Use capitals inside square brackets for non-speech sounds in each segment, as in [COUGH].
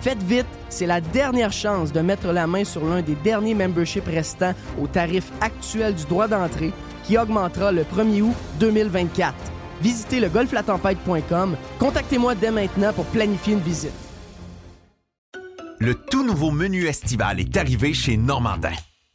Faites vite, c'est la dernière chance de mettre la main sur l'un des derniers memberships restants au tarif actuel du droit d'entrée qui augmentera le 1er août 2024. Visitez le golflatempête.com. Contactez-moi dès maintenant pour planifier une visite. Le tout nouveau menu estival est arrivé chez Normandin.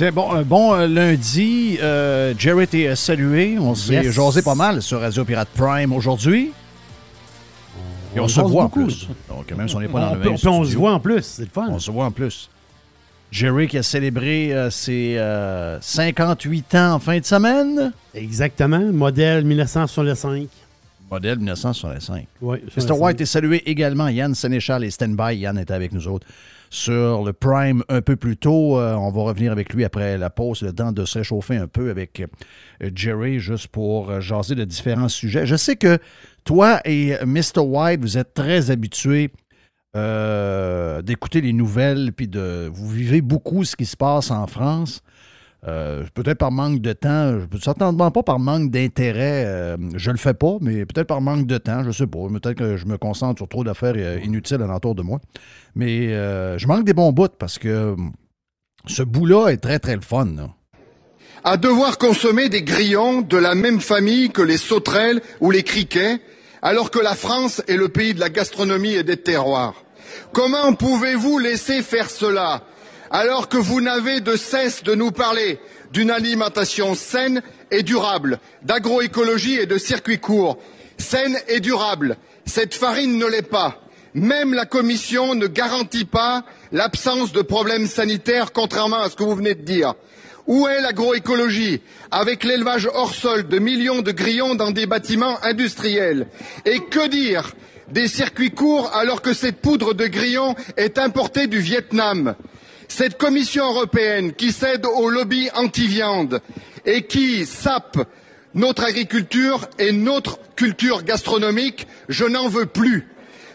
Tiens, bon, un bon euh, lundi. Euh, Jared est euh, salué. On s'est Yes. jasé pas mal sur Radio Pirate Prime aujourd'hui. Et on, On se voit beaucoup. en plus. Donc, même si on n'est pas dans le même puis on se voit en plus, c'est le fun. On se voit en plus. Jerry qui a célébré euh, ses euh, 58 ans en fin de semaine. Exactement, modèle 1965. Modèle 1965. Oui, Mr. White est salué également. Yann Sénéchal est stand-by. Yann était avec nous autres sur le Prime un peu plus tôt. Euh, on va revenir avec lui après la pause, le temps de se réchauffer un peu avec euh, Jerry, juste pour euh, jaser de différents sujets. Je sais que toi et Mr. White, vous êtes très habitués d'écouter les nouvelles, puis de vous vivez beaucoup ce qui se passe en France. Euh, peut-être par manque de temps, je- certainement pas par manque d'intérêt, euh, je le fais pas, mais peut-être par manque de temps, je sais pas. Peut-être que je me concentre sur trop d'affaires euh, inutiles alentour de moi. Mais euh, je manque des bons bouts parce que euh, ce bout-là est très, très le fun. là. à devoir consommer des grillons de la même famille que les sauterelles ou les criquets, alors que la France est le pays de la gastronomie et des terroirs. Comment pouvez-vous laisser faire cela? Alors que vous n'avez de cesse de nous parler d'une alimentation saine et durable, d'agroécologie et de circuits courts Saine et durable, cette farine ne l'est pas. même la Commission ne garantit pas l'absence de problèmes sanitaires, contrairement à ce que vous venez de dire. Où est l'agroécologie avec l'élevage hors sol de millions de grillons dans des bâtiments industriels? Et que dire des circuits courts alors que cette poudre de grillons est importée du Vietnam? Cette Commission européenne qui cède au lobby anti-viande et qui sape notre agriculture et notre culture gastronomique, je n'en veux plus.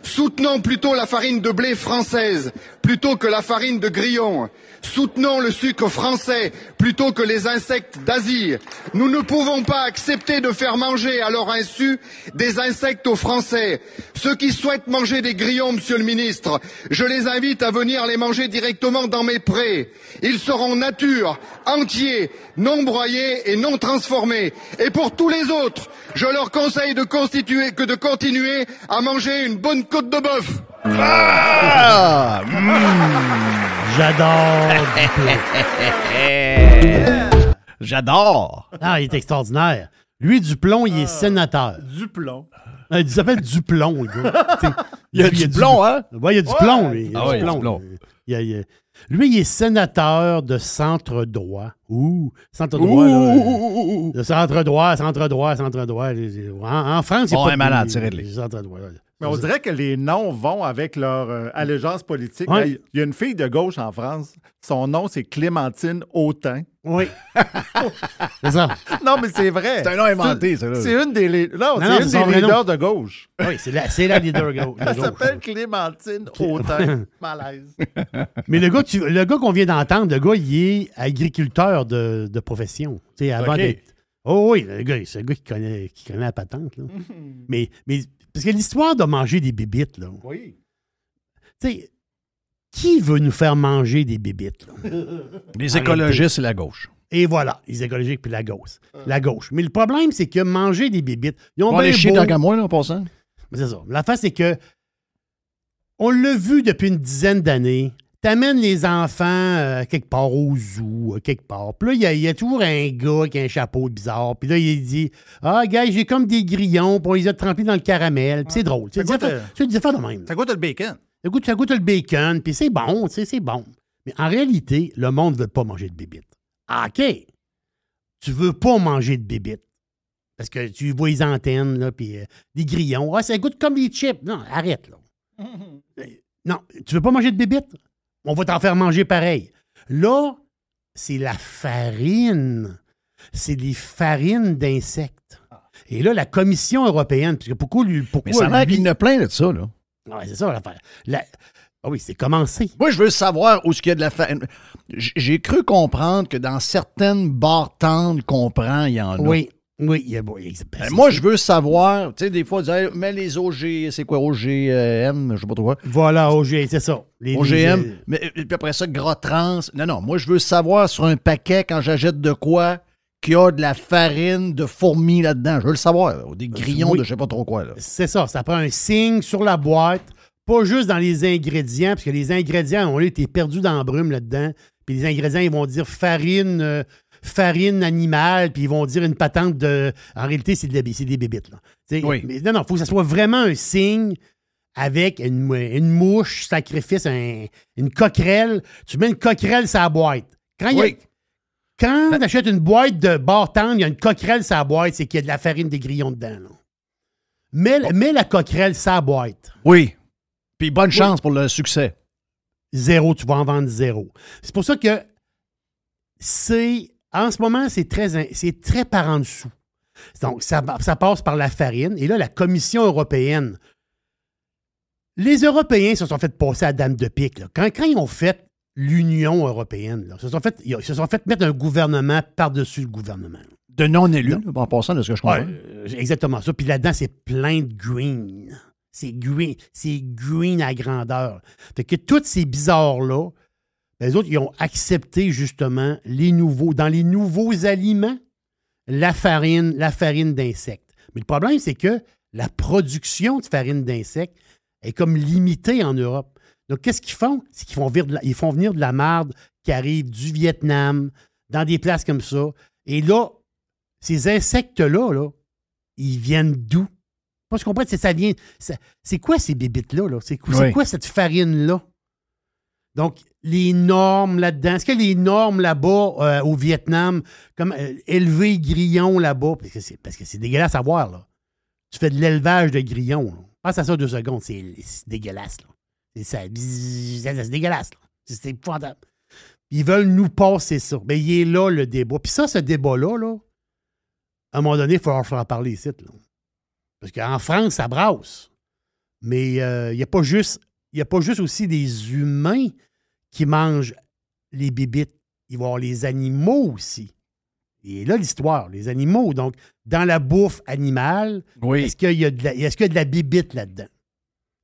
Soutenons plutôt la farine de blé française plutôt que la farine de grillon. Soutenons le sucre français plutôt que les insectes d'Asie. Nous ne pouvons pas accepter de faire manger à leur insu des insectes aux Français. Ceux qui souhaitent manger des grillons, monsieur le ministre, je les invite à venir les manger directement dans mes prés. Ils seront nature, entiers, non broyés et non transformés. Et pour tous les autres, je leur conseille de que de continuer à manger une bonne côte de bœuf. Ah! J'adore Duplon. J'adore! Ah, il est extraordinaire. Lui, Duplon, il est sénateur. Du plomb. Ah, Il s'appelle Duplon, le gars. [LAUGHS] T'sais, Il y a lui, du plomb, hein? Ouais, il y a du plomb, lui. Il y a Ah du ouais, plomb. plomb. Il y a- il y a- Lui, il est sénateur de centre-droit. Ouh, centre-droit, là. Ouh! De centre-droit, centre-droit, centre-droit. En, en France, il a Bon, pas un de- malade, tirez-le. Centre-droit. ouais. Mais on dirait que les noms vont avec leur euh, allégeance politique. Il y a une fille de gauche en France. Son nom, c'est Clémentine Autain. Oui. [LAUGHS] c'est ça. Non, mais c'est vrai. C'est un nom inventé, ça. C'est une des, non, Non, non, une des nom. leaders de gauche. Oui, c'est la, la leader [LAUGHS] de Elle gauche. s'appelle Clémentine Autain. [LAUGHS] Malaise. Mais le gars, tu- le gars qu'on vient d'entendre, le gars, il est agriculteur de, de profession. Tu sais, avant d'être- Oh oui, le gars, c'est un gars qui connaît, qui connaît la patente. Là. mais, mais parce que l'histoire de manger des bébites, là. Oui. Tu sais, qui veut nous faire manger des bébites? Là? [LAUGHS] Les écologistes, c'est la gauche. Et voilà, les écologiques puis la gauche. La gauche. Mais le problème, c'est que manger des bébites, ils ont On va bien aller chier beau- tant qu'à moi, là, en passant. Mais C'est ça. La face, c'est que on l'a vu depuis une dizaine d'années. T'amènes les enfants euh, quelque part au zoo, euh, quelque part. Puis là, il y a- il y, a toujours un gars qui a un chapeau bizarre. Puis là, il dit Ah, gars, j'ai comme des grillons, puis on les a trempés dans le caramel. Puis c'est drôle. C'est Ça des affaires- de même. Ça goûte le bacon. Ça goûte, ça goûte le bacon, puis c'est bon, tu sais, c'est bon. Mais en réalité, le monde ne veut pas manger de bébites. Ah, OK. Tu veux pas manger de bébites. Parce que tu vois les antennes, là, puis euh, des grillons. Ah, ça goûte comme des chips. Non, arrête, là. [LAUGHS] Non, tu veux pas manger de bébites? On va t'en faire manger pareil. Là, c'est la farine. C'est des farines d'insectes. Et là, la Commission européenne, parce que pourquoi lui. Pourquoi Mais ça a lui- qu'il a plein de ça, là. Ouais, c'est ça l'affaire. La- Ah oui, c'est commencé. Moi, je veux savoir où est-ce qu'il y a de la farine. J'ai cru comprendre que dans certaines barres tendres qu'on prend, il y en a. Oui, oui, il y a bon, il y a- ben, Ben, moi, je veux savoir, tu sais, des fois, dire, mets les OG, c'est quoi, OGM, je sais pas trop quoi. Voilà, OG, c'est ça. Les- OGM, les- mais euh, puis après ça, gras trans. Non, non, moi, je veux savoir sur un paquet, quand j'achète de quoi, qu'il y a de la farine de fourmis là-dedans. Je veux le savoir. ou des grillons oui. de je sais pas trop quoi. C'est ça, ça prend un signe sur la boîte, pas juste dans les ingrédients, parce que les ingrédients, on été perdu dans la brume là-dedans. Puis les ingrédients, ils vont dire farine, euh, farine animale, puis ils vont dire une patente de. En réalité, c'est de la- des bébites. Là. Oui. Mais non, non, il faut que ça soit vraiment un signe avec une, une mouche, sacrifice, un- une coquerelle. Tu mets une coquerelle sur la boîte. Quand il y a- Oui. Quand tu achètes une boîte de bar tendre, il y a une coquerelle la boîte, c'est qu'il y a de la farine des grillons dedans. là. Mets, mets la coquerelle la boîte. Oui. Puis bonne chance pour le succès. Zéro, tu vas en vendre zéro. C'est pour ça que c'est. En ce moment, c'est très, c'est très par en dessous. Donc, ça, ça passe par la farine. Et là, la Commission européenne. Les Européens se sont fait passer à Dame de pique. là. Quand, quand ils ont fait l'Union européenne, là, se sont fait, ils se sont fait mettre un gouvernement par-dessus le gouvernement. De non-élus, en passant de ce que je comprends. Ouais, euh, exactement ça. Puis là-dedans, c'est plein de green. C'est green. C'est green à grandeur. Fait que tous ces bizarres-là, les autres, ils ont accepté justement les nouveaux, dans les nouveaux aliments, la farine, la farine d'insectes. Mais le problème, c'est que la production de farine d'insectes est comme limitée en Europe. Donc, qu'est-ce qu'ils font? C'est qu'ils font, venir de la- ils font venir de la marde qui arrive du Vietnam, dans des places comme ça. Et là, ces insectes-là, là, ils viennent d'où? Moi, je comprends, c'est ça vient. C'est quoi ces bébites-là? Là? C'est quoi, Oui. quoi cette farine-là? Donc, les normes là-dedans? Est-ce que les normes là-bas, euh, au Vietnam, comme euh, élever grillons là-bas, parce que c'est, parce que c'est dégueulasse à voir, là. Tu fais de l'élevage de grillons. là. Pense à ça deux secondes, c'est, dégueulasse, là. C'est, dégueulasse, là. C'est. Ils veulent nous passer ça. Mais il est là, le débat. Puis ça, ce débat-là, là, à un moment donné, il falloir en parler ici. Parce qu'en France, ça brasse. Mais euh, il a pas juste. Il n'y a pas juste aussi des humains qui mangent les bébites. Il va y avoir les animaux aussi. Et là, l'histoire, les animaux. Donc, dans la bouffe animale, Oui. est-ce qu'il y a de la, est-ce qu'il y a de la bibite là-dedans?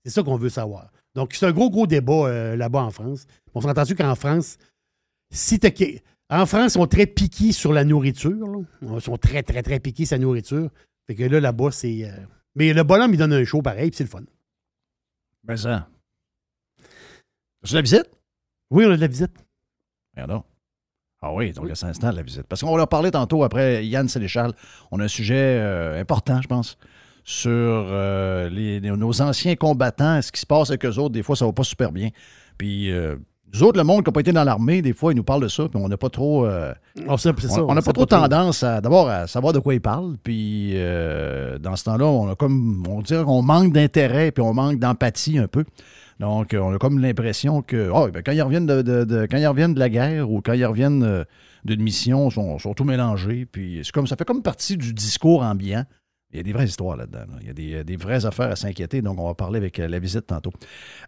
C'est ça qu'on veut savoir. Donc, c'est un gros, gros débat euh, là-bas en France. On s'entend-tu qu'en France, si t'as En France, ils sont très piqués sur la nourriture. là. Ils sont très, très, très piqués sur la nourriture. Fait que là, là-bas, c'est. euh, Mais le bonhomme, il donne un show pareil, puis c'est le fun. Ben ça. C'est la visite? Oui, on a de la visite. Regardons. Ah oui, donc c'est instant la visite. Parce qu'on leur parlait tantôt après Yann Sénéchal. On a un sujet euh, important, je pense, sur euh, les- nos anciens combattants, ce qui se passe avec eux autres. Des fois, ça va pas super bien. Puis euh, nous autres, le monde qui n'a pas été dans l'armée, des fois, ils nous parlent de ça, puis on n'a pas trop. euh, On ça, on n'a pas trop tendance à d'abord à savoir de quoi ils parlent. Puis euh, dans ce temps-là, on a comme on dirait qu'on manque d'intérêt puis on manque d'empathie un peu. Donc, euh, on a comme l'impression que oh, ben, quand ils reviennent de, la guerre ou quand ils reviennent euh, d'une mission, ils sont, sont tout mélangés. Puis comme ça fait comme partie du discours ambiant. Il y a des vraies histoires là-dedans. là. Il y a des, vraies affaires à s'inquiéter. Donc, on va parler avec euh, la visite tantôt.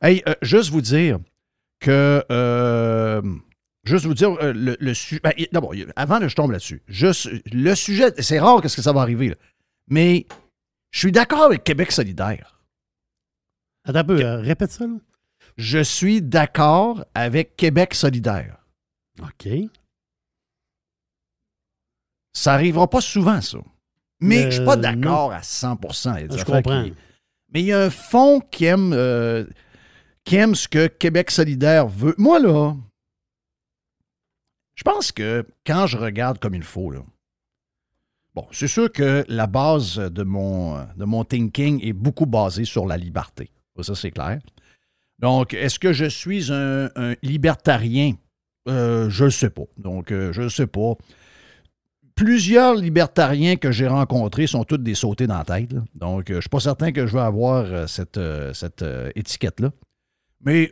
Hey, juste vous dire que Juste vous dire, le, sujet. D'abord, il- avant que je tombe là-dessus, juste le sujet, c'est rare que ce que ça va arriver, mais je suis d'accord avec Québec solidaire. Attends un peu, euh, répète ça, là. Je suis d'accord avec Québec solidaire. OK. Ça arrivera pas souvent, ça. Mais Euh, je suis pas non. d'accord à 100 Il y a des Je comprends. qui- Mais il y a un fond qui aime, euh, qui aime ce que Québec solidaire veut. Moi, là, je pense que quand je regarde comme il faut, là, bon, c'est sûr que la base de mon, de mon thinking est beaucoup basée sur la liberté. Ça, c'est clair. Donc, est-ce que je suis un, libertarien? Euh, je ne sais pas. Donc, euh, je ne sais pas. Plusieurs libertariens que j'ai rencontrés sont tous des sautés dans la tête. Donc, euh, je ne suis pas certain que je vais avoir cette, cette étiquette-là. Mais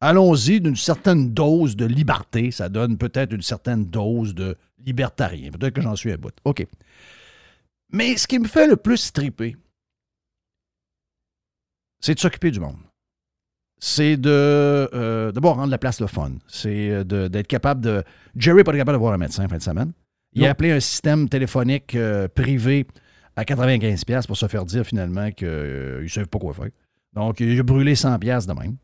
allons-y d'une certaine dose de liberté. Ça donne peut-être une certaine dose de libertarien. Peut-être que j'en suis à bout. OK. Mais ce qui me fait le plus triper, c'est de s'occuper du monde. C'est de euh, d'abord rendre la place le fun. C'est euh, de- d'être capable de. Jerry n'est pas capable de voir un médecin en fin de semaine. Il a appelé un système téléphonique euh, privé à 95$ pour se faire dire finalement qu'ils ne savent pas quoi faire. Donc, il a brûlé 100$ de même.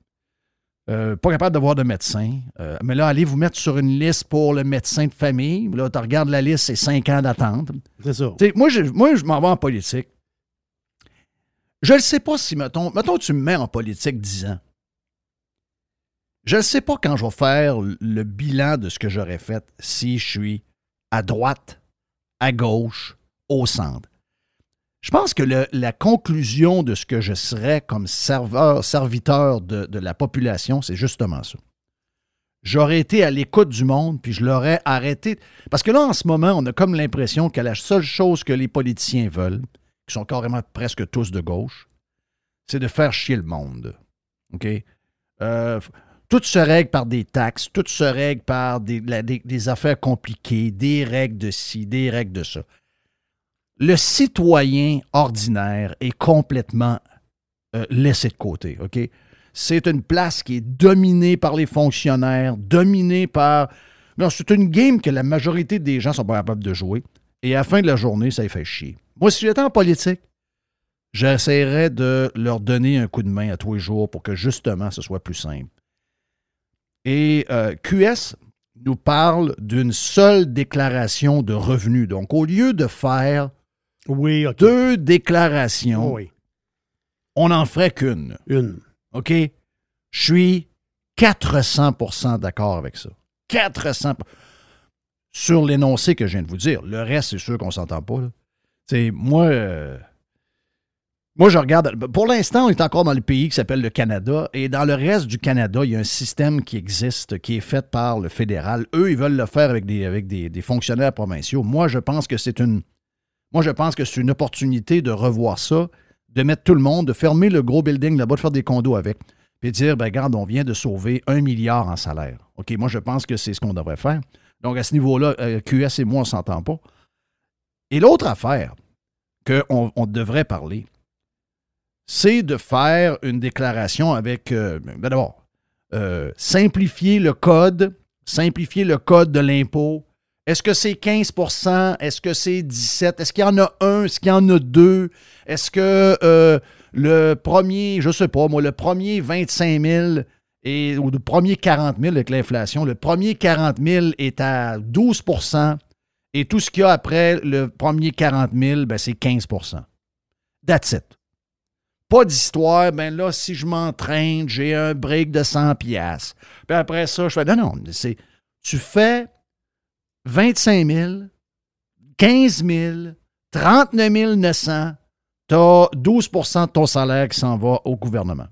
Euh, pas capable de voir de médecin. Euh, mais là, allez vous mettre sur une liste pour le médecin de famille. Là, tu regardes la liste, c'est 5 ans d'attente. C'est ça. Moi, je, moi, je m'en vais en politique. Je ne sais pas si, mettons, mettons, tu me mets en politique 10 ans. Je ne sais pas quand je vais faire le bilan de ce que j'aurais fait si je suis à droite, à gauche, au centre. Je pense que la conclusion de ce que je serais comme serveur, serviteur de, de la population, c'est justement ça. J'aurais été à l'écoute du monde, puis je l'aurais arrêté. Parce que là, en ce moment, on a comme l'impression que la seule chose que les politiciens veulent, qui sont carrément presque tous de gauche, c'est de faire chier le monde. OK? Euh, tout se règle par des taxes, tout se règle par des, affaires compliquées, des règles de ci, des règles de ça. Le citoyen ordinaire est complètement euh, laissé de côté. OK? C'est une place qui est dominée par les fonctionnaires, dominée par. C'est une game que la majorité des gens sont pas capables de jouer. Et à la fin de la journée, ça les fait chier. Moi, si j'étais en politique, j'essaierais de leur donner un coup de main à tous les jours pour que justement ce soit plus simple. Et euh, QS nous parle d'une seule déclaration de revenus. Donc, au lieu de faire Oui, deux déclarations, Oui, on n'en ferait qu'une. une. OK? Je suis 400% d'accord avec ça. 400% Sur l'énoncé que je viens de vous dire. Le reste, c'est sûr qu'on ne s'entend pas. là. Sais, moi, euh, Moi, je regarde. Pour l'instant, on est encore dans le pays qui s'appelle le Canada. Et dans le reste du Canada, il y a un système qui existe, qui est fait par le fédéral. Eux, ils veulent le faire avec des, fonctionnaires provinciaux. Moi, je pense que c'est une. Opportunité de revoir ça, de mettre tout le monde, de fermer le gros building là-bas, de faire des condos avec, puis dire, ben, regarde, on vient de sauver un milliard en salaire. OK, moi, je pense que c'est ce qu'on devrait faire. Donc, à ce niveau-là, euh, QS et moi, on ne s'entend pas. Et l'autre affaire qu'on on devrait parler, c'est de faire une déclaration avec, euh, ben d'abord, euh, simplifier le code, simplifier le code de l'impôt. Est-ce que c'est 15% Est-ce que c'est 17 Est-ce qu'il y en a un? Est-ce qu'il y en a deux? Est-ce que euh, le premier, je ne sais pas, moi, le premier 25 000 et, ou le premier 40 000 avec l'inflation, le premier 40 000 est à 12 et tout ce qu'il y a après le premier 40 000, ben, c'est 15% That's it. Pas d'histoire, ben là, si je m'entraîne, j'ai un break de 100 pièces. Puis après ça, je fais, non, non, c'est, tu fais 25 000, 15 000, 39 900, tu as 12% de ton salaire qui s'en va au gouvernement.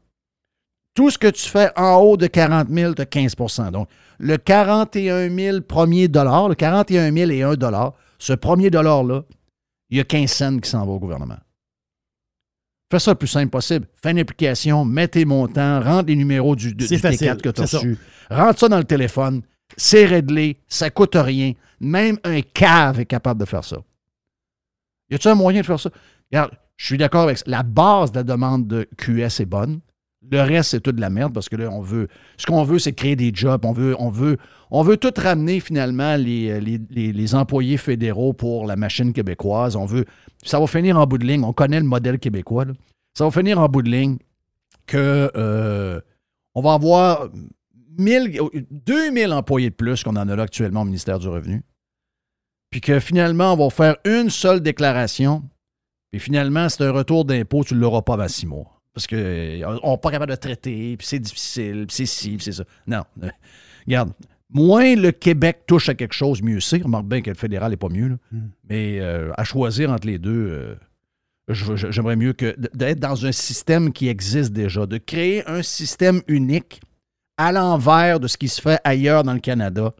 Tout ce que tu fais en haut de 40 000, tu as 15 Donc, le 41 000 premier dollar, le 41 000 et 1 dollar, ce premier dollar-là, il y a 15 cents qui s'en va au gouvernement. Fais ça le plus simple possible. Fais une application, mets tes montants, rentre les numéros du, du T4 que tu as reçu. Rentre ça dans le téléphone. C'est réglé. Ça coûte rien. Même un cave est capable de faire ça. Y a-t-il un moyen de faire ça? Regarde, je suis d'accord avec ça. La base de la demande de QS est bonne. Le reste, c'est tout de la merde parce que là, on veut. Ce qu'on veut, c'est créer des jobs. On veut, on veut, tout ramener finalement les, les, employés fédéraux pour la machine québécoise. On veut. Ça va finir en bout de ligne. On connaît le modèle québécois. Ça va finir en bout de ligne que euh, on va avoir 1000, 2000 employés de plus qu'on en a là actuellement au ministère du Revenu. Puis que finalement, on va faire une seule déclaration. Puis finalement, c'est un retour d'impôt, tu ne l'auras pas avant six mois. Parce qu'on n'est pas capable de traiter, puis c'est difficile, puis c'est ci, puis c'est ça. Non. Regarde, moins le Québec touche à quelque chose, mieux c'est. Remarque bien que le fédéral n'est pas mieux. Hmm. Mais euh, à choisir entre les deux, euh, j'aimerais mieux que d'être dans un système qui existe déjà, de créer un système unique à l'envers de ce qui se fait ailleurs dans le Canada.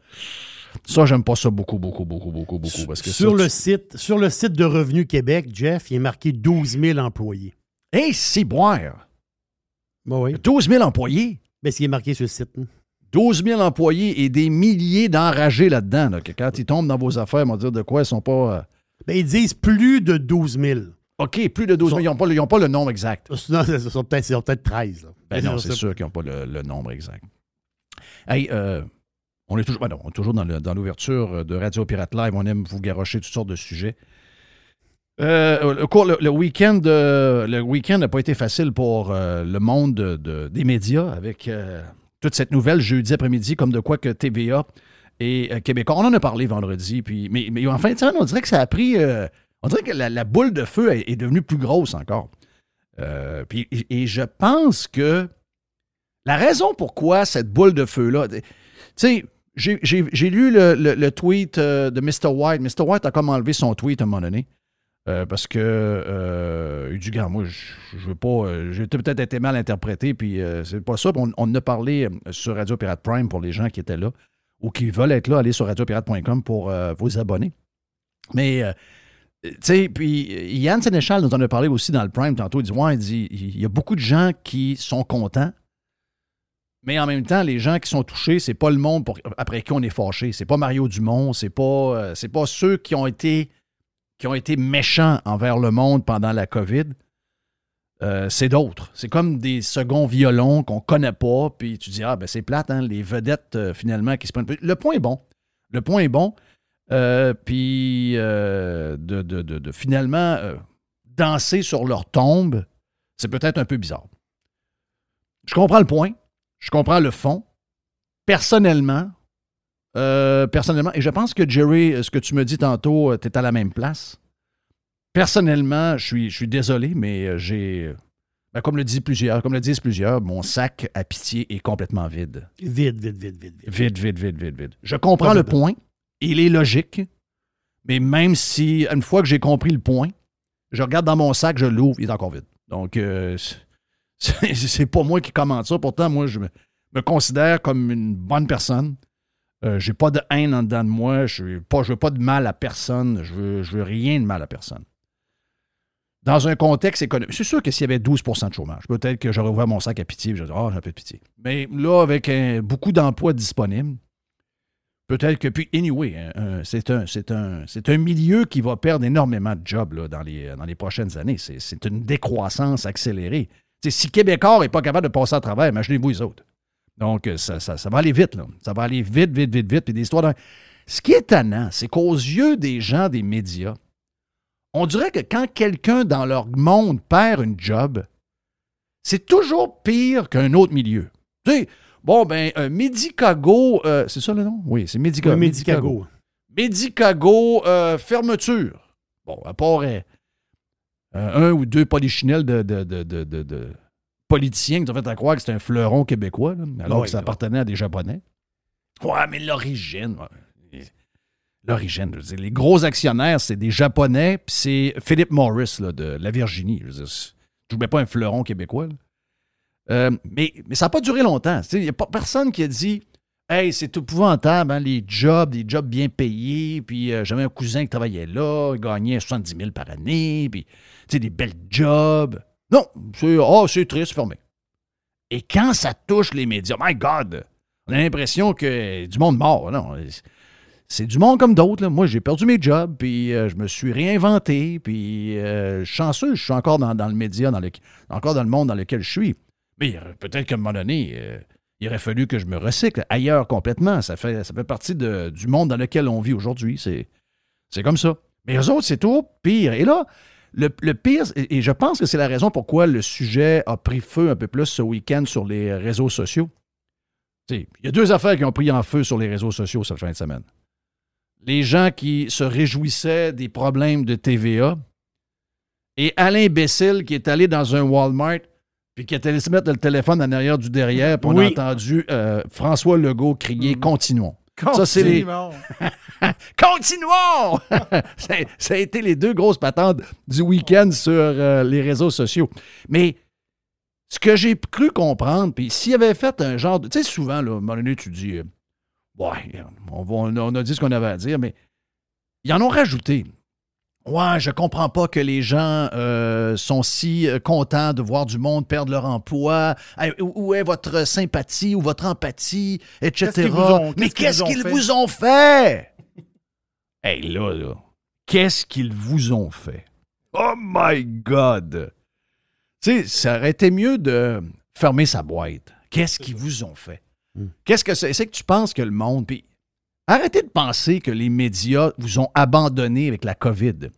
Ça, j'aime pas ça beaucoup, beaucoup, beaucoup, beaucoup, beaucoup. Parce que sur, le site, sur le site de Revenu Québec, Jeff, il est marqué 12 000 employés. Hé, hey, c'est boire! Bah oui. 12 000 employés? Mais ce qui est marqué sur le site. 12 hein. 000 employés et des milliers d'enragés là-dedans. quand ils tombent dans vos affaires, ils vont dire de quoi ils sont pas. Euh, ben, ils disent plus de 12 000. OK, plus de 12 000. Ils n'ont pas, le nombre exact. [LAUGHS] Non, ils sont peut-être peut 13. Ben non, c'est sûr qu'ils n'ont pas le, nombre exact. Hey, euh, on est toujours, ben toujours dans l'ouverture de Radio Pirate Live. On aime vous garocher toutes sortes de sujets. Euh, le, week-end euh, le week-end n'a pas été facile pour euh, le monde des médias avec toute cette nouvelle jeudi après-midi, comme de quoi que TVA et Québécois. On en a parlé vendredi, puis mais, mais en fin de on dirait que ça a pris. on dirait que la, boule de feu est, devenue plus grosse encore. puis, et je pense que la raison pourquoi cette boule de feu-là. Tu sais, j'ai lu le, le, tweet de Mr. White. Mr. White a comme enlevé son tweet à un moment donné. Euh, parce que euh, dit, moi, je, je veux pas. Euh, j'ai peut-être été mal interprété, puis c'est pas ça. On, on, a parlé sur Radio Pirate Prime pour les gens qui étaient là ou qui veulent être là, allez sur radiopirate.com pour vous abonner. Mais, tu sais, puis Yann Sénéchal nous en a parlé aussi dans le Prime tantôt. Il dit, ouais, il dit, il y a beaucoup de gens qui sont contents, mais en même temps, les gens qui sont touchés, c'est pas le monde pour, après qui on est fâché. C'est pas Mario Dumont, c'est pas, c'est pas ceux qui ont été qui ont été méchants envers le monde pendant la COVID, euh, c'est d'autres. C'est comme des seconds violons qu'on connaît pas, puis tu dis, ah, ben c'est plate, hein, les vedettes, euh, finalement, qui se prennent. Le point est bon. Le point est bon. Euh, puis de, finalement danser sur leur tombe, c'est peut-être un peu bizarre. Je comprends le point. Je comprends le fond. Personnellement, euh, personnellement, et je pense que Jerry, ce que tu me dis tantôt, euh, tu es à la même place. Personnellement, je suis, je suis désolé, mais euh, j'ai. Ben, comme le disent plusieurs, comme le disent plusieurs, mon sac à pitié est complètement vide. Vide, vide, vide, vide. Vide, vide, vide, vide, vide. Je comprends le point. Il est logique. Mais même si, une fois que j'ai compris le point, je regarde dans mon sac, je l'ouvre, il est encore vide. Donc, euh, [LAUGHS] c'est pas moi qui commente ça. Pourtant, moi, je me, me considère comme une bonne personne. Euh, j'ai pas de haine en dedans de moi. Je je veux pas de mal à personne. Je veux, je veux rien de mal à personne. Dans un contexte économique, c'est sûr que s'il y avait 12% de chômage, peut-être que j'aurais ouvert mon sac à pitié et j'aurais dit, ah, j'ai un peu de pitié. Mais là, avec beaucoup d'emplois disponibles, peut-être que, puis, anyway, c'est un, un, un milieu qui va perdre énormément de jobs là, dans, les, dans les prochaines années. C'est, une décroissance accélérée. Tu sais, si Québécois n'est pas capable de passer à travers, imaginez-vous les autres. Donc, euh, ça, ça- ça va aller vite, là. Ça va aller vite, vite, vite, vite. Puis des histoires Ce qui est étonnant, c'est qu'aux yeux des gens des médias, on dirait que quand quelqu'un dans leur monde perd une job, c'est toujours pire qu'un autre milieu. Tu sais, bon, ben, euh, Medicago, euh, c'est ça le nom? Oui, c'est Medicago. Medicago. Medicago, euh, fermeture. Bon, à part un ou deux polichinelles de, de, de- de politiciens qui ont fait à croire que c'était un fleuron québécois, là, alors que ça appartenait à des Japonais. Ouais, mais l'origine. ouais. L'origine, je veux dire, les gros actionnaires, c'est des Japonais, puis c'est Philip Morris là, de la Virginie. Je veux dire, je mets pas un fleuron québécois. Euh, mais, mais ça n'a pas duré longtemps. Il n'y a pas personne qui a dit Hey, c'est épouvantable, hein, les jobs, des jobs bien payés. Puis euh, j'avais un cousin qui travaillait là, il gagnait 70 000 par année, puis tu sais, des belles jobs. Non, c'est oh, triste, fermé. Et quand ça touche les médias, my God, on a l'impression que du monde mort. Non, c'est du monde comme d'autres. Moi, j'ai perdu mes jobs, puis euh, je me suis réinventé, puis euh, chanceux, je suis encore dans, le média, dans le, encore dans le monde dans lequel je suis. Mais peut-être qu'à un moment donné, euh, il aurait fallu que je me recycle ailleurs complètement. Ça fait, ça fait partie du monde dans lequel on vit aujourd'hui. C'est comme ça. Mais eux autres, c'est tout pire. Et là, le, le pire, et je pense que c'est la raison pourquoi le sujet a pris feu un peu plus ce week-end sur les réseaux sociaux. Il y a deux affaires qui ont pris en feu sur les réseaux sociaux cette fin de semaine. Les gens qui se réjouissaient des problèmes de TVA et Alain Bessil qui est allé dans un Walmart puis qui est allé se mettre le téléphone en arrière du derrière puis on a entendu euh, François Legault crier « Continuons ». Ça, c'est les- [LAUGHS] [LAUGHS] Continuons. [LAUGHS] Ça, a été les deux grosses patentes du week-end sur euh, les réseaux sociaux. Mais ce que j'ai cru comprendre, puis s'il avait fait un genre de. Tu sais, souvent, là, à un moment donné, tu dis. euh, ouais, on, va- on a, dit ce qu'on avait à dire, mais ils en ont rajouté. Ouais, je comprends pas que les gens euh, sont si contents de voir du monde perdre leur emploi. Où est votre sympathie ou votre empathie, etc. Mais qu'est-ce qu'ils vous ont fait? Hey, là, là, qu'est-ce qu'ils vous ont fait? Oh my God! Tu sais, ça aurait été mieux de fermer sa boîte. Qu'est-ce qu'ils vous ont fait? Qu'est-ce que c'est? C'est que tu penses que le monde. Puis arrêtez de penser que les médias vous ont abandonné avec la COVID.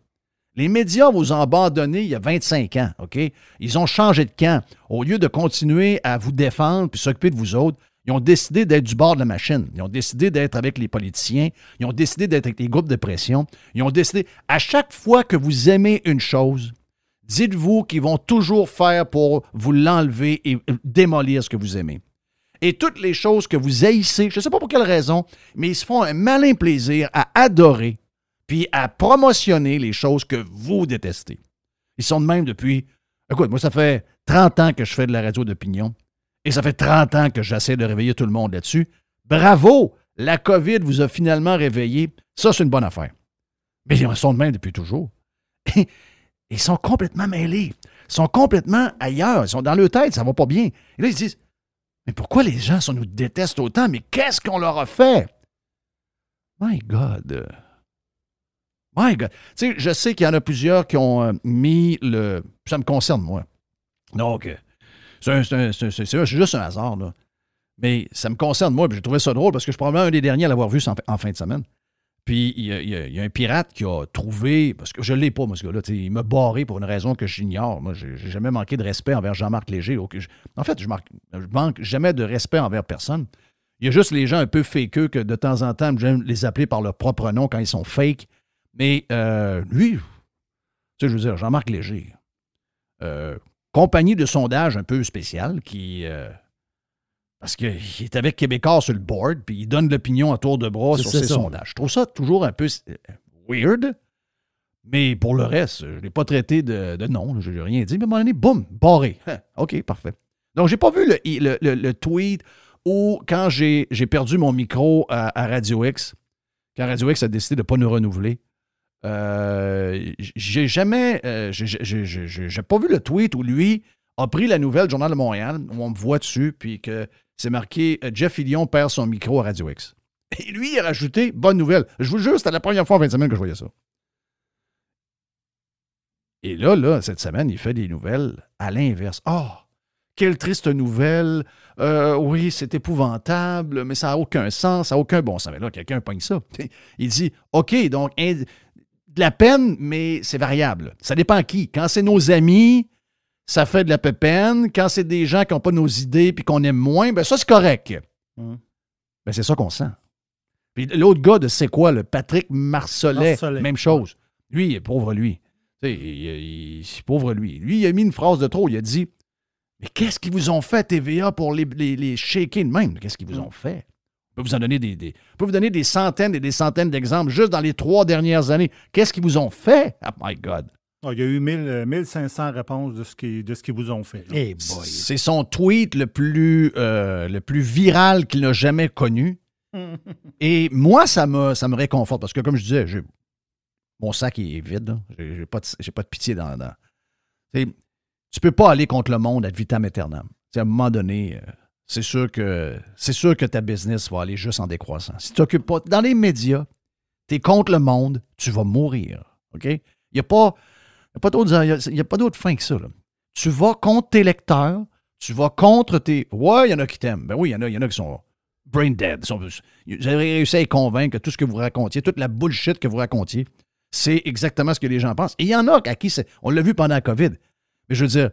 Les médias vous ont abandonné il y a 25 ans, OK? Ils ont changé de camp. Au lieu de continuer à vous défendre puis s'occuper de vous autres, ils ont décidé d'être du bord de la machine. Ils ont décidé d'être avec les politiciens. Ils ont décidé d'être avec les groupes de pression. Ils ont décidé, à chaque fois que vous aimez une chose, dites-vous qu'ils vont toujours faire pour vous l'enlever et démolir ce que vous aimez. Et toutes les choses que vous haïssez, je ne sais pas pour quelle raison, mais ils se font un malin plaisir à adorer puis à promotionner les choses que vous détestez. Ils sont de même depuis. Écoute, moi, ça fait 30 ans que je fais de la radio d'opinion et ça fait 30 ans que j'essaie de réveiller tout le monde là-dessus. Bravo! La COVID vous a finalement réveillé. Ça, c'est une bonne affaire. Mais ils sont de même depuis toujours. ils sont complètement mêlés. Ils sont complètement ailleurs. Ils sont dans leur tête, ça va pas bien. Et là, ils se disent Mais pourquoi les gens ça nous détestent autant? Mais qu'est-ce qu'on leur a fait? My God. My God. Tu sais, je sais qu'il y en a plusieurs qui ont euh, mis le. Ça me concerne, moi. Donc, euh, c'est juste un hasard, là. Mais ça me concerne, moi, puis j'ai trouvé ça drôle parce que je suis probablement un des derniers à l'avoir vu en, fin de semaine. Puis il y, a, un pirate qui a trouvé, parce que je ne l'ai pas, moi, ce gars-là, il m'a barré pour une raison que j'ignore. Moi, j'ai jamais manqué de respect envers Jean-Marc Léger. en fait, je, marque- manque jamais de respect envers personne. Il y a juste les gens un peu fakeux que de temps en temps, j'aime les appeler par leur propre nom quand ils sont fake. Mais euh, lui, tu sais, je veux dire, Jean-Marc Léger, euh, compagnie de sondage un peu spéciale qui. euh, parce qu'il est avec Québécois sur le board, puis il donne l'opinion à tour de bras sur ses ça. sondages. Je trouve ça toujours un peu euh, weird, Mais pour le reste, je ne l'ai pas traité de, de non, je n'ai rien dit. Mais à un moment donné, boum, barré. Hein, OK, parfait. Donc, j'ai pas vu le, le- le- le tweet où, quand j'ai j'ai perdu mon micro à, à Radio X, quand Radio X a décidé de ne pas nous renouveler, euh, j'ai jamais. euh, j'ai- pas vu le tweet où lui a pris la nouvelle Journal de Montréal, où on me voit dessus, puis que c'est marqué euh, Jeff Fillion perd son micro à Radio X. Et lui, il a rajouté bonne nouvelle. Je vous jure, c'était la première fois en fin de semaine que je voyais ça. Et là, là, cette semaine, il fait des nouvelles à l'inverse. Ah, quelle triste nouvelle. Oui, c'est épouvantable, mais ça n'a aucun sens, ça n'a aucun bon sens. Mais là, quelqu'un pogne ça. [LAUGHS] Il dit OK, donc, de la peine, mais c'est variable. Ça dépend à qui. Quand c'est nos amis, ça fait de la peine. Quand c'est des gens qui n'ont pas nos idées puis qu'on aime moins, ben ça, c'est correct. Hum. Ben, c'est ça qu'on sent. Puis l'autre gars de c'est quoi, le Patrick Marcelet. même chose. Lui, pauvre lui. Tu sais, il, il- pauvre lui. Lui, il a mis une phrase de trop. Il a dit Mais qu'est-ce qu'ils vous ont fait, TVA, pour les, les, les shaker de même Qu'est-ce qu'ils vous ont fait? Je peux vous en donner des, des- je peux vous donner des centaines et des centaines d'exemples juste dans les trois dernières années. Qu'est-ce qu'ils vous ont fait? Oh my God. Ah, il y a eu 1000, euh, 1500 réponses de ce qu'ils de ce qu'ils vous ont fait. là. Eh boy. C'est son tweet le plus, euh, le plus viral qu'il n'a jamais connu. [LAUGHS] Et moi, ça me, ça me réconforte parce que, comme je disais, mon sac est vide. J'ai j'ai pas, pas de pitié dans. dans Tu peux pas aller contre le monde ad vitam aeternam. À un moment donné, euh, c'est sûr que c'est sûr que ta business va aller juste en décroissant. Si tu t'occupes pas dans les médias, tu es contre le monde, tu vas mourir. OK? Il n'y a pas, pas d'autre fin que ça. Tu vas contre tes lecteurs, tu vas contre tes. Ouais, il y en a qui t'aiment. Ben oui, il y en a, y en a qui sont brain dead. Sont- Vous avez réussi à les convaincre que tout ce que vous racontiez, toute la bullshit que vous racontiez, c'est exactement ce que les gens pensent. Et il y en a à qui c'est. On l'a vu pendant la COVID. Mais je veux dire,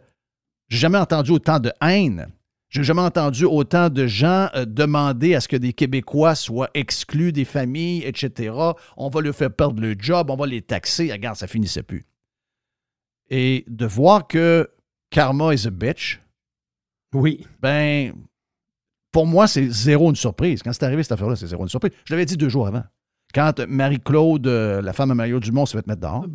j'ai jamais entendu autant de haine. J'ai jamais entendu autant de gens euh, demander à ce que des Québécois soient exclus des familles, etc. On va leur faire perdre le job, on va les taxer. Regarde, ça finissait plus. Et de voir que karma is a bitch, Oui. ben, pour moi, c'est zéro une surprise. Quand c'est arrivé cette affaire-là, c'est zéro une surprise. Je l'avais dit deux jours avant. Quand Marie-Claude, euh, la femme à Mario Dumont, se fait mettre dehors,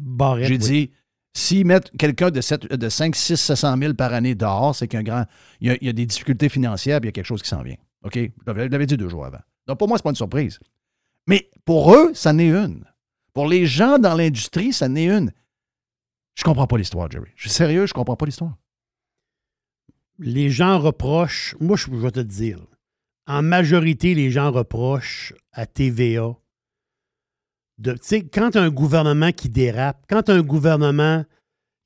j'ai oui. dit, s'ils mettent quelqu'un de, sept- de 5, 6, 700 000 par année dehors, c'est qu'un grand. Il y, y a des difficultés financières, puis il y a quelque chose qui s'en vient. OK? Je l'avais dit deux jours avant. Donc, pour moi, c'est pas une surprise. Mais pour eux, ça n'est une. Pour les gens dans l'industrie, ça n'est une. Je comprends pas l'histoire, Jerry. Je suis sérieux, je comprends pas l'histoire. Les gens reprochent, moi je vais te dire, en majorité, les gens reprochent à TVA de, quand un gouvernement qui dérape, quand un gouvernement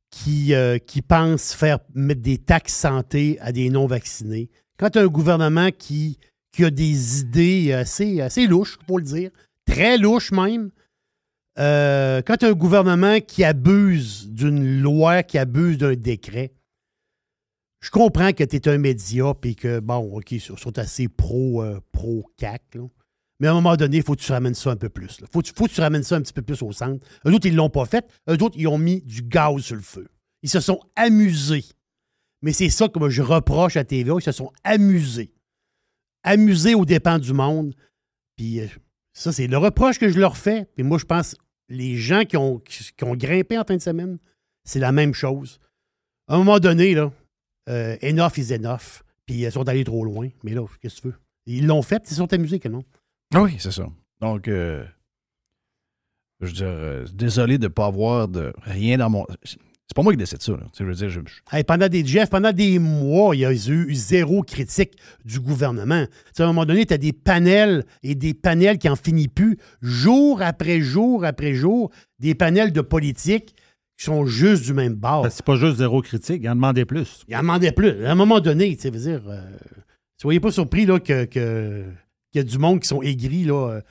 qui, euh, qui pense faire mettre des taxes santé à des non-vaccinés, quand un gouvernement qui, a des idées assez, assez louches, pour le dire, très louches même, euh, quand un gouvernement qui abuse d'une loi, qui abuse d'un décret, je comprends que tu es un média et que, bon, OK, ils sont assez euh, pro CAC, là. Mais à un moment donné, il faut que tu ramènes ça un peu plus. Il faut, que tu- ramènes ça un petit peu plus au centre. Eux autres, ils ne l'ont pas fait. Eux autres, ils ont mis du gaz sur le feu. Ils se sont amusés. Mais c'est ça que je reproche à TVA. Ils se sont amusés. Amusés aux dépens du monde. Puis euh, ça, c'est le reproche que je leur fais. Puis moi, je pense les gens qui ont, grimpé en fin de semaine, c'est la même chose. À un moment donné, là, euh, enough is enough. Puis ils sont allés trop loin. Mais là, qu'est-ce que tu veux? Ils l'ont fait, ils sont amusés que non? Ah Oui, c'est ça. Donc, euh, je veux dire, euh, désolé de ne pas avoir de rien dans mon. C'est pas moi qui décide ça. Là. Tu sais, Je veux dire, je- je- Hey, pendant des Jeff, pendant des mois, il y a eu zéro critique du gouvernement. Tu sais, à un moment donné, tu as des panels et des panels qui en finissent plus, jour après jour après jour, des panels de politique qui sont juste du même bord. Ben, c'est pas juste zéro critique, il en demandait plus. Il en demandait plus. À un moment donné, tu sais, veux dire, euh, soyez pas surpris là, que, que- qu'il y a du monde qui sont aigris. Là, euh.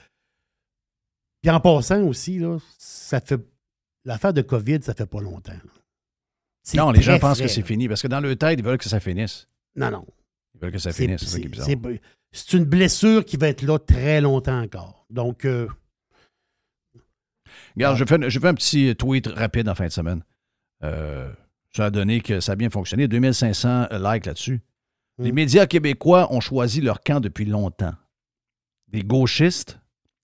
Puis en passant aussi, là, ça fait l'affaire de COVID, ça fait pas longtemps. Non, les gens pensent que c'est fini parce que dans leur tête, ils veulent que ça finisse. Non, non. Ils veulent que ça finisse. C'est ça qui est bizarre. c'est- une blessure qui va être là très longtemps encore. Donc, euh, Regarde, je fais, je fais un petit tweet rapide en fin de semaine. Euh, ça a donné que ça a bien fonctionné. 2500 likes là-dessus. Les Mm. médias québécois ont choisi leur camp depuis longtemps. Des gauchistes,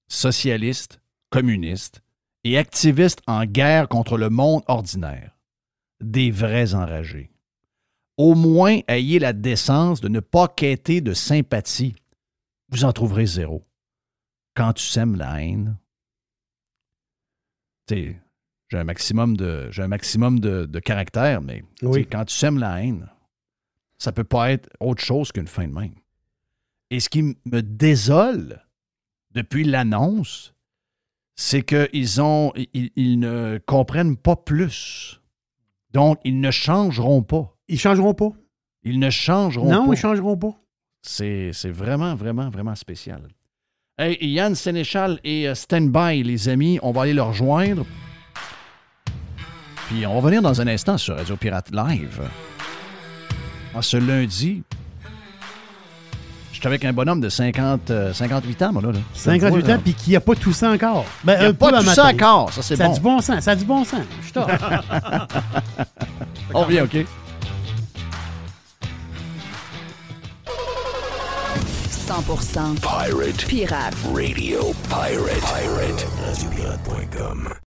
socialistes, communistes et activistes en guerre contre le monde ordinaire. Des vrais enragés. Au moins, ayez la décence de ne pas quêter de sympathie. Vous en trouverez zéro. Quand tu sèmes la haine, j'ai un maximum de, j'ai un maximum de, de caractère, mais Oui. quand tu sèmes la haine, ça peut pas être autre chose qu'une fin de même. Et ce qui me désole depuis l'annonce, c'est qu'ils ont, ils, ils ne comprennent pas plus. Donc, ils ne changeront pas. Ils changeront pas? Ils ne changeront non, pas. ils changeront pas. C'est vraiment, vraiment, vraiment spécial. Hey, Yann Sénéchal et euh, Standby, les amis, on va aller leur rejoindre. Puis on va venir dans un instant sur Radio Pirate Live. En ce lundi, je suis avec un bonhomme de 50, euh, 58 ans, moi, là. là. 58 là. ans, puis qui a pas tout ça encore. Ben, Il a un pas tout ça encore, ça c'est Ça a bon. du bon sens, ça a du bon sens. Je suis tort. [LAUGHS] On revient, OK? 100% Pirate pirate. Radio Pirate. Pirate. RadioPirate.com.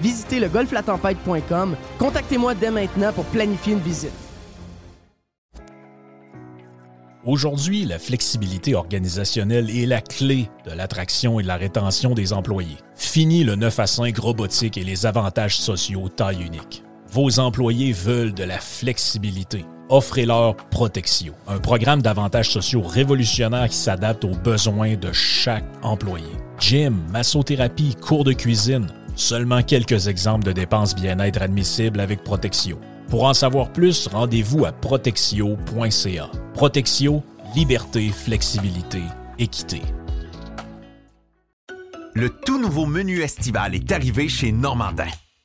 Visitez le golflatempête.com. Contactez-moi dès maintenant pour planifier une visite. Aujourd'hui, la flexibilité organisationnelle est la clé de l'attraction et de la rétention des employés. Fini le 9 à 5 robotique et les avantages sociaux taille unique. Vos employés veulent de la flexibilité. Offrez-leur Protexio, un programme d'avantages sociaux révolutionnaire qui s'adapte aux besoins de chaque employé. Gym, massothérapie, cours de cuisine, seulement quelques exemples de dépenses bien-être admissibles avec Protexio. Pour en savoir plus, rendez-vous à protexio.ca. Protexio, liberté, flexibilité, équité. Le tout nouveau menu estival est arrivé chez Normandin.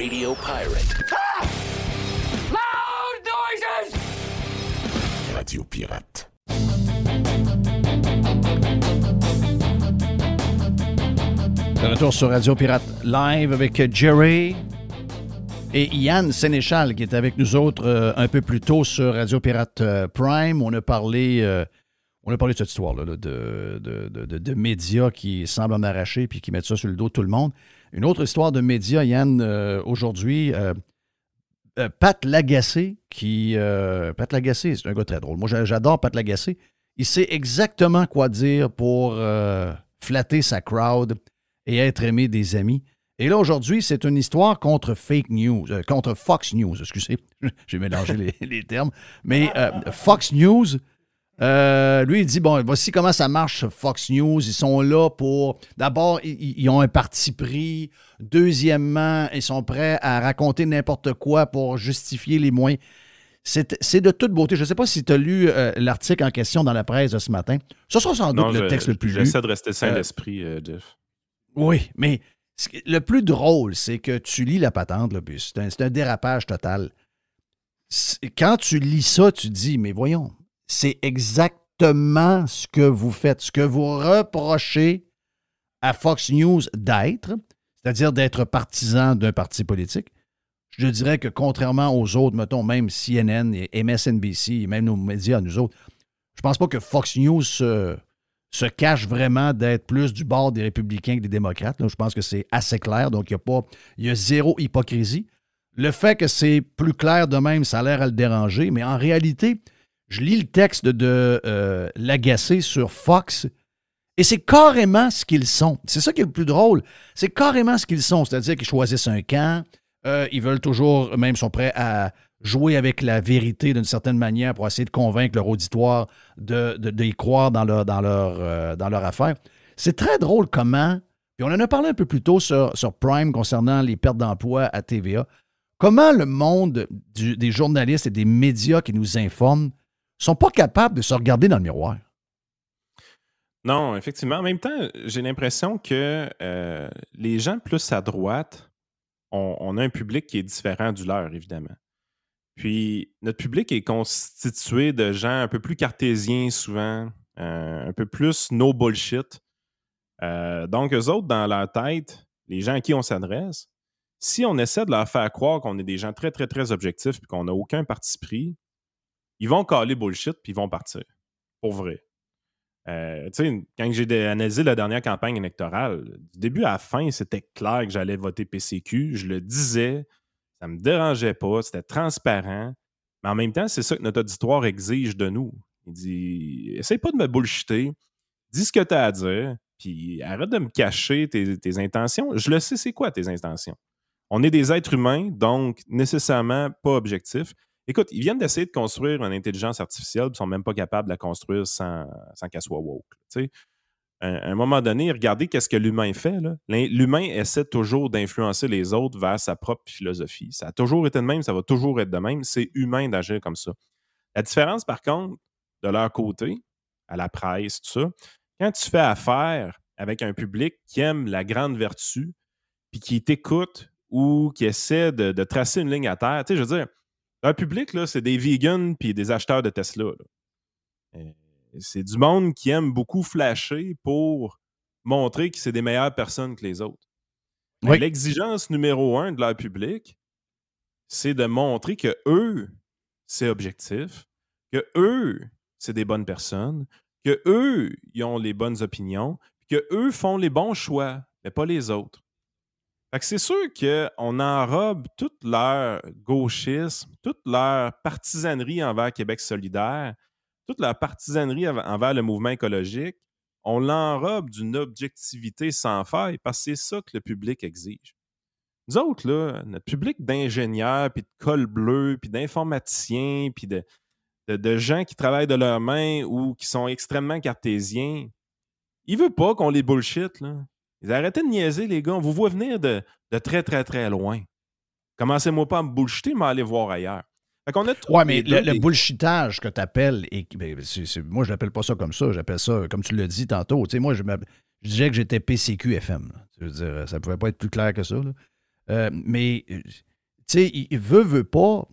Radio Pirate. Radio Pirate. De retour sur Radio Pirate Live avec Jerry et Yann Sénéchal qui est avec nous autres euh, un peu plus tôt sur Radio Pirate euh, Prime. On a parlé, euh, on a parlé de cette histoire-là, là, de, de, de- de- de médias qui semblent en arracher puis qui mettent ça sur le dos de tout le monde. Une autre histoire de médias, Yann, euh, aujourd'hui, euh, euh, Pat Lagacé, qui. Pat Lagacé, c'est un gars très drôle. Moi, j'a- j'adore Pat Lagacé. Il sait exactement quoi dire pour flatter sa crowd et être aimé des amis. Et là, aujourd'hui, c'est une histoire contre fake news, contre Fox News, excusez, [LAUGHS] j'ai mélangé les, termes. Mais Fox News, euh, lui, il dit, bon, voici comment ça marche, Fox News. Ils sont là pour... D'abord, ils, ils ont un parti pris. Deuxièmement, ils sont prêts à raconter n'importe quoi pour justifier les moyens. C'est de toute beauté. Je ne sais pas si tu as lu euh, l'article en question dans la presse de ce matin. Ce sera sans doute le texte le plus lu. J'essaie de rester sain Euh, d'esprit, euh, Jeff. Oui, mais le plus drôle, c'est que tu lis la patente, là, puis c'est un, un dérapage total. Quand tu lis ça, tu dis, mais voyons, c'est exactement ce que vous faites, ce que vous reprochez à Fox News d'être, c'est-à-dire d'être partisan d'un parti politique. Je dirais que contrairement aux autres, mettons même CNN et MSNBC, même nos médias, nous autres, je pense pas que Fox News se, cache vraiment d'être plus du bord des républicains que des démocrates. Je pense que c'est assez clair, donc il y a pas, il y a zéro hypocrisie. Le fait que c'est plus clair de même, ça a l'air à le déranger, mais en réalité, je lis le texte de euh, Lagacé sur Fox Et c'est carrément ce qu'ils sont. C'est ça qui est le plus drôle. C'est carrément ce qu'ils sont. C'est-à-dire qu'ils choisissent un camp. euh, ils veulent toujours, même sont prêts à jouer avec la vérité d'une certaine manière pour essayer de convaincre leur auditoire de, d'y croire euh, dans leur affaire. C'est très drôle comment, puis on en a parlé un peu plus tôt sur, Prime concernant les pertes d'emploi à TVA, comment le monde des journalistes et des médias qui nous informent sont pas capables de se regarder dans le miroir. Non, effectivement. En même temps, j'ai l'impression que euh, les gens plus à droite, on, a un public qui est différent du leur, évidemment. Puis notre public est constitué de gens un peu plus cartésiens souvent, euh, un peu plus no bullshit. Euh, donc, eux autres, dans leur tête, les gens à qui on s'adresse, si on essaie de leur faire croire qu'on est des gens très, très, très objectifs et qu'on n'a aucun parti pris, ils vont caler bullshit puis ils vont partir. Pour vrai. Euh, tu sais, quand j'ai analysé la dernière campagne électorale, du début à la fin, c'était clair que j'allais voter PCQ. Je le disais, ça me dérangeait pas, c'était transparent. Mais en même temps, c'est ça que notre auditoire exige de nous. Il dit essaye pas de me bullshiter, dis ce que tu as à dire, puis arrête de me cacher tes intentions. Je le sais, c'est quoi tes intentions? On est des êtres humains, donc nécessairement pas objectifs. Écoute, ils viennent d'essayer de construire une intelligence artificielle, ils sont même pas capables de la construire sans, sans qu'elle soit woke. À un moment donné, regardez qu'est-ce que l'humain fait. L'humain essaie toujours d'influencer les autres vers sa propre philosophie. Ça a toujours été de même, ça va toujours être de même. C'est humain d'agir comme ça. La différence, par contre, de leur côté, à la presse, tout ça, quand tu fais affaire avec un public qui aime la grande vertu, puis qui t'écoute ou qui essaie de, de tracer une ligne à terre, tu sais, je veux dire, leur public, là, c'est des vegans puis des acheteurs de Tesla. Euh, C'est du monde qui aime beaucoup flasher pour montrer que c'est des meilleures personnes que les autres. Mais Oui. L'exigence numéro un de leur public, c'est de montrer que eux, c'est objectif, que eux, c'est des bonnes personnes, que eux, ils ont les bonnes opinions, que eux font les bons choix, mais pas les autres. C'est sûr qu'on enrobe tout leur gauchisme, toute leur partisanerie envers Québec solidaire, toute leur partisanerie env- envers le mouvement écologique. On l'enrobe d'une objectivité sans faille parce que c'est ça que le public exige. Nous autres, notre public d'ingénieurs, puis de cols bleus, puis d'informaticiens, puis de, de, de gens qui travaillent de leurs mains ou qui sont extrêmement cartésiens, il veut pas qu'on les bullshit, là. Ils arrêtez de niaiser, les gars. On vous voit venir de, de très, très, très loin. Commencez-moi pas à me bullshiter, mais à aller voir ailleurs. Fait qu'on a Ouais, mais le, bullshitage que tu appelles, et, ben, c'est- c'est- moi, je l'appelle pas ça comme ça. J'appelle ça, comme tu l'as dit tantôt. Tu sais, moi, je, disais que j'étais PCQ-FM. Je veux dire, ça pouvait pas être plus clair que ça. là. Euh, mais, euh, tu sais, il, veut, veut pas,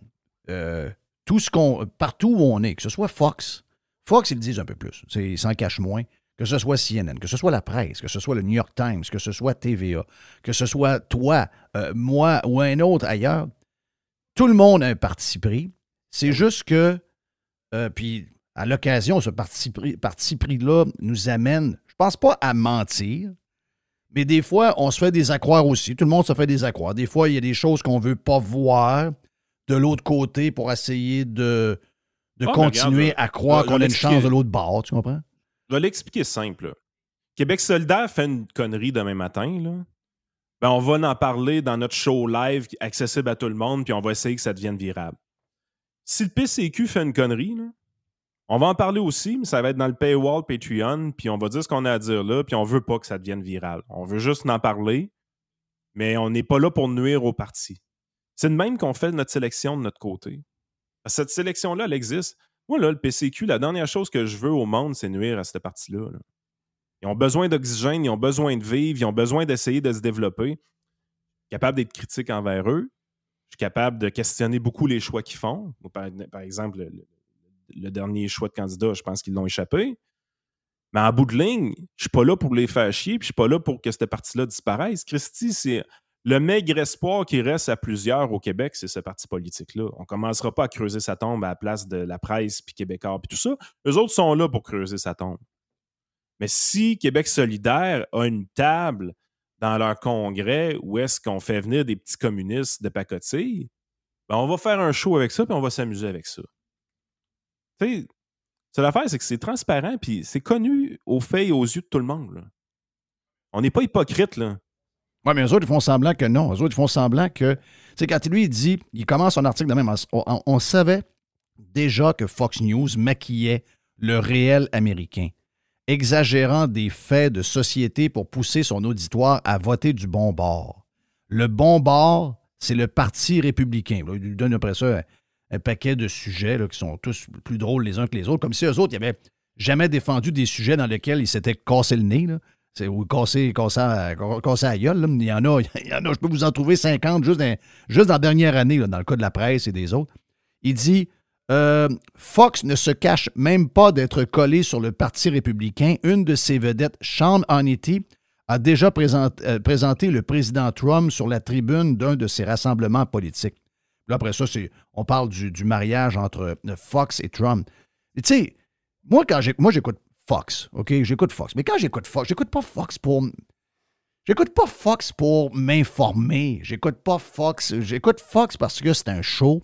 euh, tout ce qu'on. Partout où on est, que ce soit Fox. Fox, ils le disent un peu plus. Ils s'en cachent moins. Que ce soit CNN, que ce soit la presse, que ce soit le New York Times, que ce soit TVA, que ce soit toi, euh, moi ou un autre ailleurs, tout le monde a un parti pris. C'est juste que, euh, puis à l'occasion, ce parti pris, parti pris-là nous amène, je pense pas à mentir, mais des fois, on se fait des accroires aussi. Tout le monde se fait des accroires. Des fois, il y a des choses qu'on veut pas voir de l'autre côté pour essayer de, de Ah, continuer regarde, à croire vais qu'on a une chance de l'autre bord, tu comprends? Je vais l'expliquer simple. Québec solidaire fait une connerie demain matin. Là. Ben, on va en parler dans notre show live accessible à tout le monde, puis on va essayer que ça devienne virable. Si le PCQ fait une connerie, on va en parler aussi, mais ça va être dans le paywall Patreon, puis on va dire ce qu'on a à dire là, puis on veut pas que ça devienne viral. On veut juste en parler, mais on n'est pas là pour nuire au parti. C'est de même qu'on fait notre sélection de notre côté. Cette sélection-là, elle existe. Moi, là, le PCQ, la dernière chose que je veux au monde, c'est nuire à cette partie-là. là. Ils ont besoin d'oxygène, ils ont besoin de vivre, ils ont besoin d'essayer de se développer. Capable d'être critique envers eux. Je suis capable de questionner beaucoup les choix qu'ils font. Par, exemple, le, le- le dernier choix de candidat, je pense qu'ils l'ont échappé. Mais en bout de ligne, je suis pas là pour les faire chier, puis je suis pas là pour que cette partie-là disparaisse. Christy, c'est le maigre espoir qui reste à plusieurs au Québec, c'est ce parti politique-là. On commencera pas à creuser sa tombe à la place de la presse, puis Québécois, puis tout ça. Eux autres sont là pour creuser sa tombe. Mais si Québec solidaire a une table dans leur congrès où est-ce qu'on fait venir des petits communistes de pacotille, ben on va faire un show avec ça, puis on va s'amuser avec ça. Tu sais, C'est l'affaire, c'est que c'est transparent, puis c'est connu aux faits et aux yeux de tout le monde. On n'est pas hypocrite, là. Oui, mais eux autres, ils font semblant que non. Eux autres, ils font semblant que. Tu sais, quand lui, il dit, il commence son article de même. On, savait déjà que Fox News maquillait le réel américain, exagérant des faits de société pour pousser son auditoire à voter du bon bord. Le bon bord, c'est le Parti républicain. Il lui donne après ça un, paquet de sujets là, qui sont tous plus drôles les uns que les autres, comme si eux autres, ils n'avaient jamais défendu des sujets dans lesquels ils s'étaient cassé le nez. Ou cassé, cassé, à- à la gueule. Il y en a, [LAUGHS] il y en a, je peux vous en trouver 50 juste dans, juste la dernière année, dans le cas de la presse et des autres. Il dit euh, Fox ne se cache même pas d'être collé sur le Parti républicain. Une de ses vedettes, Sean Hannity, a déjà euh, présenté le président Trump sur la tribune d'un de ses rassemblements politiques. Là, après ça, on parle du, mariage entre euh, Fox et Trump. Tu sais, moi, quand moi, j'écoute Fox, OK? J'écoute Fox. Mais quand j'écoute Fox, j'écoute pas Fox pour. J'écoute pas Fox pour m'informer. J'écoute pas Fox. J'écoute Fox parce que c'est un show.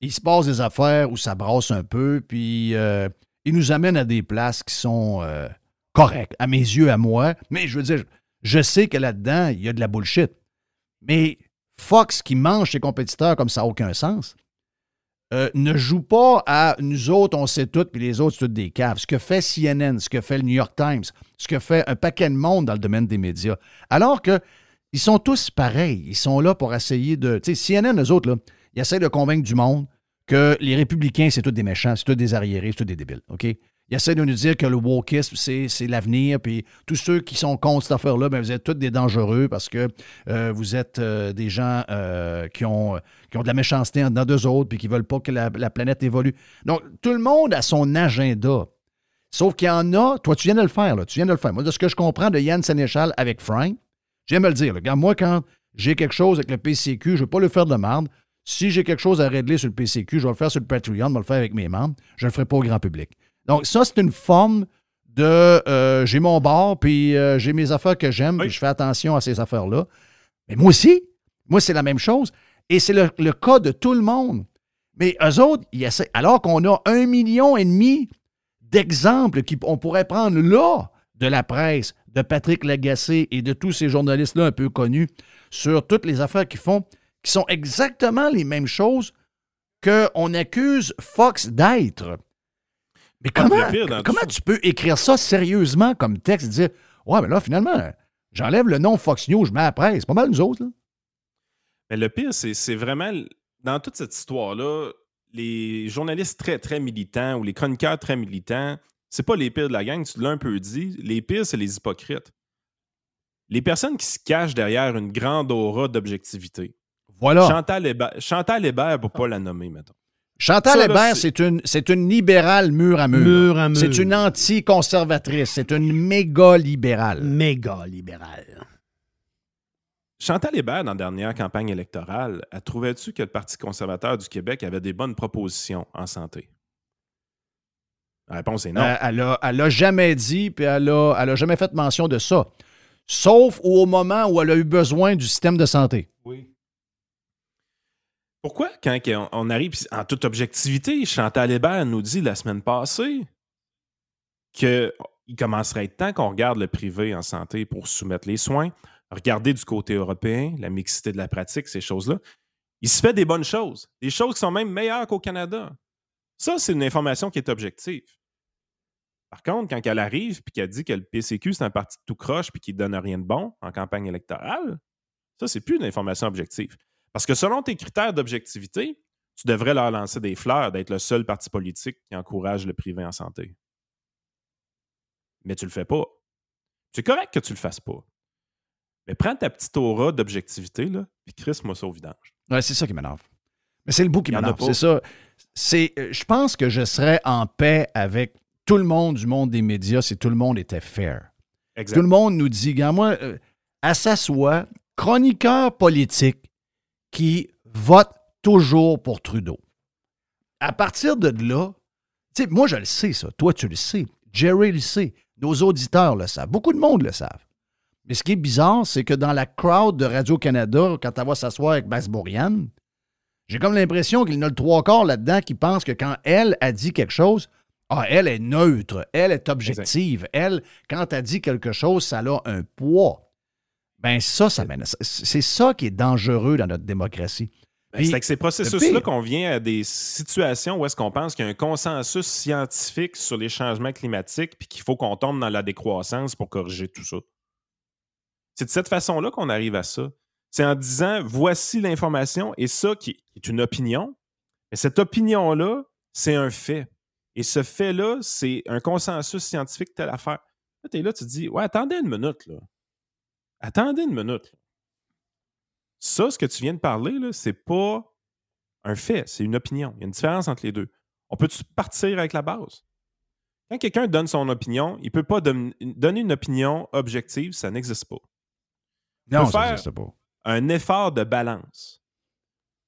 Il se passe des affaires où ça brasse un peu, puis euh, il nous amène à des places qui sont euh, correctes, à mes yeux, à moi. Mais je veux dire, je sais que là-dedans, il y a de la bullshit. Mais Fox qui mange ses compétiteurs comme ça n'a aucun sens, euh, ne joue pas à nous autres, on sait tout, puis les autres, c'est toutes des caves. Ce que fait CNN, ce que fait le New York Times, ce que fait un paquet de monde dans le domaine des médias. Alors que ils sont tous pareils. Ils sont là pour essayer de. Tu sais, CNN, eux autres, là, ils essaient de convaincre du monde que les républicains, c'est tous des méchants, c'est tous des arriérés, c'est tous des débiles. OK? Ils essaient de nous dire que le wokisme, c'est, l'avenir, puis tous ceux qui sont contre cette affaire-là, ben, vous êtes tous des dangereux parce que euh, vous êtes euh, des gens euh, qui, ont, qui ont de la méchanceté en dedans d'eux autres, puis qui veulent pas que la, la planète évolue. Donc, tout le monde a son agenda. Sauf qu'il y en a, toi, tu viens de le faire, là, tu viens de le faire. Moi, de ce que je comprends de Yann Sénéchal avec Frank, je viens de me le dire. Regarde, moi, quand j'ai quelque chose avec le PCQ, je ne veux pas le faire de merde. Si j'ai quelque chose à régler sur le PCQ, je vais le faire sur le Patreon, je vais le faire avec mes membres. Je ne le ferai pas au grand public. Donc, ça, c'est une forme de euh, j'ai mon bar, puis euh, j'ai mes affaires que j'aime, puis je fais attention à ces affaires-là. Mais moi aussi, moi, c'est la même chose. Et c'est le, le cas de tout le monde. Mais eux autres, ils essaient- alors qu'on a un million et demi d'exemples qu'on pourrait prendre là de la presse, de Patrick Lagacé et de tous ces journalistes-là un peu connus sur toutes les affaires qu'ils font, qui sont exactement les mêmes choses qu'on accuse Fox d'être. Mais comment, comment tu peux écrire ça sérieusement comme texte, dire Ouais, mais là, finalement, j'enlève le nom Fox News, je mets presse. C'est pas mal nous autres, là. Mais le pire, c'est c'est vraiment, dans toute cette histoire-là, les journalistes très, très militants ou les chroniqueurs très militants, c'est pas les pires de la gang, tu l'as un peu dit. Les pires, c'est les hypocrites. Les personnes qui se cachent derrière une grande aura d'objectivité. Voilà. Chantal Hébert, Chantal Hébert, pour pas la nommer, mettons. Chantal Hébert, c'est- une, c'est une libérale mur à mur. Mur à mur. C'est une anti-conservatrice. C'est une méga libérale. Méga libéral. Chantal Hébert, dans la dernière campagne électorale, elle trouvait-tu que le Parti conservateur du Québec avait des bonnes propositions en santé? La réponse est non. Euh, elle, a, elle a jamais dit, puis elle a, elle a jamais fait mention de ça. Sauf au moment où elle a eu besoin du système de santé. Oui. Pourquoi, quand on- arrive, en toute objectivité, Chantal Hébert nous dit la semaine passée qu'il commencerait à être temps qu'on regarde le privé en santé pour soumettre les soins, regarder du côté européen, la mixité de la pratique, ces choses-là. Il se fait des bonnes choses, des choses qui sont même meilleures qu'au Canada. Ça, c'est une information qui est objective. Par contre, quand elle arrive puis qu'elle dit que le PCQ, c'est un parti tout croche puis qui ne donne rien de bon en campagne électorale, ça, c'est plus une information objective. Parce que selon tes critères d'objectivité, tu devrais leur lancer des fleurs d'être le seul parti politique qui encourage le privé en santé. Mais tu le fais pas. C'est correct que tu le fasses pas. Mais prends ta petite aura d'objectivité, là, puis crisse-moi ça au vidange. Ouais, c'est ça qui m'énerve. Mais c'est le bout qui m'énerve. C'est ça. C'est, euh, je pense que je serais en paix avec tout le monde du monde des médias si tout le monde était fair. Exact. Tout le monde nous dit, gars, moi, euh, chroniqueur politique qui vote toujours pour Trudeau. À partir de là, tu sais, moi, je le sais, ça. Toi, tu le sais. Jerry le sait. Nos auditeurs le savent. Beaucoup de monde le savent. Mais ce qui est bizarre, c'est que dans la crowd de Radio-Canada, quand elle va s'asseoir avec Bass Bourrian, j'ai comme l'impression qu'il y a le trois quarts là-dedans qui pensent que quand elle a dit quelque chose, Ah, elle est neutre, elle est objective. Elle, quand elle dit quelque chose, ça a un poids. Ben ça, ça mène. C'est ça qui est dangereux dans notre démocratie. Ben, c'est avec ces processus-là qu'on vient à des situations où est-ce qu'on pense qu'il y a un consensus scientifique sur les changements climatiques puis qu'il faut qu'on tombe dans la décroissance pour corriger tout ça. C'est de cette façon-là qu'on arrive à ça. C'est en disant voici l'information et ça qui est une opinion. Et cette opinion-là, c'est un fait. Et ce fait-là, c'est un consensus scientifique telle affaire. Là, tu es là, tu te dis Ouais, attendez une minute, là. Attendez une minute. Ça, ce que tu viens de parler, c'est pas un fait, c'est une opinion. Il y a une différence entre les deux. On peut-tu partir avec la base? Quand quelqu'un donne son opinion, il ne peut pas donner une opinion objective, ça n'existe pas. non, ça n'existe pas. Un effort de balance.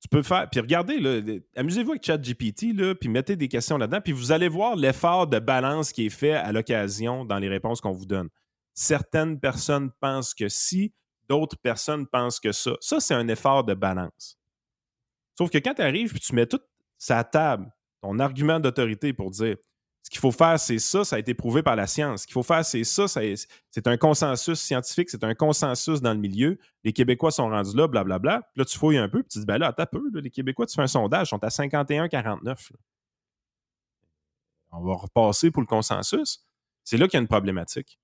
Tu peux faire. Puis regardez, amusez-vous avec ChatGPT, puis mettez des questions là-dedans, puis vous allez voir l'effort de balance qui est fait à l'occasion dans les réponses qu'on vous donne. Certaines personnes pensent que si, d'autres personnes pensent que ça. Ça, c'est un effort de balance. Sauf que quand tu arrives et tu mets tout sa table, ton argument d'autorité pour dire ce qu'il faut faire, c'est ça, ça a été prouvé par la science. Ce qu'il faut faire, c'est ça, c'est un consensus scientifique, c'est un consensus dans le milieu. Les Québécois sont rendus là, blablabla. Puis là, tu fouilles un peu, puis tu dis, ben là, attends peu, les Québécois, tu fais un sondage, ils sont à 51-49. On va repasser pour le consensus. C'est là qu'il y a une problématique.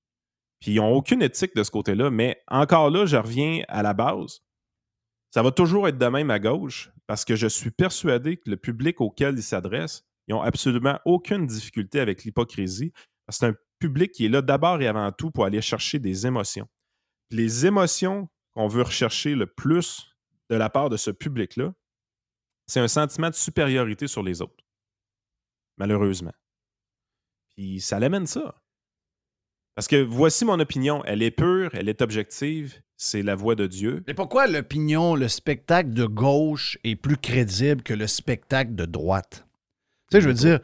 Puis ils n'ont aucune éthique de ce côté-là. Mais encore là, je reviens à la base. Ça va toujours être de même à gauche parce que je suis persuadé que le public auquel ils s'adressent, ils n'ont absolument aucune difficulté avec l'hypocrisie. C'est un public qui est là d'abord et avant tout pour aller chercher des émotions. Les émotions qu'on veut rechercher le plus de la part de ce public-là, c'est un sentiment de supériorité sur les autres. Malheureusement. Puis ça l'amène ça. Parce que voici mon opinion. Elle est pure, elle est objective, c'est la voix de Dieu. Mais pourquoi l'opinion, le spectacle de gauche est plus crédible que le spectacle de droite? Tu sais, je veux dire,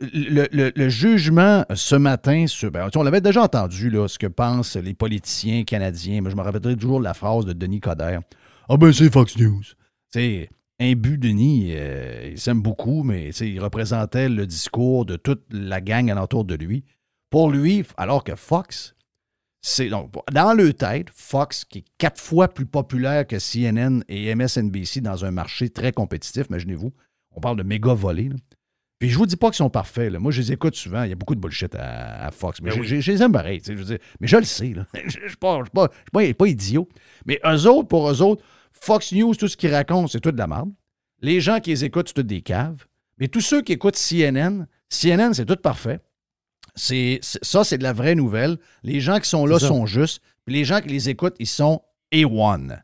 le, jugement ce matin, sur, ben, on l'avait déjà entendu, là, ce que pensent les politiciens canadiens, mais je me rappellerai toujours la phrase de Denis Coderre. Ah ben c'est Fox News. C'est un but, Denis, euh, il s'aime beaucoup, mais il représentait le discours de toute la gang alentour de lui. Pour lui, alors que Fox, c'est donc dans le tête, Fox, qui est quatre fois plus populaire que CNN et MSNBC dans un marché très compétitif, imaginez-vous, on parle de méga volés. Puis je vous dis pas qu'ils sont parfaits. Moi, je les écoute souvent. Il y a beaucoup de bullshit à, Fox. Mais, ben je, les aime pareil. Je veux mais je le sais. [LAUGHS] Je ne suis pas, pas, idiot. Mais eux autres, pour eux autres, Fox News, tout ce qu'ils racontent, c'est tout de la merde. Les gens qui les écoutent, c'est tout des caves. Mais tous ceux qui écoutent CNN, CNN, c'est tout parfait. C'est, ça, c'est de la vraie nouvelle. Les gens qui sont là sont justes. Puis les gens qui les écoutent, ils sont A1.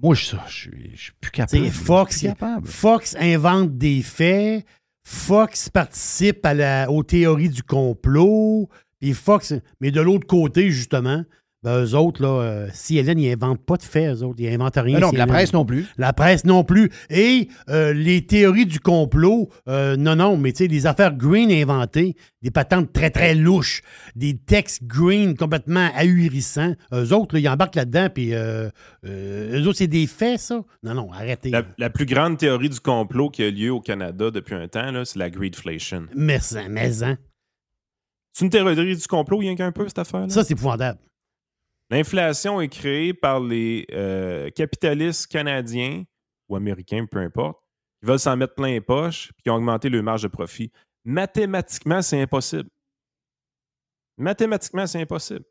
Moi, je, je, je suis plus capable. Fox, Fox invente des faits. Fox participe à la, aux théories du complot. Puis Fox, mais de l'autre côté, justement, ben, eux autres, là, euh, CNN, ils n'inventent pas de faits, eux autres. Ils n'inventent rien. non, la presse non plus. La presse non plus. Et euh, les théories du complot, euh, non, non, mais tu sais, des affaires green inventées, des patentes très, très louches, des textes green complètement ahurissants. Eux autres, ils embarquent là-dedans, puis eux autres, c'est des faits, ça? Non, non, arrêtez. La, plus grande théorie du complot qui a lieu au Canada depuis un temps, c'est la greedflation. Mais, mais, hein? C'est une théorie du complot, il y a qu'un peu, cette affaire-là? Ça, c'est épouvantable. L'inflation est créée par les euh, capitalistes canadiens ou américains, peu importe, qui veulent s'en mettre plein les poches et qui ont augmenté leur marge de profit. Mathématiquement, c'est impossible. Mathématiquement, c'est impossible.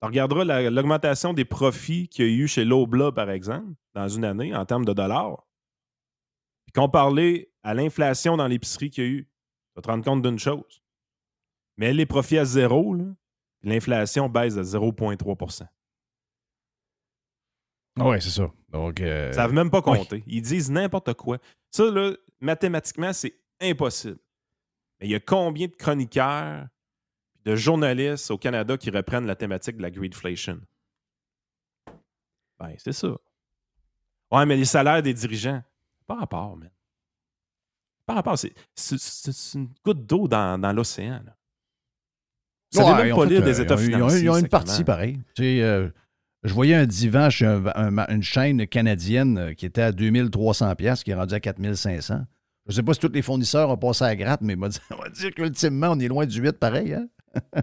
On regardera l'augmentation des profits qu'il y a eu chez Lobla, par exemple, dans une année, en termes de dollars. Puis comparé à l'inflation dans l'épicerie qu'il y a eu, tu vas te rendre compte d'une chose. Mais les profits à zéro, là, L'inflation baisse de 0,3% Oui, c'est ça. Donc, euh... Ça ne veut même pas compter. Ils disent n'importe quoi. Ça, là, mathématiquement, c'est impossible. Mais il y a combien de chroniqueurs de journalistes au Canada qui reprennent la thématique de la greedflation? Ben, c'est ça. Ouais, mais les salaires des dirigeants, pas rapport, man. Pas rapport. C'est une goutte d'eau dans, dans l'océan. Ça ouais, même pas lire des états financiers. Ils ont, une partie pareil. Euh, je voyais un divan chez une chaîne canadienne euh, qui était à 2300 pièces qui est rendu à 4500. Je ne sais pas si tous les fournisseurs ont passé à la gratte, mais [LAUGHS] on va dire, qu'ultimement, on est loin du 8 pareil. Hein? [LAUGHS]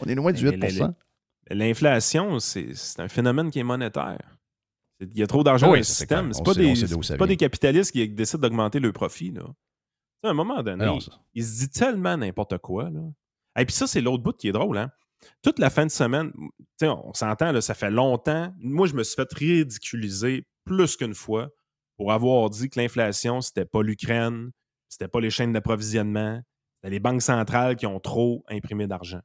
on est loin du 8 Mais la- L'inflation, c'est un phénomène qui est monétaire. Il y a trop d'argent Oui, dans le système. On pas, des, pas des capitalistes qui décident d'augmenter le profit. Là. À un moment donné, Non, ça- il se dit tellement n'importe quoi. Là. Et puis ça, c'est l'autre bout qui est drôle. Hein? Toute la fin de semaine, on s'entend, ça fait longtemps. Moi, je me suis fait ridiculiser plus qu'une fois pour avoir dit que l'inflation, c'était pas l'Ukraine, c'était pas les chaînes d'approvisionnement, c'était les banques centrales qui ont trop imprimé d'argent.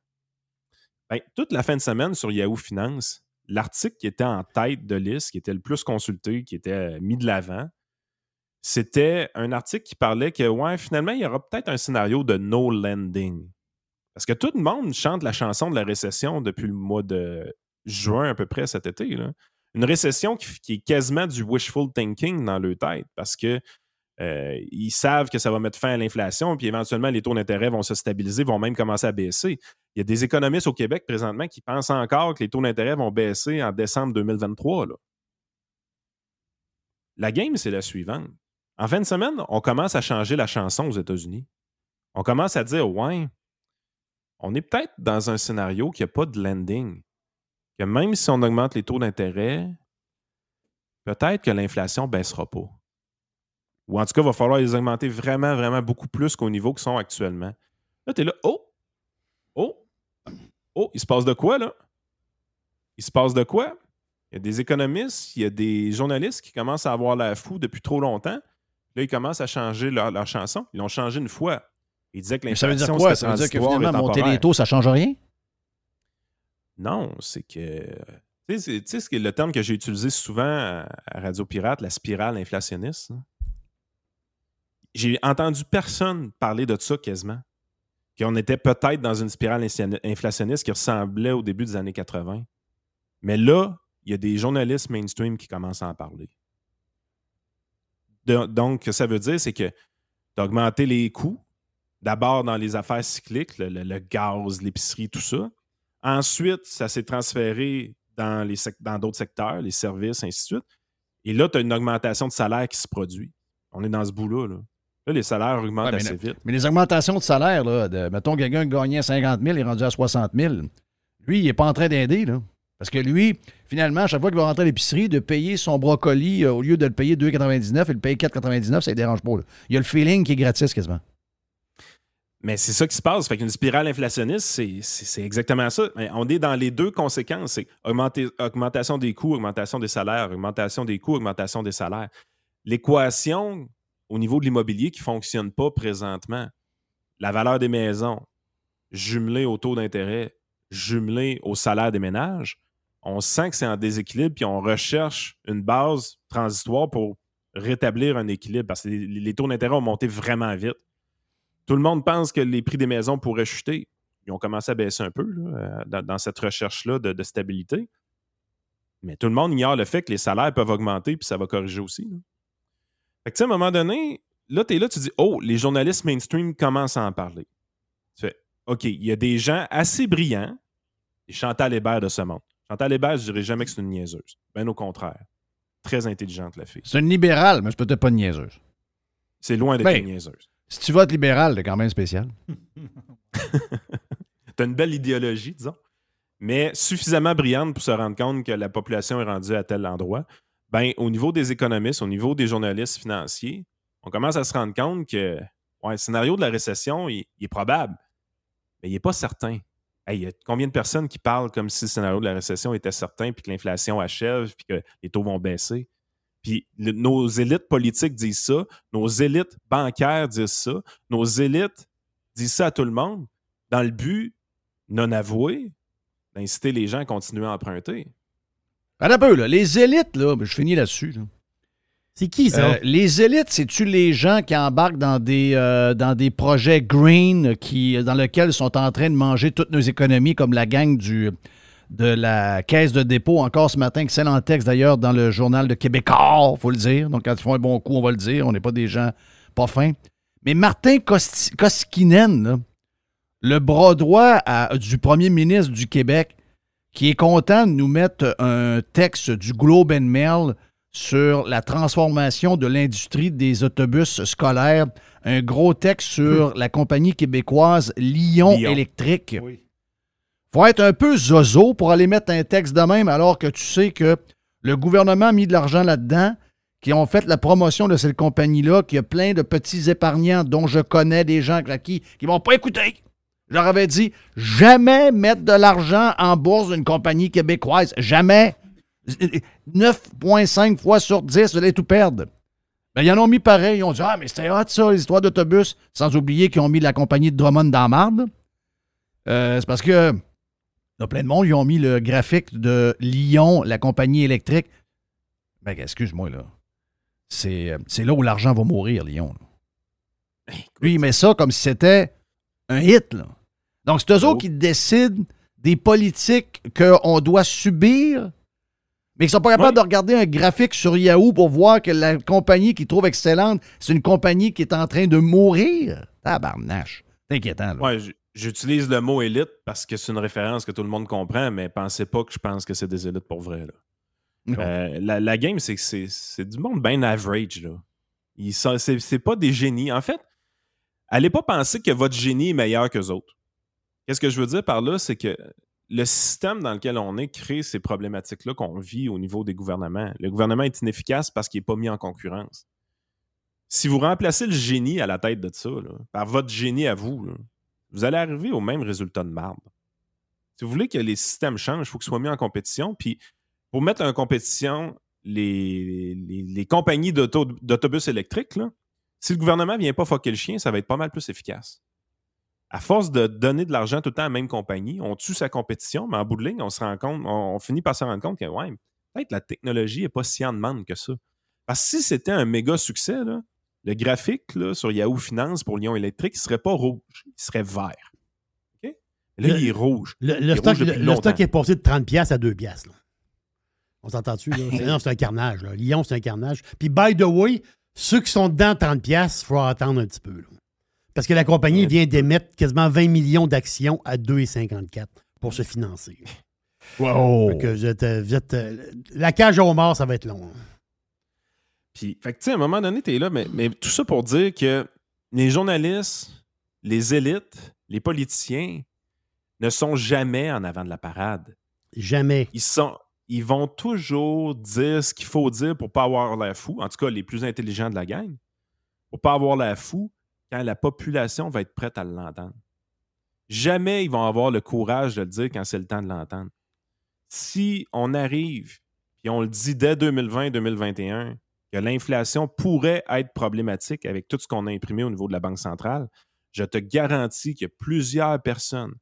Ben, toute la fin de semaine sur Yahoo Finance, l'article qui était en tête de liste, qui était le plus consulté, qui était euh, mis de l'avant, c'était un article qui parlait que, ouais, finalement, il y aura peut-être un scénario de no landing. Parce que tout le monde chante la chanson de la récession depuis le mois de juin à peu près cet été. Une récession qui, est quasiment du wishful thinking dans leur tête parce que euh, ils savent que ça va mettre fin à l'inflation, puis éventuellement les taux d'intérêt vont se stabiliser, vont même commencer à baisser. Il y a des économistes au Québec présentement qui pensent encore que les taux d'intérêt vont baisser en décembre 2023. là. La game, c'est la suivante. En fin de semaine, on commence à changer la chanson aux États-Unis. On commence à dire, ouais, on est peut-être dans un scénario qui n'a pas de landing. Que même si on augmente les taux d'intérêt, peut-être que l'inflation ne baissera pas. Ou en tout cas, il va falloir les augmenter vraiment, vraiment beaucoup plus qu'au niveau qu'ils sont actuellement. Là, tu es là, oh, oh, oh, il se passe de quoi, là? Il se passe de quoi? Il y a des économistes, il y a des journalistes qui commencent à avoir la fou depuis trop longtemps. Là, ils commencent à changer leur, leur chanson. Ils l'ont changé une fois. Ils disaient que Mais ça veut dire l'inflation, quoi? Ça veut dire que finalement, monter les taux, ça ne change rien? Non, c'est que. Tu sais, c'est- ce le terme que j'ai utilisé souvent à, à Radio Pirate, la spirale inflationniste. J'ai entendu personne parler de ça quasiment. Qu'on était peut-être dans une spirale infla- inflationniste qui ressemblait au début des années 80. Mais là, il y a des journalistes mainstream qui commencent à en parler. De- donc, ce que ça veut dire, c'est que d'augmenter les coûts, d'abord dans les affaires cycliques, le, le- le gaz, l'épicerie, tout ça. Ensuite, ça s'est transféré dans sec- d'autres secteurs, les services, ainsi de suite. Et là, tu as une augmentation de salaire qui se produit. On est dans ce bout-là. Là, Là, les salaires augmentent Ouais, assez vite. mais les augmentations de salaire, là, de, mettons quelqu'un qui gagnait 50 000 il est rendu à 60 000. Lui, il n'est pas en train d'aider. là. Parce que lui, finalement, à chaque fois qu'il va rentrer à l'épicerie, de payer son brocoli, euh, au lieu de le payer 2,99, il le paye 4,99, ça ne dérange pas. là. Il y a le feeling qui est gratis quasiment. Mais c'est ça qui se passe. Fait spirale inflationniste, c'est- exactement ça. Mais on est dans les deux conséquences. C'est augmentation des coûts, augmentation des salaires, augmentation des coûts, augmentation des salaires. L'équation au niveau de l'immobilier qui ne fonctionne pas présentement, la valeur des maisons jumelée au taux d'intérêt, jumelée au salaire des ménages, on sent que c'est en déséquilibre, puis on recherche une base transitoire pour rétablir un équilibre, parce que les taux d'intérêt ont monté vraiment vite. Tout le monde pense que les prix des maisons pourraient chuter. Ils ont commencé à baisser un peu là, euh, dans, dans cette recherche-là de, de stabilité. Mais tout le monde ignore le fait que les salaires peuvent augmenter, puis ça va corriger aussi. là. Fait que, à un moment donné, là, tu es là, tu dis Oh, les journalistes mainstream commencent à en parler. Tu fais OK, il y a des gens assez brillants, les Chantal Hébert de ce monde. Chantal Hébert, je dirais jamais que c'est une niaiseuse. Bien au contraire. Très intelligente, la fille. C'est une libérale, mais c'est peut-être pas une niaiseuse. C'est loin d'être Ben, une niaiseuse. Si tu votes libéral, c'est quand même spécial. [LAUGHS] tu as une belle idéologie, disons, mais suffisamment brillante pour se rendre compte que la population est rendue à tel endroit. Ben, au niveau des économistes, au niveau des journalistes financiers, on commence à se rendre compte que ouais, le scénario de la récession, il, est probable, mais il n'est pas certain. Il y a combien de personnes qui parlent comme si le scénario de la récession était certain, puis que l'inflation achève, puis que les taux vont baisser? Puis le- nos élites politiques disent ça, nos élites bancaires disent ça, nos élites disent ça à tout le monde dans le but non avoué d'inciter les gens à continuer à emprunter. Attends un peu, là. Les élites, là, je finis là-dessus. là. C'est qui, ça? Euh, les élites, c'est-tu les gens qui embarquent dans des, euh, dans des projets green qui, dans lesquels sont en train de manger toutes nos économies, comme la gang du, de la caisse de dépôt, encore ce matin, excellent texte d'ailleurs dans le journal de Québécois, faut le dire. Donc, quand ils font un bon coup, on va le dire. On n'est pas des gens pas fins. Mais Martin Koskinen, là, le bras droit à- du premier ministre du Québec, qui est content de nous mettre un texte du Globe and Mail sur la transformation de l'industrie des autobus scolaires un gros texte sur la compagnie québécoise Lyon, Lyon. Électrique. Faut être un peu zozo pour aller mettre un texte de même alors que tu sais que le gouvernement a mis de l'argent là-dedans, qui ont fait la promotion de cette compagnie-là, qu'il y a plein de petits épargnants dont je connais des gens qui qui vont pas écouter. Je leur avais dit jamais mettre de l'argent en bourse d'une compagnie québécoise. Jamais. 9,5 fois sur 10, vous allez tout perdre. Ben, ils en ont mis pareil. Ils ont dit Ah, mais c'était hot ça, les histoires d'autobus. Sans oublier qu'ils ont mis la compagnie de Drummond dans la marde. Euh, c'est parce que il y a plein de monde, ils ont mis le graphique de Lyon, la compagnie électrique. Ben, excuse-moi, là. C'est, euh, c'est là où l'argent va mourir, Lyon. là. Lui, il met ça comme si c'était un hit, là. Donc, c'est eux autres qui décident des politiques qu'on doit subir, mais qui sont pas capables de regarder un graphique sur Yahoo pour voir que la compagnie qu'ils trouvent excellente, c'est une compagnie qui est en train de mourir. Tabarnache. C'est inquiétant, là. Ouais, j'utilise le mot élite parce que c'est une référence que tout le monde comprend, mais pensez pas que je pense que c'est des élites pour vrai. Là. Euh, la, la game, c'est que c'est, du monde bien average. Là. C'est, pas des génies. En fait, allez pas penser que votre génie est meilleur que autres. Qu'est-ce que je veux dire par là? C'est que le système dans lequel on est crée ces problématiques-là qu'on vit au niveau des gouvernements. Le gouvernement est inefficace parce qu'il n'est pas mis en concurrence. Si vous remplacez le génie à la tête de ça, là, par votre génie à vous, là, vous allez arriver au même résultat de marde. Si vous voulez que les systèmes changent, il faut qu'ils soient mis en compétition. Puis, pour mettre en compétition les, compagnies d'auto- d'autobus électriques, si le gouvernement ne vient pas foquer le chien, ça va être pas mal plus efficace. À force de donner de l'argent tout le temps à la même compagnie, on tue sa compétition, mais en bout de ligne, on finit par se rendre compte que ouais, peut-être la technologie n'est pas si en demande que ça. Parce que si c'était un méga succès, là, le graphique là, sur Yahoo Finance pour Lyon Électrique, il ne serait pas rouge, il serait vert. Là, Le- il est rouge. Le, Il le est stock, rouge le, est passé de 30$ piastres à 2$. piastres, là. On s'entend-tu? non, c'est un carnage. Là. Lyon, c'est un carnage. Puis, by the way, ceux qui sont dedans 30$, piastres, il faut attendre un petit peu. là. Parce que la compagnie vient d'émettre quasiment 20 millions d'actions à 2,54 pour se financer. Wow! Fait que vous êtes, euh, vous êtes, euh, la cage au mort, ça va être long. hein. Puis, fait que, tu sais, à un moment donné, tu es là, mais, mais tout ça pour dire que les journalistes, les élites, les politiciens ne sont jamais en avant de la parade. Jamais. Ils, sont, ils vont toujours dire ce qu'il faut dire pour pas avoir l'air fou, en tout cas les plus intelligents de la gang, pour pas avoir l'air fou quand la population va être prête à l'entendre. Jamais ils vont avoir le courage de le dire quand c'est le temps de l'entendre. Si on arrive, puis on le dit dès 2020-2021, que l'inflation pourrait être problématique avec tout ce qu'on a imprimé au niveau de la Banque centrale, je te garantis qu'il y a plusieurs personnes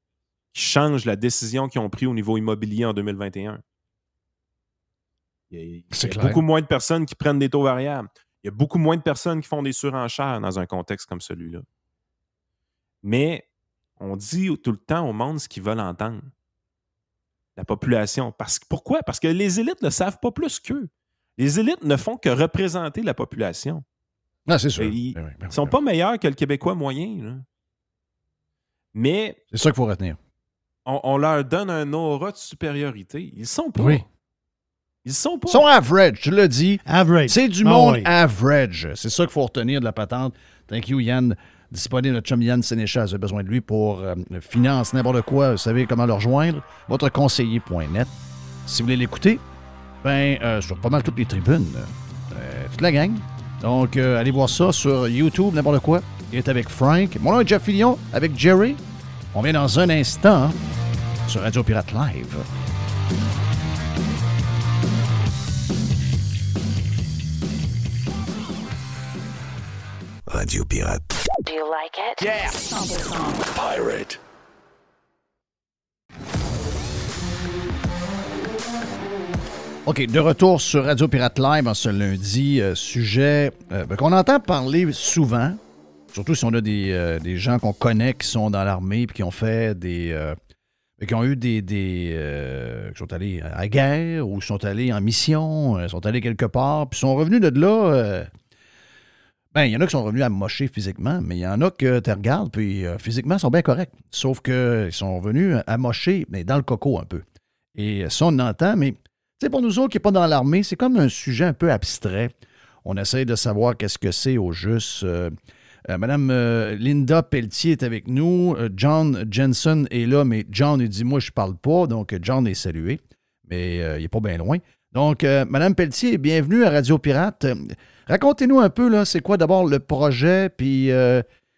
qui changent la décision qu'ils ont prise au niveau immobilier en 2021. Il y a, il y a C'est clair. beaucoup moins de personnes qui prennent des taux variables. Il y a beaucoup moins de personnes qui font des surenchères dans un contexte comme celui-là. Mais on dit tout le temps au monde ce qu'ils veulent entendre. La population. Parce, pourquoi? Parce que les élites ne savent pas plus qu'eux. Les élites ne font que représenter la population. Ah, c'est sûr. Ils Ben oui, ben ne oui, sont ben pas meilleurs que le Québécois moyen. là. Mais C'est ça qu'il faut retenir. on, on leur donne un aura de supériorité. Ils sont pas. Oui. Ils sont pas. Ils sont average, tu l'as dit. Average. C'est du Ah monde oui. average. C'est ça qu'il faut retenir de la patente. Thank you, Yann. Disponible notre chum Yann Sénéchal. Vous avez besoin de lui pour euh, finance, n'importe quoi. Vous savez comment le rejoindre? Votreconseiller.net. Si vous voulez l'écouter, ben, euh, sur pas mal toutes les tribunes. euh, toute la gang. Donc, euh, allez voir ça sur YouTube, n'importe quoi. Il est avec Frank. Mon nom est Jeff Fillion avec Jerry. On vient dans un instant sur Radio Pirate Live. Radio Pirate. Do you like it? Yeah. 100%. Pirate. OK, de retour sur Radio Pirate Live en ce lundi, euh, sujet euh, ben, qu'on entend parler souvent, surtout si on a des, euh, des gens qu'on connaît qui sont dans l'armée et qui ont fait des. qui ont eu des. qui sont allés à guerre ou sont allés en mission, sont allés quelque part, puis sont revenus de là. ben, il y en a qui sont revenus amochés physiquement, mais il y en a que tu regardes, puis physiquement, sont bien corrects. Sauf qu'ils sont revenus amochés, mais dans le coco un peu. Et ça, on entend, mais sais, pour nous autres qui n'est pas dans l'armée, c'est comme un sujet un peu abstrait. On essaie de savoir qu'est-ce que c'est au juste. euh, Euh, Madame euh, Linda Pelletier est avec nous. John Jensen est là, mais John, il dit Moi, je parle pas. Donc, John est salué, mais il n'est pas bien loin. Donc, Madame Pelletier, bienvenue à Radio Pirate. Racontez-nous un peu, là, c'est quoi d'abord le projet, puis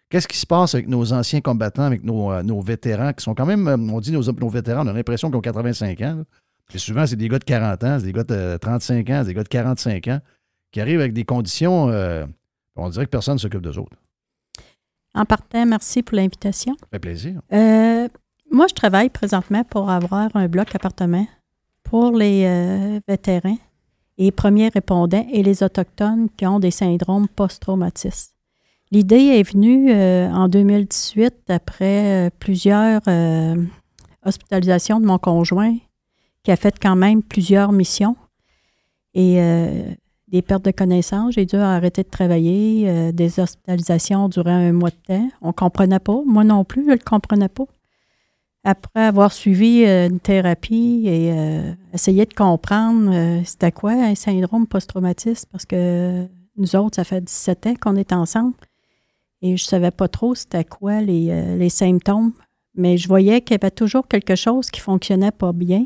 qu'est-ce qui se passe avec nos anciens combattants, avec nos, vétérans, qui sont quand même, on dit nos, nos vétérans, on a l'impression qu'ils ont 85 ans. Puis souvent, c'est des gars de 40 ans, c'est des gars de euh, 35 ans, c'est des gars de 45 ans, qui arrivent avec des conditions, euh, on dirait que personne ne s'occupe d'eux autres. En partant, merci pour l'invitation. Ça fait plaisir. Euh, moi, je travaille présentement pour avoir un bloc appartement pour les euh, vétérans et premiers répondants et les Autochtones qui ont des syndromes post-traumatistes. L'idée est venue euh, en 2018 après euh, plusieurs euh, hospitalisations de mon conjoint qui a fait quand même plusieurs missions et euh, des pertes de connaissances. J'ai dû arrêter de travailler, euh, des hospitalisations durant un mois de temps. On ne comprenait pas. Moi non plus, je ne le comprenais pas. Après avoir suivi euh, une thérapie et essayer de comprendre c'était quoi un syndrome post-traumatiste, parce que nous autres, ça fait 17 ans qu'on est ensemble et je ne savais pas trop c'était quoi les, les symptômes, mais je voyais qu'il y avait toujours quelque chose qui fonctionnait pas bien.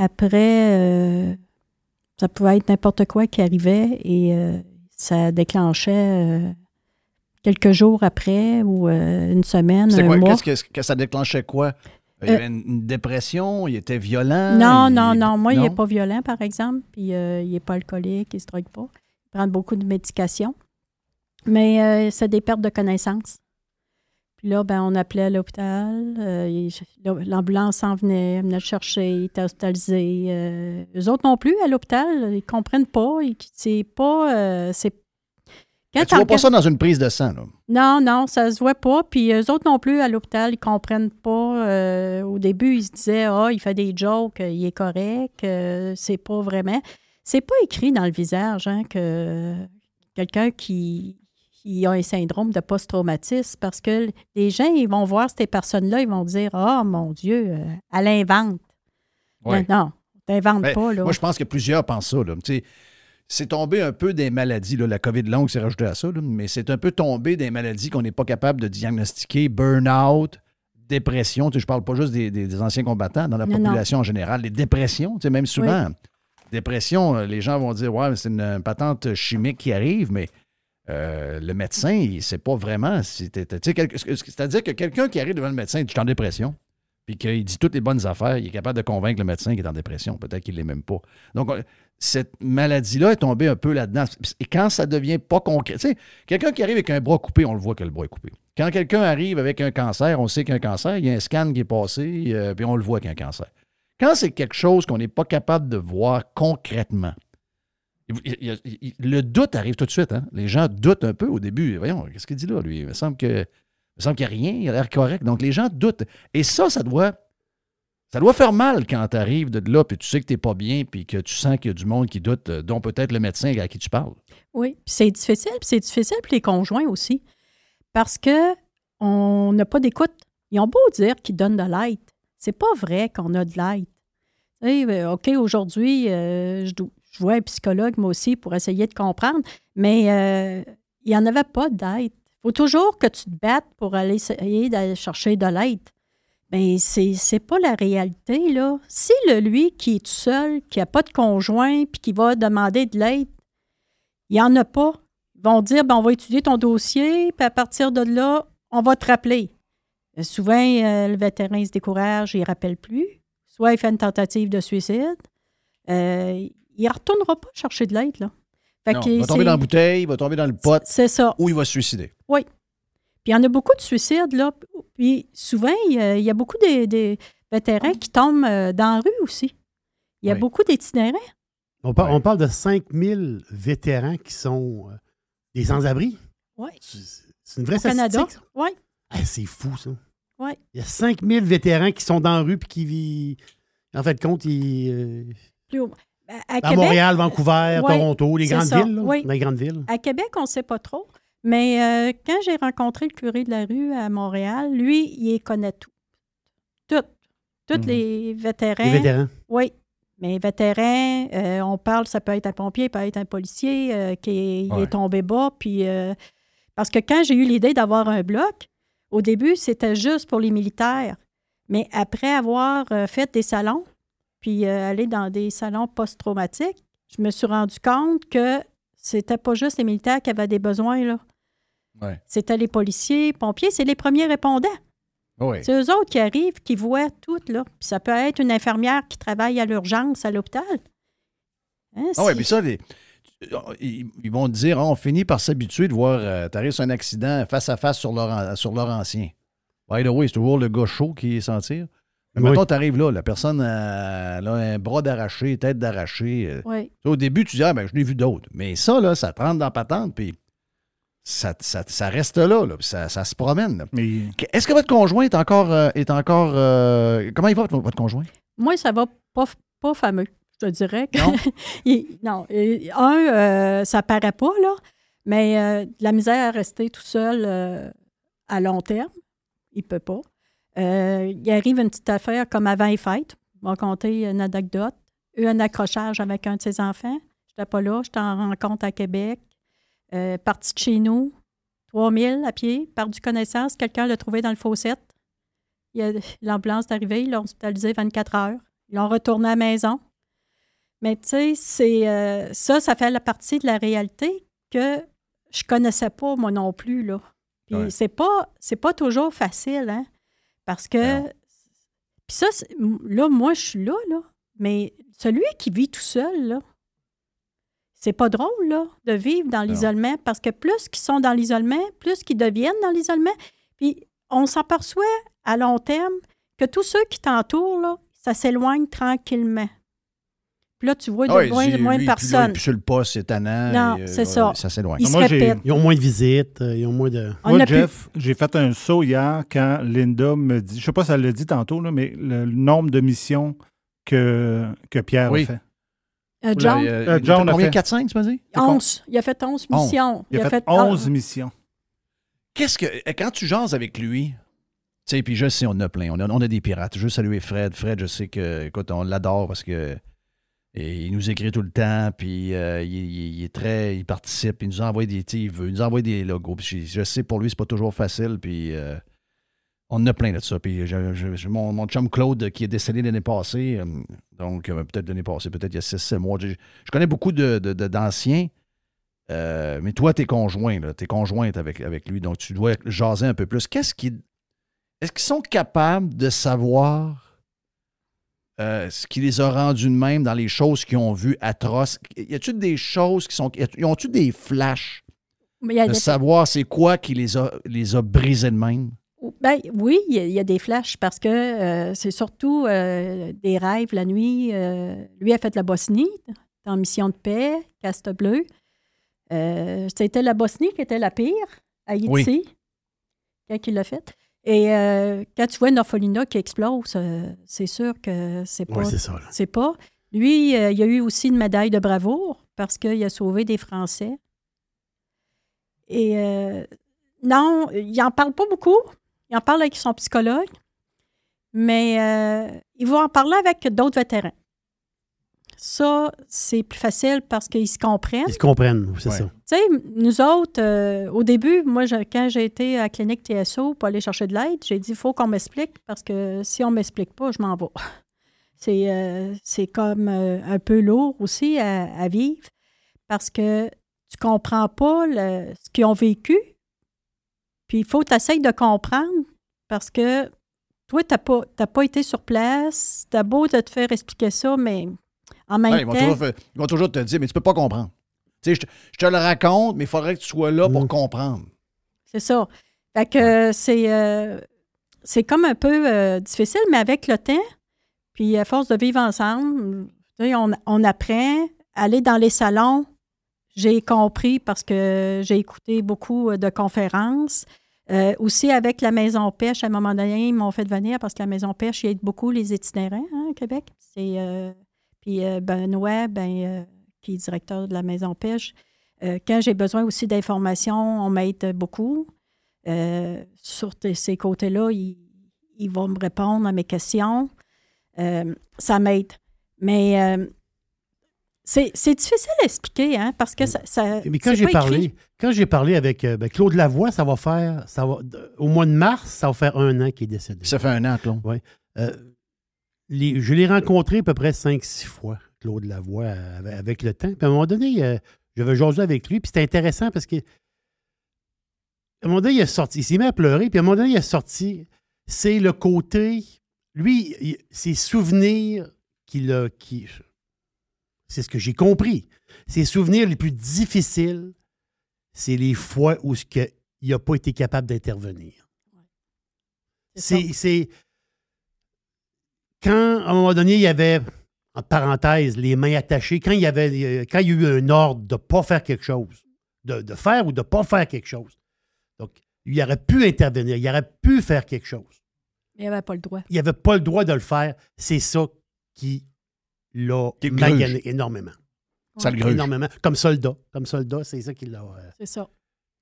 Après, euh, ça pouvait être n'importe quoi qui arrivait et euh, ça déclenchait euh, quelques jours après ou une semaine, C'est un quoi? mois. Qu'est-ce que, ça déclenchait quoi? Il y avait une, une dépression, il était violent? Non, il- non, non. Moi, il n'est pas violent, par exemple, puis il n'est pas alcoolique, il ne se drogue pas. Il prend beaucoup de médication. Mais euh, c'est des pertes de connaissances. Puis là, ben, on appelait à l'hôpital. euh, L'ambulance s'en venait, venait le chercher, il était hospitalisé. Euh, eux autres non plus, à l'hôpital, ils ne comprennent pas. C'est pas... euh, c'est... Quand Mais tu vois pas ça dans une prise de sang, là. non, non, ça se voit pas. Puis eux autres non plus, à l'hôpital, ils comprennent pas. Euh, au début, ils se disaient, ah, il fait des jokes, il est correct. euh, c'est pas vraiment. C'est pas écrit dans le visage hein, que quelqu'un qui, qui a un syndrome de post-traumatisme parce que les gens, ils vont voir ces personnes-là, ils vont dire, ah, mon Dieu, euh, elle invente. Ouais. Non, non, t'inventes Ben, pas, là. Moi, je pense que plusieurs pensent ça. Là. Tu sais, C'est tombé un peu des maladies. Là. La COVID longue s'est rajoutée à ça, là, mais c'est un peu tombé des maladies qu'on n'est pas capable de diagnostiquer. Burn-out, dépression. Tu sais, je parle pas juste des, des- des anciens combattants, dans la Non, non. population en général. Les dépressions, tu sais, même souvent, dépression, euh, les gens vont dire Ouais, mais c'est une patente chimique qui arrive, mais euh, le médecin, il ne sait pas vraiment. si C'est-à-dire que quelqu'un qui arrive devant le médecin et Je en dépression, puis qu'il dit toutes les bonnes affaires, il est capable de convaincre le médecin qu'il est en dépression. Peut-être qu'il ne l'est même pas. Donc, cette maladie-là est tombée un peu là-dedans. Et quand ça devient pas concret, tu sais, quelqu'un qui arrive avec un bras coupé, on le voit que le bras est coupé. Quand quelqu'un arrive avec un cancer, on sait qu'il y a un cancer, il y a un scan qui est passé, euh, puis on le voit qu'il y a un cancer. Quand c'est quelque chose qu'on n'est pas capable de voir concrètement, le doute arrive tout de suite. hein. Les gens doutent un peu au début. Voyons, qu'est-ce qu'il dit là, lui? Il me semble qu'il n'y a rien, il a l'air correct. Donc, les gens doutent. Et ça, ça doit, ça doit faire mal quand tu arrives de là, puis tu sais que tu n'es pas bien, puis que tu sens qu'il y a du monde qui doute, euh, dont peut-être le médecin à qui tu parles. Oui, puis c'est difficile, puis c'est difficile pour les conjoints aussi. Parce que on n'a pas d'écoute. Ils ont beau dire qu'ils donnent de l'aide. C'est pas vrai qu'on a de l'aide. Euh, OK, aujourd'hui, euh, je, je vois un psychologue, moi aussi, pour essayer de comprendre, mais euh, il n'y en avait pas d'aide. Il faut toujours que tu te battes pour aller essayer d'aller chercher de l'aide. Mais c'est c'est pas la réalité, là. Si le lui qui est tout seul, qui n'a pas de conjoint, puis qui va demander de l'aide, il n'y en a pas. Ils vont dire, ben, on va étudier ton dossier, puis à partir de là, on va te rappeler. Euh, Souvent, euh, le vétéran se décourage, il ne rappelle plus. Soit il fait une tentative de suicide. Il ne retournera pas chercher de l'aide. Là. Fait Non, que il va tomber dans la bouteille, il va tomber dans le pot, C'est ça. ou il va se suicider. Oui. Puis il y en a beaucoup de suicides, là. Puis souvent, il y a, il y a beaucoup de, de vétérans qui tombent euh, dans la rue aussi. Il y a Oui. beaucoup d'itinérants. On, par- on parle de 5000 vétérans qui sont euh, des sans-abri. Oui. C'est une vraie Au Canada. statistique. ça? Oui. Ah, c'est fou, ça. Oui. Il y a 5000 vétérans qui sont dans la rue puis qui vivent. En fait, compte, ils. euh, Plus haut. À, à à Québec- Montréal, Vancouver, Ouais, Toronto, les grandes ça, villes. là, oui. dans les grandes villes. À Québec, on ne sait pas trop. Mais euh, quand j'ai rencontré le curé de la rue à Montréal, lui, il connaît tout. Tout. Tous Mhm. les vétérans. Les vétérans. Oui. Mais vétérans, euh, on parle, ça peut être un pompier, ça peut être un policier euh, qui est, il Ouais. est tombé bas, puis Parce que quand j'ai eu l'idée d'avoir un bloc, au début, c'était juste pour les militaires. Mais après avoir fait des salons, puis euh, aller dans des salons post-traumatiques, je me suis rendu compte que c'était pas juste les militaires qui avaient des besoins, là. Ouais. C'était les policiers, pompiers, c'est les premiers répondants. Oui. C'est eux autres qui arrivent, qui voient tout, là. Puis ça peut être une infirmière qui travaille à l'urgence à l'hôpital. Hein, Ah oui, puis ça, les- ils, vont te dire, ah, on finit par s'habituer de voir, euh, t'arrives sur un accident face à face sur leur, sur leur ancien. By the way, c'est toujours le gars chaud qui s'en tire. Mais Oui. maintenant, t'arrives là, la personne a un bras d'arraché, tête d'arraché. euh. Oui. Au début, tu dis, ah, ben, je l'ai vu d'autres. Mais ça, là, ça te rentre dans la patente, puis ça, ça- ça reste là, là, puis ça, ça se promène. Est-ce que votre conjoint est encore. euh, est encore euh, comment il va, votre, votre conjoint? Moi, ça va pas, pas fameux, je te dirais. que- Non? [LAUGHS] Il- non. Un, euh, ça paraît pas, là, mais euh, la misère à rester tout seul euh, à long terme, il peut pas. Euh, il arrive une petite affaire comme avant les fêtes. On va compter une anecdote. Eu un accrochage avec un de ses enfants. Je n'étais pas là, j'étais en rencontre à Québec. Euh, parti de chez nous, 3000 à pied, perdu connaissance. Quelqu'un l'a trouvé dans le fossette. Il y a- [LAUGHS] L'ambulance est arrivée, ils l'ont hospitalisé 24 heures. Ils l'ont retourné à la maison. Mais tu sais, c'est euh, ça, ça fait la partie de la réalité que je connaissais pas, moi non plus. Là. Puis Ouais. c'est pas c'est pas toujours facile, hein? Parce que. Puis ça, là, moi, je suis là, là. Mais celui qui vit tout seul, là, c'est pas drôle, là, de vivre dans l'isolement. Parce que plus qu'ils sont dans l'isolement, plus qu'ils deviennent dans l'isolement. Puis on s'aperçoit à long terme que tous ceux qui t'entourent, là, ça s'éloigne tranquillement. Puis là, tu vois de Ah oui, moins si en moins de puis là, personnes. Puis sur le poste, c'est tannant. Non, et, euh, c'est ça. Ça s'éloigne. Il j'ai- répète. Ils ont moins de visites, euh, ils ont moins de. On Moi, a pu- Jeff, j'ai fait un saut hier quand Linda me dit, je sais pas si elle l'a dit tantôt, là, mais le, nombre de missions que, que Pierre Oui. a fait. Euh, John, Euh, Euh, il John a fait a combien? fait- 4-5, tu m'as dit? 11. Il a fait 11 Onze. missions. Il a fait ah, 11 missions. Qu'est-ce que. Quand tu jases avec lui, tu sais, puis je sais, on en a plein. On a, on a des pirates. Je veux saluer Fred. Fred, je sais que, écoute, on l'adore parce que. Et il nous écrit tout le temps, puis euh, il, est très. Il participe, il nous envoie des. Il, veut, il nous envoie des logos. Je, sais, pour lui, c'est pas toujours facile, puis. euh, on a plein de ça. Puis mon, mon chum Claude, qui est décédé l'année passée, euh, donc euh, peut-être l'année passée, peut-être il y a 6-7 mois. Je, connais beaucoup de- de- de- d'anciens. Mais toi, t'es conjoint, t'es conjointe avec, avec lui, donc tu dois jaser un peu plus. Qu'est-ce qui. Est-ce qu'ils sont capables de savoir euh, ce qui les a rendus de même dans les choses qu'ils ont vues atroces? Y a-t-il des choses qui sont. Y ont-tu des flashs Mais il y a de savoir c'est quoi qui les a, les a brisés de même? Ben, oui, il y, a, il y a des flashs parce que euh, c'est surtout euh, des rêves la nuit. Lui a fait la Bosnie en mission de paix, caste bleu. Euh, C'était la Bosnie qui était la pire, Haïti, Oui. quand il l'a fait. Et euh, quand tu vois une orphelinat qui explose, euh, c'est sûr que c'est pas. Ouais, c'est ça, là. C'est pas. Lui, euh, il a eu aussi une médaille de bravoure parce qu'il a sauvé des Français. Et non, il n'en parle pas beaucoup. Il en parle avec son psychologue, mais il va en parler avec d'autres vétérans. Ça, c'est plus facile parce qu'ils se comprennent. Ils se comprennent, c'est Ouais. ça. Tu sais, nous autres, euh, au début, moi, je- quand j'ai été à la clinique TSO pour aller chercher de l'aide, j'ai dit il faut qu'on m'explique parce que si on ne m'explique pas, je m'en vais. [LAUGHS] C'est euh, c'est comme euh, un peu lourd aussi à, à vivre parce que tu comprends pas le- ce qu'ils ont vécu. Puis il faut que tu essayes de comprendre parce que toi, tu n'as pas, t'as pas été sur place. Tu as beau de te faire expliquer ça, mais en même Ouais, ils, vont temps. toujours, ils vont toujours te dire, mais tu peux pas comprendre. Tu sais, je, te- je te le raconte, mais il faudrait que tu sois là Mm. pour comprendre. C'est ça. Fait que c'est, euh, c'est comme un peu euh, difficile, mais avec le temps, puis à force de vivre ensemble, on, on apprend. Aller dans les salons, j'ai compris parce que j'ai écouté beaucoup euh, de conférences. Euh, aussi avec la Maison Pêche, à un moment donné, ils m'ont fait venir parce que la Maison Pêche, il aide beaucoup les itinérants hein, au Québec. C'est, euh, puis euh, Benoît, ben, euh, qui est directeur de la Maison Pêche, euh, quand j'ai besoin aussi d'informations, on m'aide beaucoup. Euh, sur ces côtés-là, il, il va me répondre à mes questions. Euh, ça m'aide. Mais euh, C'est c'est difficile à expliquer, hein, parce que ça. ça Mais quand c'est j'ai parlé, écrit. quand j'ai parlé avec ben, Claude Lavoie, ça va faire, ça va, au mois de mars, ça va faire un an qu'il est décédé. Ça fait un an, Claude. Oui. Euh, les- je l'ai rencontré à peu près 5-6 fois, Claude Lavoie, avec, le temps. Puis à un moment donné, euh, j'avais jasé avec lui, puis c'était intéressant parce que à un moment donné, il est sorti, il s'est mis à pleurer, puis à un moment donné, il est sorti. C'est le côté, lui, il- ses souvenirs qu'il a, qui, c'est ce que j'ai compris. Ses souvenirs les plus difficiles, c'est les fois où ce que il n'a pas été capable d'intervenir. C'est, c'est quand, à un moment donné, il y avait, en parenthèse, les mains attachées, quand il y avait, euh, quand il y a eu un ordre de ne pas faire quelque chose, de, de faire ou de ne pas faire quelque chose. Donc, il aurait pu intervenir, il aurait pu faire quelque chose. Il n'avait pas le droit. Il n'avait pas le droit de le faire. C'est ça qui l'a magané énormément. Ça le gruge. Énormément. Comme soldat. Comme soldat, c'est ça qui l'a euh, C'est ça.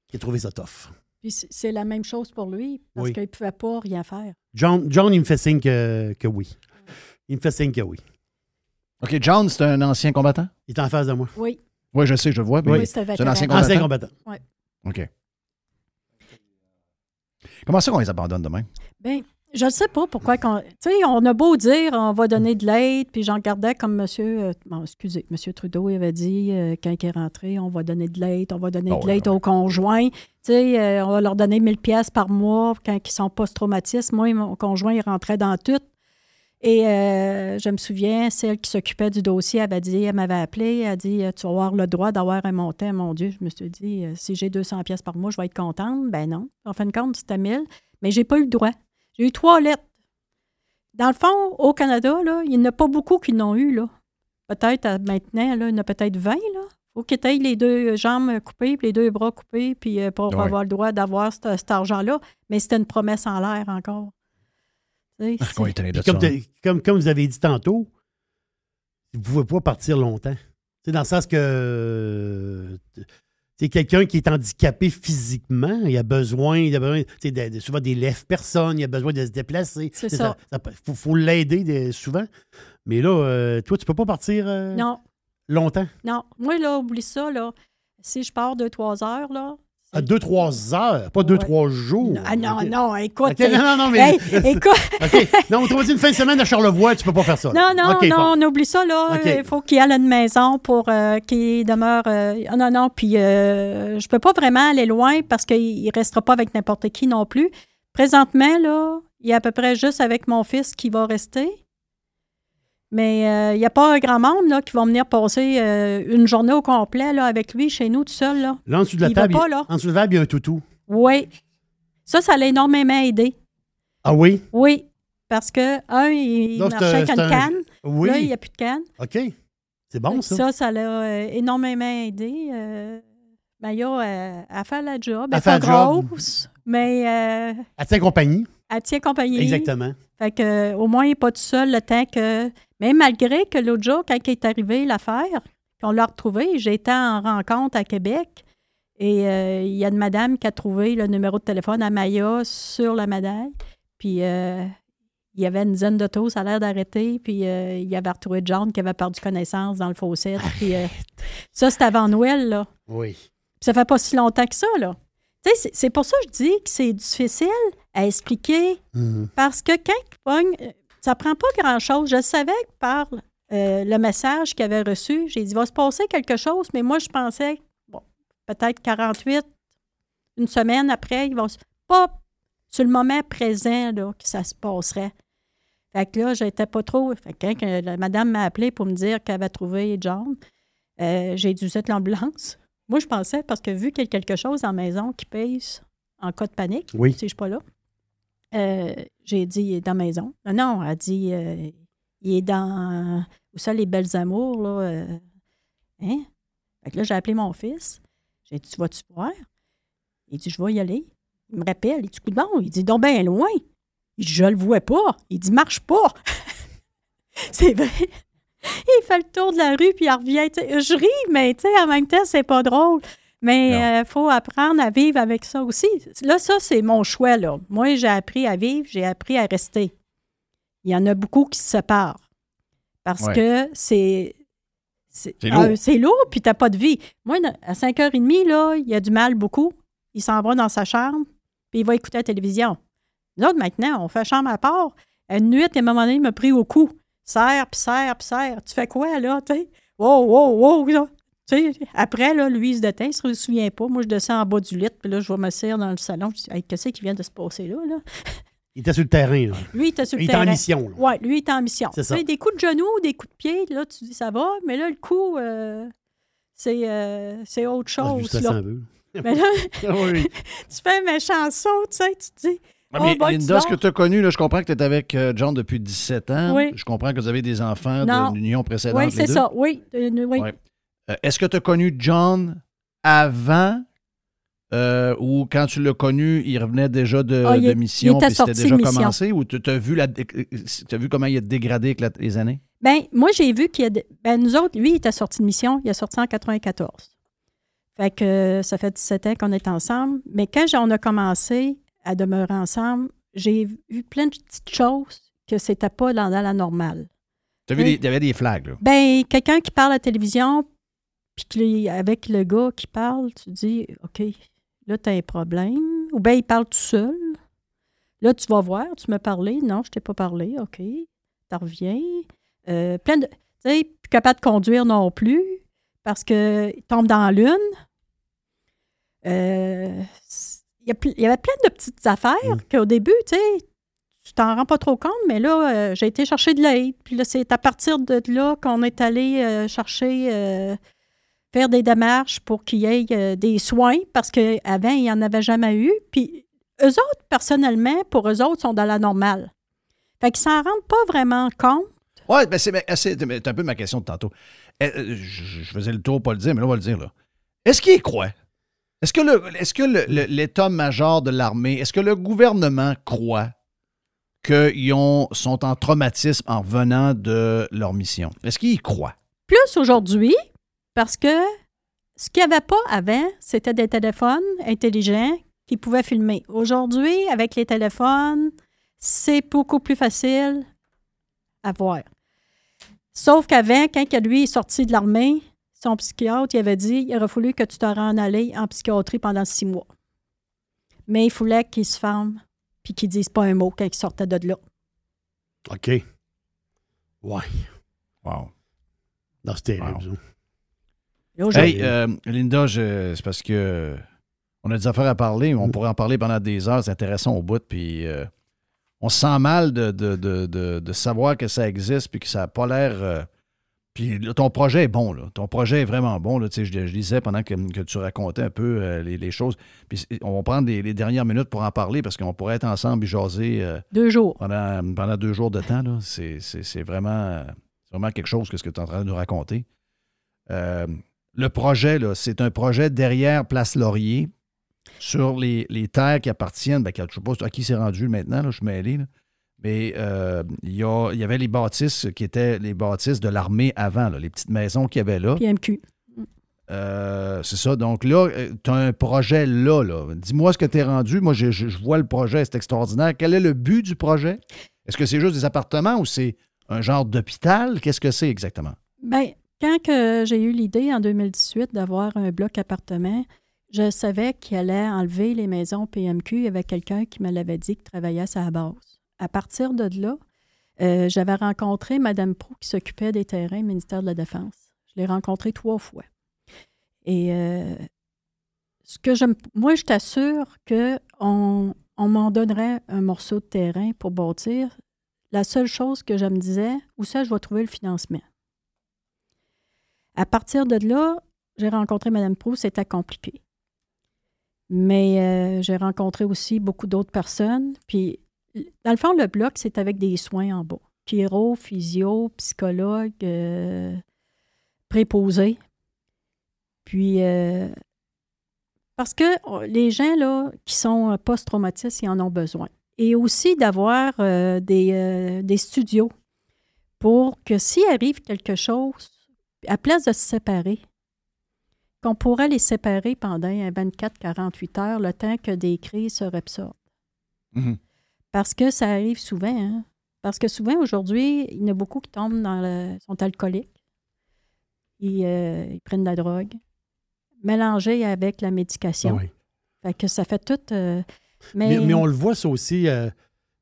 qui a trouvé ça tough. Puis c'est c'est la même chose pour lui, parce Oui. qu'il ne pouvait pas rien faire. John, John, il me fait signe que, que oui. Il me fait signe que oui. OK, John, c'est un ancien combattant? Il est en face de moi. Oui. Oui, je sais, je le vois. mais Oui, c'est un c'est un vétéran. ancien combattant? Ancien combattant. Ouais. OK. Comment ça qu'on les abandonne demain? Ben, je ne sais pas pourquoi. qu'on- Tu sais, on a beau dire on va donner de l'aide, puis j'en regardais comme monsieur. euh, bon, excusez, monsieur Trudeau il avait dit euh, quand il est rentré, on va donner de l'aide, on va donner Oh, de ouais, l'aide aux conjoints. Tu sais, euh, on va leur donner 1000 pièces par mois quand ils sont post-traumatistes. Moi, mon conjoint, il rentrait dans tout. Et euh, je me souviens, celle qui s'occupait du dossier, avait dit, elle m'avait appelé, elle a dit Tu vas avoir le droit d'avoir un montant. Mon Dieu, je me suis dit euh, Si j'ai 200 pièces par mois, je vais être contente. Ben non. En fin de compte, c'était 1000. Mais j'ai pas eu le droit. J'ai eu trois lettres. Dans le fond, au Canada, là, il n'y en a pas beaucoup qui l'ont eu. là. Peut-être à maintenant, là, il y en a peut-être 20. Il faut qu'ils aient les deux jambes coupées, puis les deux bras coupés, puis euh, pour Ouais. avoir le droit d'avoir cet, cet argent-là. Mais c'était une promesse en l'air encore. Est de Puis comme, ça. comme, comme vous avez dit tantôt, vous ne pouvez pas partir longtemps. C'est dans le sens que euh, c'est quelqu'un qui est handicapé physiquement, il a besoin, il a besoin de- de- souvent des lèvres personnes, il a besoin de se déplacer. C'est ça. Il faut, faut l'aider souvent. Mais là, euh, toi, tu peux pas partir euh, Non, longtemps? non. Moi, là, oublie ça. Là. Si je pars deux, trois heures, là. À deux, trois heures, pas deux, Ouais. trois jours. Ah non, non, écoute. Non, non, non, mais. Hey, écoute. [LAUGHS] OK. Non, on trouve une fin de semaine à Charlevoix, tu peux pas faire ça. Non, non, non, bon. on oublie ça, là. Il faut qu'il y ait une maison pour euh, qu'il demeure. euh, ah, non, non, puis euh, je peux pas vraiment aller loin parce qu'il ne restera pas avec n'importe qui non plus. Présentement, là, il y a à peu près juste avec mon fils qui va rester. Mais euh, il n'y a pas un grand monde là, qui va venir passer euh, une journée au complet là, avec lui chez nous tout seul. Là. Là, en dessous de la Il va table, pas, il- là. en dessous de la table, il y a un toutou. Oui. Ça, ça l'a énormément aidé. Ah oui? Oui. Parce que, un, il Donc, marchait avec une un- canne. Oui. Là, il n'y a plus de canne. OK. C'est bon, ça. Ça, ça l'a euh, énormément aidé. Euh, Maya, euh, elle fait la job. Elle Elle fait pas la job. grosse, mais euh, À ta compagnie. elle tient compagnie. Exactement. Fait que, au moins, il n'est pas tout seul le temps que. Mais malgré que l'autre jour, quand il est arrivé l'affaire, qu'on l'a retrouvé, été en rencontre à Québec et euh, il y a une madame qui a trouvé le numéro de téléphone à Maya sur la médaille. Puis euh, il y avait une dizaine d'autos, ça a l'air d'arrêter. Puis euh, il y avait retrouvé John qui avait perdu connaissance dans le fossé. Puis euh, ça, c'était avant Noël, là. Oui. Puis ça fait pas si longtemps que ça, là. Tu sais, c'est- pour ça que je dis que c'est difficile à expliquer. Mhm. Parce que quand il pogne, euh, ça prend pas grand-chose. Je savais que par euh, le message qu'il avait reçu, j'ai dit, il va se passer quelque chose, mais moi, je pensais, bon, peut-être 48, une semaine après, il va se- pas sur le moment présent là, que ça se passerait. Fait que là, j'étais pas trop. Fait que la madame m'a appelé pour me dire qu'elle avait trouvé John, euh, j'ai dû cette l'ambulance. Moi, je pensais, parce que vu qu'il y a quelque chose en maison qui pèse en cas de panique, Oui. si je suis pas là, euh, j'ai dit, il est dans la maison. Non, elle a dit, euh, il est dans. Où ça, les belles amours, là? euh, hein? Fait que là, j'ai appelé mon fils. J'ai dit, tu vas-tu voir? Il dit, je vais y aller. Il me rappelle. Il dit, coup de bon. Il dit, donc bien loin. Dit, je le vois pas. Il dit, marche pas. [LAUGHS] c'est vrai. Il fait le tour de la rue, puis il revient. Je ris, mais tu sais, en même temps, c'est pas drôle. Mais il faut apprendre à vivre avec ça aussi. Là, ça, c'est mon choix. Là. Moi, j'ai appris à vivre, j'ai appris à rester. Il y en a beaucoup qui se séparent. Parce Ouais. que c'est C'est lourd. euh, lourd, puis t'as pas de vie. Moi, à 5h30, là, il y a du mal beaucoup. Il s'en va dans sa chambre, puis il va écouter la télévision. Nous autres, maintenant, on fait chambre à part. Une nuit, à un moment donné, il m'a pris au cou. Serre, puis serre, puis serre. Tu fais quoi, là, tu sais? Wow, wow, wow, là. Tu sais, après, là, lui, il se déteint, il se souvient pas. Moi, je descends en bas du lit, puis là, je vais m'asseoir dans le salon. Je dis, Hey, qu'est-ce qui vient de se passer là, là? [LAUGHS] Il était sur le terrain. là. Lui, il était sur le Il était en terrain. mission. Oui, lui, il était en mission. C'est ça. Des coups de genoux, des coups de pied, là, tu dis ça va, mais là, le coup, euh, c'est euh, c'est autre Ah, chose. là. un peu. [LAUGHS] Mais là, [LAUGHS] Ah oui. tu fais méchant saut, tu sais, tu te dis. Ah, oh, mais bah, Linda, ce que tu as connu, là, je comprends que tu es avec euh, John depuis 17 ans. Oui. Je comprends que vous avez des enfants Non. de l'union précédente. Oui, les c'est deux. ça, oui. euh, oui. Ouais. Euh, Est-ce que tu as connu John avant euh, ou quand tu l'as connu, il revenait déjà de, Ah, de mission puis c'était déjà commencé ou tu as vu, la, vu comment il a dégradé avec la- les années? Ben, moi, j'ai vu qu'il y a. de- Ben, nous autres, lui, il était sorti de mission, il est sorti en 94. Fait que ça fait 17 ans qu'on est ensemble. Mais quand on a commencé à demeurer ensemble, j'ai vu plein de petites choses que c'était pas dans, la normale. Tu as vu, il y avait des flags. Là? Ben, quelqu'un qui parle à la télévision, puis que avec le gars qui parle, tu dis, OK, là, tu as un problème. Ou bien il parle tout seul. Là, tu vas voir, tu m'as parlé. Non, je t'ai pas parlé. OK, tu reviens. Euh, plein de. Tu sais, plus capable de conduire non plus, parce qu'il tombe dans lune. Euh, il y, avait plein de petites affaires qu'au début, tu sais, tu t'en rends pas trop compte, mais là, euh, j'ai été chercher de l'aide. Puis là, c'est à partir de là qu'on est allé euh, chercher, faire des démarches pour qu'il y ait euh, des soins, parce qu'avant, il n'y en avait jamais eu. Puis eux autres, personnellement, pour eux autres, sont dans la normale. Fait qu'ils s'en rendent pas vraiment compte. Oui, ben c'est, c'est- c'est un peu ma question de tantôt. Euh, euh, Je, je faisais le tour, pas le dire, mais là, on va le dire. Là. Est-ce qu'il y croit? Est-ce que, le, est-ce que le- le- l'état-major de l'armée, est-ce que le gouvernement croit qu'ils ont- sont en traumatisme en revenant de leur mission? Est-ce qu'ils y croient? Plus aujourd'hui, parce que ce qu'il n'y avait pas avant, c'était des téléphones intelligents qui pouvaient filmer. Aujourd'hui, avec les téléphones, c'est beaucoup plus facile à voir. Sauf qu'avant, quand lui est sorti de l'armée, son psychiatre il avait dit il aurait fallu que tu te rendes aller en psychiatrie pendant six mois. Mais il fallait qu'il se ferme puis qu'il ne dise pas un mot quand il sortait de là. OK. Ouais. Wow. Non, c'est terrible, Wow. Hey, euh, Linda, c'est parce que on a des affaires à parler. On pourrait en parler pendant des heures. C'est intéressant au bout. Puis euh, on se sent mal de, de, de- de- savoir que ça existe puis que ça n'a pas l'air. euh, puis là, ton projet est bon. Là. Ton projet est vraiment bon. Là. Tu sais, Je, je lisais pendant que, que tu racontais un peu euh, les, les choses. Puis on va prendre les, les dernières minutes pour en parler parce qu'on pourrait être ensemble et jaser euh, Deux jours. pendant, pendant deux jours de temps. C'est, vraiment, c'est vraiment quelque chose que ce que tu es en train de nous raconter. Euh, le projet, c'est un projet derrière Place Laurier sur les, les terres qui appartiennent. Ben, je ne sais pas à qui c'est rendu maintenant, là, je suis mêlé. là. Mais euh, il y, a- il y avait les bâtisses qui étaient les bâtisses de l'armée avant, là, les petites maisons qu'il y avait là. PMQ. Euh, c'est ça. Donc là, tu as un projet là. là. Dis-moi ce que tu es rendu. Moi, je, je- je vois le projet, c'est extraordinaire. Quel est le but du projet? Est-ce que c'est juste des appartements ou c'est un genre d'hôpital? Qu'est-ce que c'est exactement? Bien, quand j'ai eu l'idée en 2018 d'avoir un bloc appartement, je savais qu'il allait enlever les maisons PMQ. Il y avait quelqu'un qui me l'avait dit qui travaillait à sa base. À partir de là, euh, j'avais rencontré Mme Prou qui s'occupait des terrains au ministère de la Défense. Je l'ai rencontrée trois fois. Et euh, ce que je moi, je t'assure qu'on on m'en donnerait un morceau de terrain pour bâtir. La seule chose que je me disais, où ça, je vais trouver le financement? À partir de là, j'ai rencontré Mme Proust, c'était compliqué. Mais euh, j'ai rencontré aussi beaucoup d'autres personnes. Puis, dans le fond, le bloc, c'est avec des soins en bas. Chiro, physio, psychologue, euh, préposé. Puis, euh, parce que les gens là, qui sont post-traumatistes, ils en ont besoin. Et aussi d'avoir des, des studios pour que s'il arrive quelque chose, à place de se séparer, qu'on pourrait les séparer pendant un 24-48 heures, le temps que des crises se réabsorbent. Parce que ça arrive souvent. hein. Parce que souvent, aujourd'hui, il y en a beaucoup qui tombent dans le. sont alcooliques. ils, euh, ils prennent de la drogue, mélangée avec la médication. Oui. Fait que ça fait tout. euh, mais, Mais, mais on le voit, ça aussi. euh,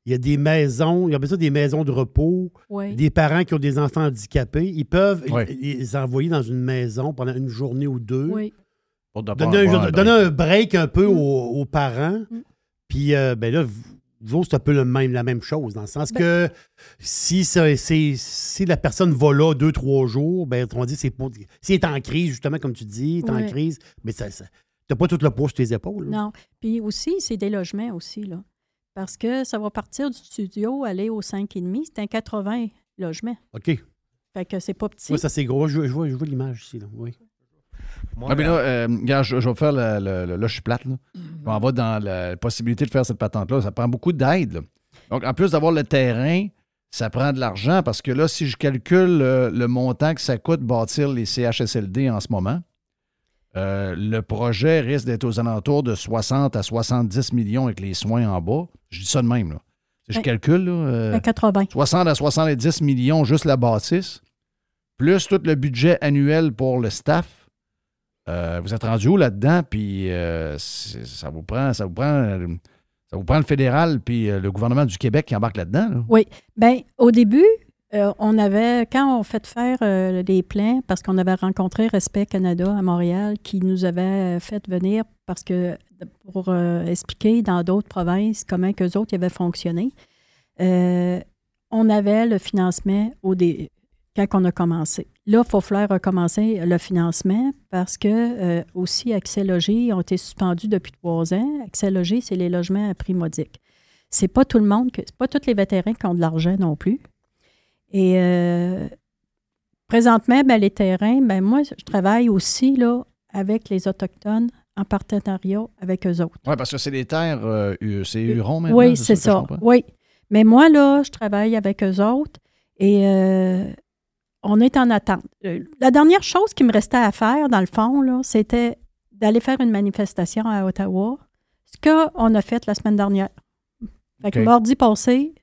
il y a des maisons, il y a ça des maisons de repos, Oui. des parents qui ont des enfants handicapés. Ils peuvent Oui. les- envoyer dans une maison pendant une journée ou deux. Oui. Pour Donner, un, avoir un donner break. un break un peu Mm. aux, aux parents. Puis, euh, ben là, vous, c'est un peu le même, la même chose, dans le sens Ben que si, ça- c'est- si la personne va là deux, trois jours, ben, on dit c'est pour. S'il est en crise, justement, comme tu dis, il est en crise, mais ça, ça t'as pas tout le poids sur tes épaules. là. Non. Puis aussi, c'est des logements aussi, là. Parce que ça va partir du studio, aller au 5,5. C'est un 80 logements. OK. Fait que c'est pas petit. Oui, ça, c'est gros. Je, je vois, je vois l'image ici. Là. Oui. Ah, mais là, euh, regarde, je, je vais faire le, le- le- Là, je suis plate. Là. On va dans la possibilité de faire cette patente-là. Ça prend beaucoup d'aide. là. Donc, en plus d'avoir le terrain, ça prend de l'argent parce que là, si je calcule euh, le montant que ça coûte bâtir les CHSLD en ce moment, euh, le projet risque d'être aux alentours de 60 à 70 millions avec les soins en bas. Je dis ça de même. Là. Si je calcule, là, euh, Un 80. 60 à 70 millions juste la bâtisse, plus tout le budget annuel pour le staff. Euh, vous êtes rendu où là-dedans? Puis euh, ça vous prend, ça vous prend, euh, ça vous prend le fédéral puis euh, le gouvernement du Québec qui embarque là-dedans. là. Oui. Bien, au début, euh, on avait, quand on fait faire euh, des plans, parce qu'on avait rencontré Respect Canada à Montréal, qui nous avait fait venir parce que pour euh, expliquer dans d'autres provinces comment que autres avaient fonctionné, euh, on avait le financement au dé- quand on a commencé. Là, il faut falloir recommencer le financement parce que aussi Accès Logis ont été suspendus depuis trois ans. Accès Logis, c'est les logements à prix modique. C'est pas tout le monde, que- c'est pas tous les vétérans qui ont de l'argent non plus. Et euh, présentement, ben, les terrains, ben, moi, je travaille aussi là, avec les Autochtones en partenariat avec eux autres. Oui, parce que c'est des terres, euh, c'est Huron maintenant. Oui, c'est ça. Oui. Mais moi, là, je travaille avec eux autres et euh, on est en attente. Euh, La dernière chose qui me restait à faire, dans le fond, c'était d'aller faire une manifestation à Ottawa, ce qu'on a fait la semaine dernière. Fait que mardi passé,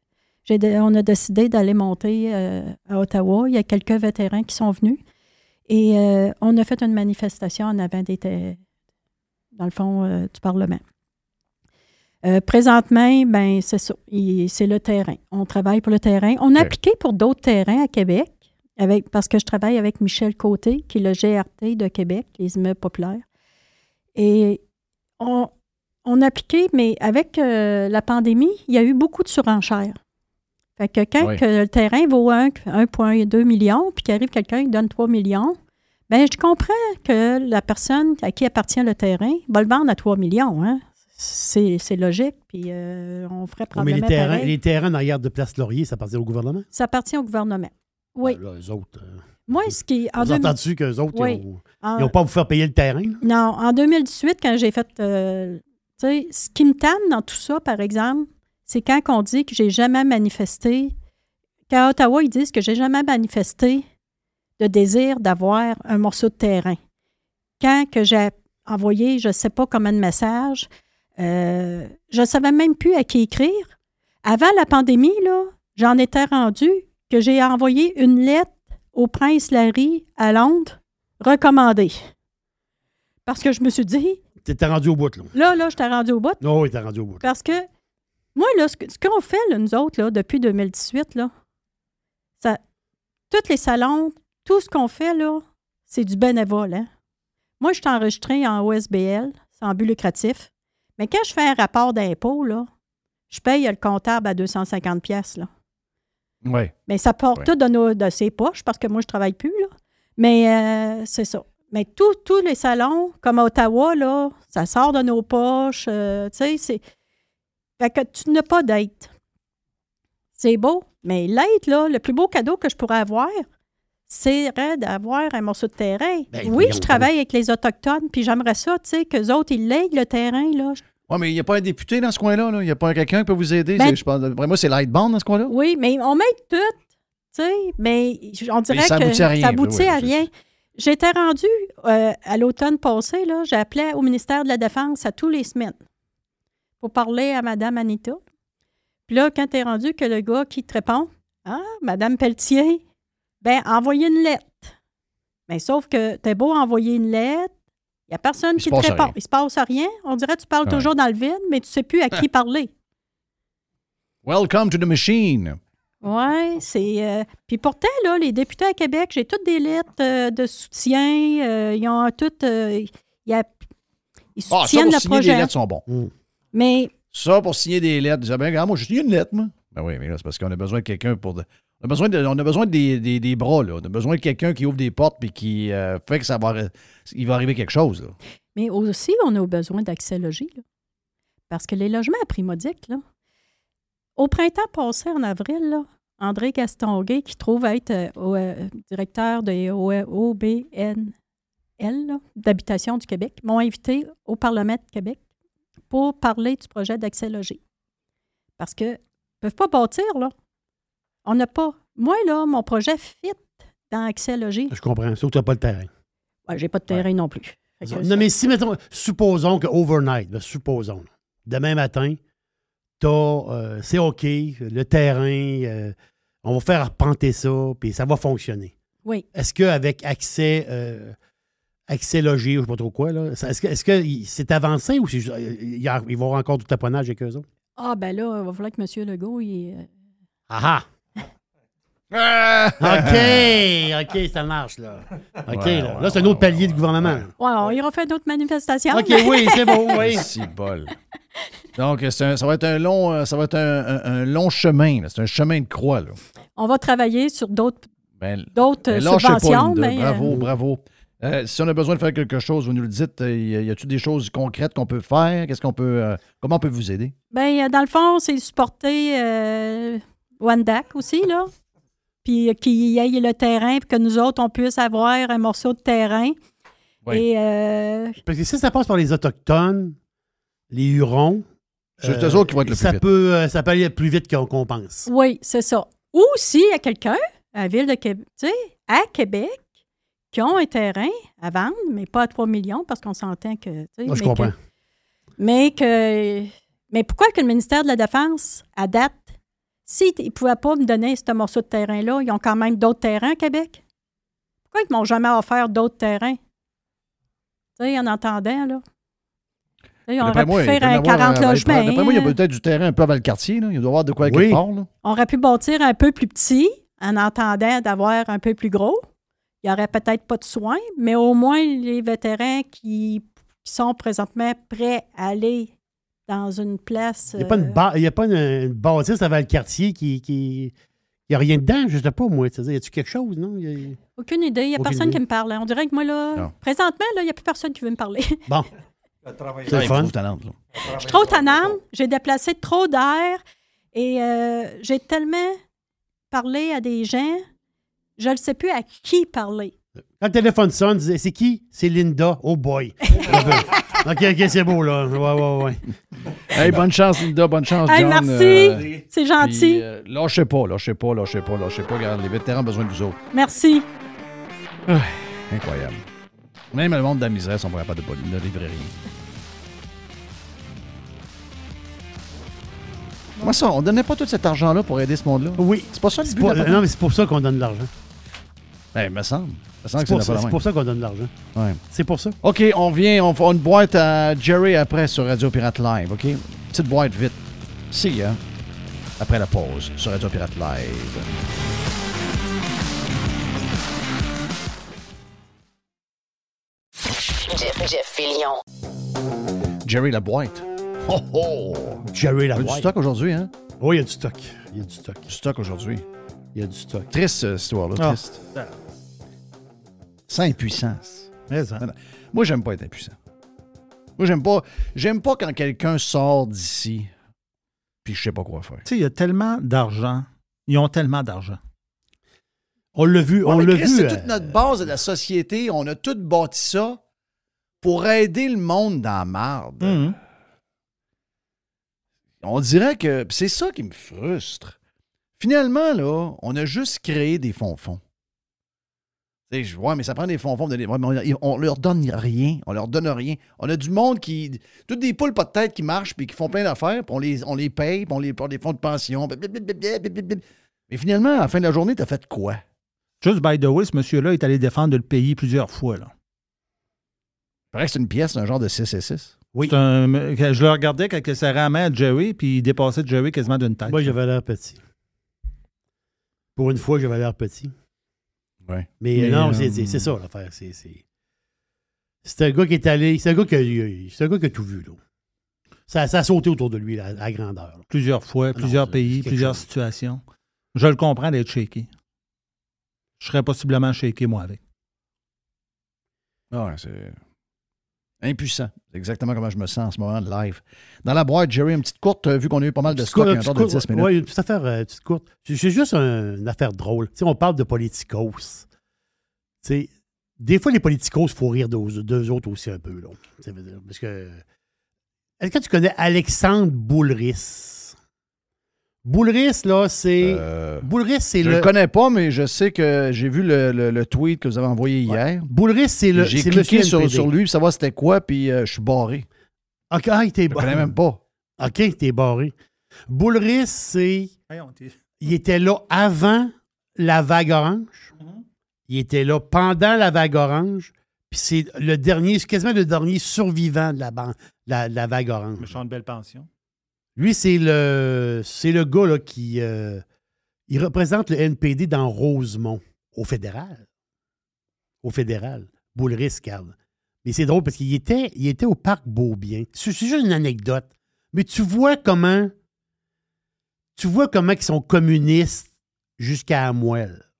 on a décidé d'aller monter euh, à Ottawa. Il y a quelques vétérans qui sont venus. Et euh, on a fait une manifestation en avant des, dans le fond euh, du Parlement. Présentement, ben c'est ça. C'est le terrain. On travaille pour le terrain. On a appliqué pour d'autres terrains à Québec, avec, parce que je travaille avec Michel Côté, qui est le GRT de Québec, les immeubles populaires. Et on, on a appliqué, mais avec euh, la pandémie, il y a eu beaucoup de surenchères. Fait que quand Oui. que le terrain vaut un- 1,2 million, puis qu'arrive quelqu'un qui donne 3 millions, ben je comprends que la personne à qui appartient le terrain va le vendre à 3 millions. Hein? C'est c'est logique, puis euh, on ferait Oui, mais probablement les terrains, pareil. les terrains en arrière de Place Laurier, ça appartient au gouvernement? Ça appartient au gouvernement. Oui. Là, eux autres. euh, Moi, ce qui... vous deux- entendez-tu qu'eux autres, Oui. ils En- n'ont pas à vous faire payer le terrain? là? Non, en 2018, quand j'ai fait. euh, tu sais, ce qui me tanne dans tout ça, par exemple, c'est quand on dit que j'ai jamais manifesté. Qu'à Ottawa, ils disent que j'ai jamais manifesté de désir d'avoir un morceau de terrain. Quand que j'ai envoyé, je ne sais pas combien de messages, euh, je ne savais même plus à qui écrire. Avant la pandémie, là, j'en étais rendu que j'ai envoyé une lettre au prince Larry à Londres recommandée. Parce que je me suis dit, T'étais rendu au bout, là. là, là, je t'ai rendu au bout. Oh, oui, t'es rendu au bout. Parce que moi, là, ce qu'on fait, là, nous autres, là, depuis 2018, là, ça, tous les salons, tout ce qu'on fait, là, c'est du bénévole. Hein? Moi, je suis enregistré en OSBL, c'est en but lucratif. Mais quand je fais un rapport d'impôt, là, je paye le comptable à 250 pièces là. Oui. Mais ça part tout de, nos, de ses poches parce que moi, je travaille plus, là. Mais euh, c'est ça. Mais tous tous les salons, comme à Ottawa, là, ça sort de nos poches. euh, tu sais, c'est. Fait que tu n'as pas d'aide. C'est beau, mais l'aide, là, le plus beau cadeau que je pourrais avoir, c'est d'avoir un morceau de terrain. Ben, oui, je travaille avec les Autochtones, puis j'aimerais ça, tu sais, qu'eux autres, ils lèguent le terrain, là. Oui, mais il n'y a pas un député dans ce coin-là. là. Il n'y a pas quelqu'un qui peut vous aider. Ben- je pense, moi, c'est Lightbound dans ce coin-là. Oui, mais on m'aide tout, tu sais, mais on dirait ça que à rien, ça aboutit oui, à rien. J'étais rendue euh, à l'automne passé, là, j'appelais au ministère de la Défense à tous les semaines pour parler à Mme Anita. Puis là, quand t'es rendu que le gars qui te répond, Ah, Mme Pelletier, ben envoyez une lettre. Mais sauf que t'es beau envoyer une lettre, il n'y a personne Il qui te répond. rien. Il se passe rien. On dirait que tu parles Ouais. toujours dans le vide, mais tu sais plus à qui [LAUGHS] parler. Welcome to the machine. Oui, c'est. euh, Puis pourtant, là, les députés à Québec, j'ai toutes des lettres euh, de soutien. euh, ils ont toutes. euh, il y a- ils Ah, ça, soutiennent le projet. lettres sont bons. Mais Ça, pour signer des lettres, disaient, ben, regarde, moi, je signe une lettre, moi. Ben oui, mais là, c'est parce qu'on a besoin de quelqu'un pour. de- On a besoin, de, on a besoin des, des, des bras, là. On a besoin de quelqu'un qui ouvre des portes puis qui euh, fait que ça va, il va arriver quelque chose, là. Mais aussi, on a besoin d'accès logis. là. Parce que les logements à prix modique, là, au printemps passé, en avril, là, André Gastonguay, qui trouve être euh, euh, directeur de OBNL, d'habitation du Québec, m'ont invité au Parlement de Québec pour parler du projet d'accès logis. Parce qu'ils ne peuvent pas bâtir, là. On n'a pas. Moi, là, mon projet fit dans accès logis. Je comprends. Sauf que tu n'as pas le terrain. Ouais, j'ai pas de terrain non plus. Non, mais si, mettons, supposons que overnight, là, supposons, demain matin, t'as, euh, c'est OK, le terrain, euh, on va faire arpenter ça, puis ça va fonctionner. Oui. Est-ce qu'avec accès, euh, accès logé, ou je ne sais pas trop quoi, là, est-ce que, est-ce que il- c'est avancé ou c'est juste- il y a- ils vont avoir encore du taponnage avec eux autres? Ah, ben là, il va falloir que M. Legault, il, euh, Ah ah! OK, OK, ça marche, là. OK, Ouais, là. ouais, Là, c'est un autre palier du gouvernement. Ouais, on ira faire d'autres manifestations. OK, oui, c'est bon, oui. [LAUGHS] Si bol. Donc, c'est un- ça va être un long, euh, ça va être un, un- un long chemin. là. C'est un chemin de croix. Là. On va travailler sur d'autres Ben, d'autres ben, euh, pas, subventions. Mais, bravo, euh, bravo. Euh, si on a besoin de faire quelque chose, vous nous le dites. euh, Y a-t-il des choses concrètes qu'on peut faire? Qu'est-ce qu'on peut, euh, comment on peut vous aider? ben, euh, dans le fond, c'est supporter euh, Wandac aussi, là. Puis euh, qu'il y ait le terrain, puis que nous autres, on puisse avoir un morceau de terrain. Oui. Et euh, Parce que si ça passe par les Autochtones, les Hurons, C'est eux autres qui vont être le plus ça vite. Peut, ça peut aller plus vite qu'on qu'on pense. oui, c'est ça. Ou s'il y a quelqu'un à la ville de Québec, tu sais, à Québec, qui ont un terrain à vendre, mais pas à 3 millions, parce qu'on s'entend que. Moi, je mais comprends. que- Mais que. Mais pourquoi que le ministère de la Défense, à date, s'ils ne pouvaient pas me donner ce morceau de terrain-là, ils ont quand même d'autres terrains à Québec? Pourquoi ils ne m'ont jamais offert d'autres terrains? Tu sais, en entendant, là. Tu sais, on aurait moi, pu il faire un en avoir, 40 euh, logements. D'après moi, il y a peut-être du terrain un peu avant le quartier. Là. Il doit y avoir de quoi Oui. quelque part. Là. On aurait pu bâtir un peu plus petit en entendant d'avoir un peu plus gros. Il n'y aurait peut-être pas de soins, mais au moins les vétérans qui, qui sont présentement prêts à aller dans une place. Il n'y a pas, une, euh, ba- il y a pas une, une bâtisse avant le quartier qui. qui... Il n'y a rien dedans, je ne sais pas, moi. Tu sais, Y a-tu quelque chose, non? Il y a- Aucune idée. Il n'y a Aucune personne idée. qui me parle. On dirait que moi, là, Non. présentement, là, il n'y a plus personne qui veut me parler. [LAUGHS] Bon. C'est fun. Je suis trop tannante. J'ai déplacé trop d'air et euh, j'ai tellement parlé à des gens, je ne sais plus à qui parler. Quand le téléphone sonne, disait c'est qui? C'est Linda. Oh boy. [LAUGHS] ok, ok, c'est beau, là. Ouais, ouais, ouais. Hey, bonne chance, Linda. Bonne chance, Hey, John. merci. C'est gentil. euh, lâchez pas, lâchez pas, lâchez pas, lâchez pas. Regarde, les vétérans ont besoin de vous autres. Merci. Ah, incroyable. Même le monde de la misère sont pas capables de, de livrer rien. Comment ça? On donnait pas tout cet argent-là pour aider ce monde-là? Oui. C'est pas ça le but pas- de la patente? non, mais c'est pour ça qu'on donne de l'argent. Ben, il me semble. Me semble C'est que pour, c'est pour ça qu'on donne de l'argent. Ouais. C'est pour ça. OK, on vient, on fait une boîte à Jerry après sur Radio Pirate Live, OK? Petite boîte vite. See ya. Après la pause sur Radio Pirate Live. Jeff, Jeff Fillion. Jerry la boîte. Oh oh! Jerry la Il y a du boîte. stock aujourd'hui, hein? Oui, il y a du stock. Il y a du stock. Du stock aujourd'hui. Il y a du stock. Triste, cette histoire-là. Ah. Triste. Sans impuissance. Moi, j'aime pas être impuissant. Moi, j'aime pas, j'aime pas quand quelqu'un sort d'ici puis je sais pas quoi faire. Tu sais, il y a tellement d'argent. Ils ont tellement d'argent. On l'a vu, on Ouais, l'a vu. C'est euh, toute notre base de la société. On a tout bâti ça pour aider le monde dans la marde. Mhm. On dirait que c'est ça qui me frustre. Finalement, là, on a juste créé des fonds-fonds. Je- Ouais, mais ça prend des ouais, mais On, on leur donne rien. On leur donne rien. On a du monde qui. Toutes des poules pas de tête qui marchent puis qui font plein d'affaires, puis on les, on les paye, puis on les porte des fonds de pension. Mais finalement, à la fin de la journée, t'as fait quoi? Juste by the way, ce monsieur-là est allé défendre le pays plusieurs fois. Là. Il paraît que c'est une pièce, un genre de 6 et 6. Oui. Un- je le regardais quand il serrait la main à Jerry, puis il dépassait Jerry quasiment d'une tête. Moi, j'avais l'air petit. Pour une fois, j'avais l'air petit. Ouais. Mais, Mais, non, euh, c'est- c'est c'est ça l'affaire. C'est c'est- c'est un gars qui est allé. C'est un gars qui a, c'est un gars qui a tout vu. Là. Ça, ça a sauté autour de lui là, à grandeur. là. Plusieurs fois, non, plusieurs pays, plusieurs chose. situations. Je le comprends d'être shaké. Je serais possiblement shaké, moi, avec. Ah ouais, c'est impuissant. C'est exactement comment je me sens en ce moment de live. Dans la boîte, Jerry, une petite courte, euh, vu qu'on a eu pas mal de stock, un de petite 10 courte- minutes. ouais, une petite affaire, euh, petite courte. C'est c'est juste un- une affaire drôle. Tu sais, on parle de politicos. Des fois, les politicos, il faut rire d'eux d'eux autres aussi un peu. Là. Parce que. Est-ce que tu connais Alexandre Boulris? Boulris, là, c'est. Euh, Boulris, c'est je le. le connais pas, mais je sais que j'ai vu le, le- le tweet que vous avez envoyé hier. Boulris, c'est le. J'ai cliqué sur, sur lui pour savoir c'était quoi, puis euh, je suis barré. OK, ah, il était Je le connais même pas. OK, t'es barré. Boulris, c'est. Il était là avant la vague orange. Il était là pendant la vague orange. Puis c'est le dernier, c'est quasiment le dernier survivant de la, ban- la, la vague orange. Méchant de belle pension. Lui, c'est le, c'est le gars qui. euh, représente le NPD dans Rosemont, au fédéral. Au fédéral. Boulris, Carl. Mais c'est drôle parce qu'il était, il était au parc Beaubien. C'est juste une anecdote. Mais tu vois comment. Tu vois comment ils sont communistes jusqu'à Amouel.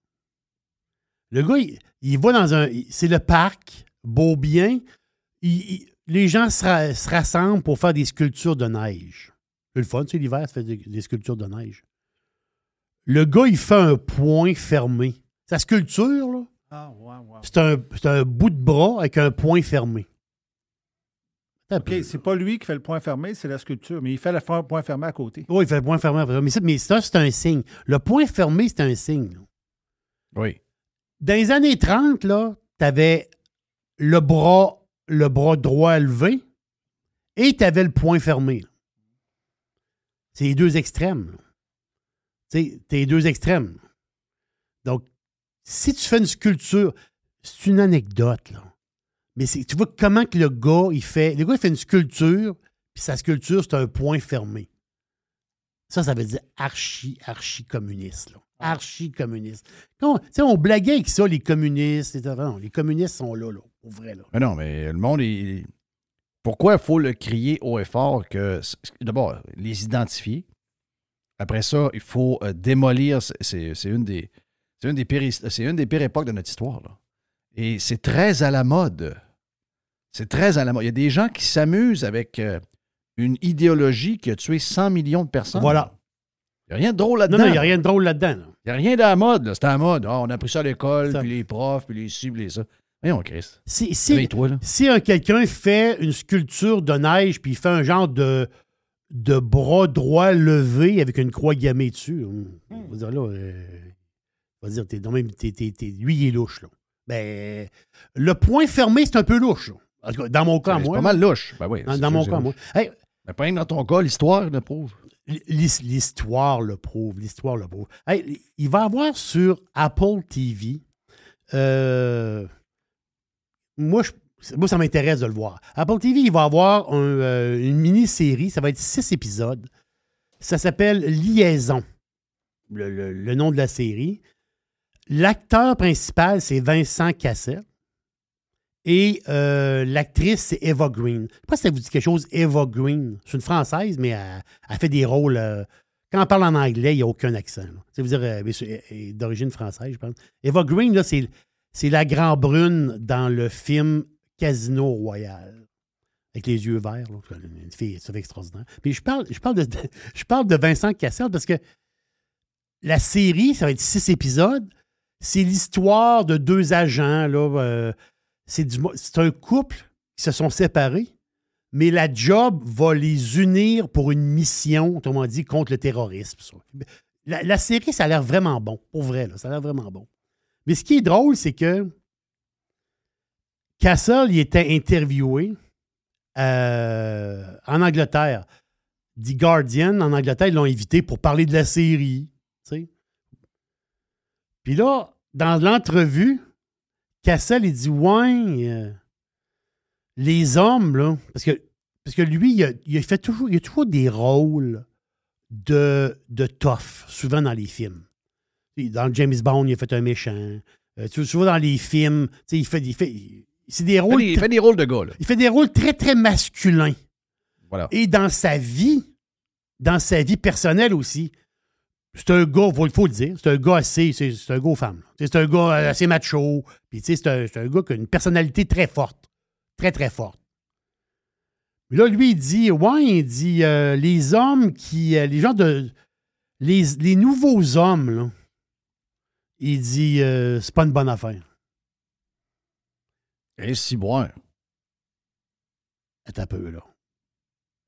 Le gars, il, il va dans un. C'est le parc Beaubien. Il- les gens se rassemblent pour faire des sculptures de neige. C'est le fun, c'est l'hiver, ça fait des, des sculptures de neige. Le gars, il fait un point fermé. Sa sculpture, là, Ah, c'est un, c'est un bout de bras avec un point fermé. OK, c'est pas lui qui fait le point fermé, c'est la sculpture, mais il fait le point fermé à côté. Oui, il fait le point fermé. après ça. Mais ça, mais ça, c'est un signe. Le point fermé, c'est un signe. là. Oui. Dans les années 30, là, t'avais le bras, le bras droit levé et t'avais le point fermé. là. C'est les deux extrêmes. Tu sais, t'es les deux extrêmes. Donc, si tu fais une sculpture, c'est une anecdote, là. Mais tu vois comment que le gars, il fait. Le gars, il fait une sculpture, puis sa sculpture, c'est un point fermé. Ça, ça veut dire archi, archi communiste, là. Archi communiste. Quand- Tu sais, on blaguait avec ça, les communistes. Non, les communistes sont là, là, pour vrai, là. Mais non, mais le monde est. Pourquoi il faut le crier haut et fort que. D'abord, les identifier? Après ça, il faut euh, démolir. c'est- une des. C'est une, des pires, une des pires époques de notre histoire. Là. Et c'est très à la mode. C'est très à la mode. Il y a des gens qui s'amusent avec euh, une idéologie qui a tué 100 millions de personnes. Voilà. Il n'y a rien de drôle Non, là-dedans. non, il n'y a rien de drôle là-dedans. là. Il n'y a rien de la mode. C'est à la mode. Ah, on a appris ça à l'école, puis les profs, puis les ci, puis les ça. Voyons, Chris. Si, si, là. si un quelqu'un fait une sculpture de neige puis il fait un genre de, de bras droit levé avec une croix gammée dessus, on va dire là, euh, on va dire, t'es, non, même, t'es- t'es- t'es- lui, il est louche. Là. Ben, le point fermé, c'est un peu louche. là. En tout cas, dans mon cas, C'est moi. pas là. mal louche. Ben oui, Dans, c'est mon c'est cas, louche. moi. Hey, Mais pas même dans ton cas, l'histoire le prouve. l'his- l'histoire le prouve. L'histoire le prouve. Hey, il va y avoir sur Apple TV. euh, moi, je- moi, ça m'intéresse de le voir. Apple TV, il va avoir euh, une mini-série. Ça va être six épisodes. Ça s'appelle Liaison, le, le- nom de la série. L'acteur principal, c'est Vincent Cassel. Et euh, l'actrice, c'est Eva Green. Je sais pas si ça vous dit quelque chose, Eva Green. C'est une Française, mais elle, fait des rôles. euh, quand on parle en anglais, il n'y a aucun accent. là. Ça veut dire mais c'est- elle est d'origine française, je pense. Eva Green, là, c'est, c'est la grand brune dans le film Casino Royal. Avec les yeux verts. là. Une fille, c'est extraordinaire. Puis [LAUGHS] je parle, de, Vincent Cassel parce que la série, ça va être six épisodes. C'est l'histoire de deux agents. Euh, c'est, un couple qui se sont séparés, mais la job va les unir pour une mission, autrement dit, contre le terrorisme. ça. La, série, ça a l'air vraiment bon. Pour vrai, ça a l'air vraiment bon. Mais ce qui est drôle, c'est que Castle, il était interviewé euh, en Angleterre. The Guardian, en Angleterre, ils l'ont invité pour parler de la série. Puis là, dans l'entrevue, Cassel, il dit Ouais, euh, les hommes, là, parce que, parce que lui, il a, a fait toujours, il a toujours des rôles de, de tough, souvent dans les films. Dans James Bond, il a fait un méchant. Euh, tu vois, souvent dans les films, tu il fait, il fait, c'est des Il rôles. fait des, il fait des rôles de gars, là. il fait des rôles très, très masculins. Voilà. Et dans sa vie, dans sa vie personnelle aussi, c'est un gars, il faut le dire, c'est un gars assez, c'est c'est un gars. Tu sais, C'est un gars assez macho. Puis tu sais, c'est un, c'est un gars qui a une personnalité très forte. Très, très forte. Mais là, lui, il dit, ouais, il dit, euh, les hommes qui, euh, les gens de, les, les nouveaux hommes, là, il dit, euh, c'est pas une bonne affaire. Et si boire. Attends un peu, là.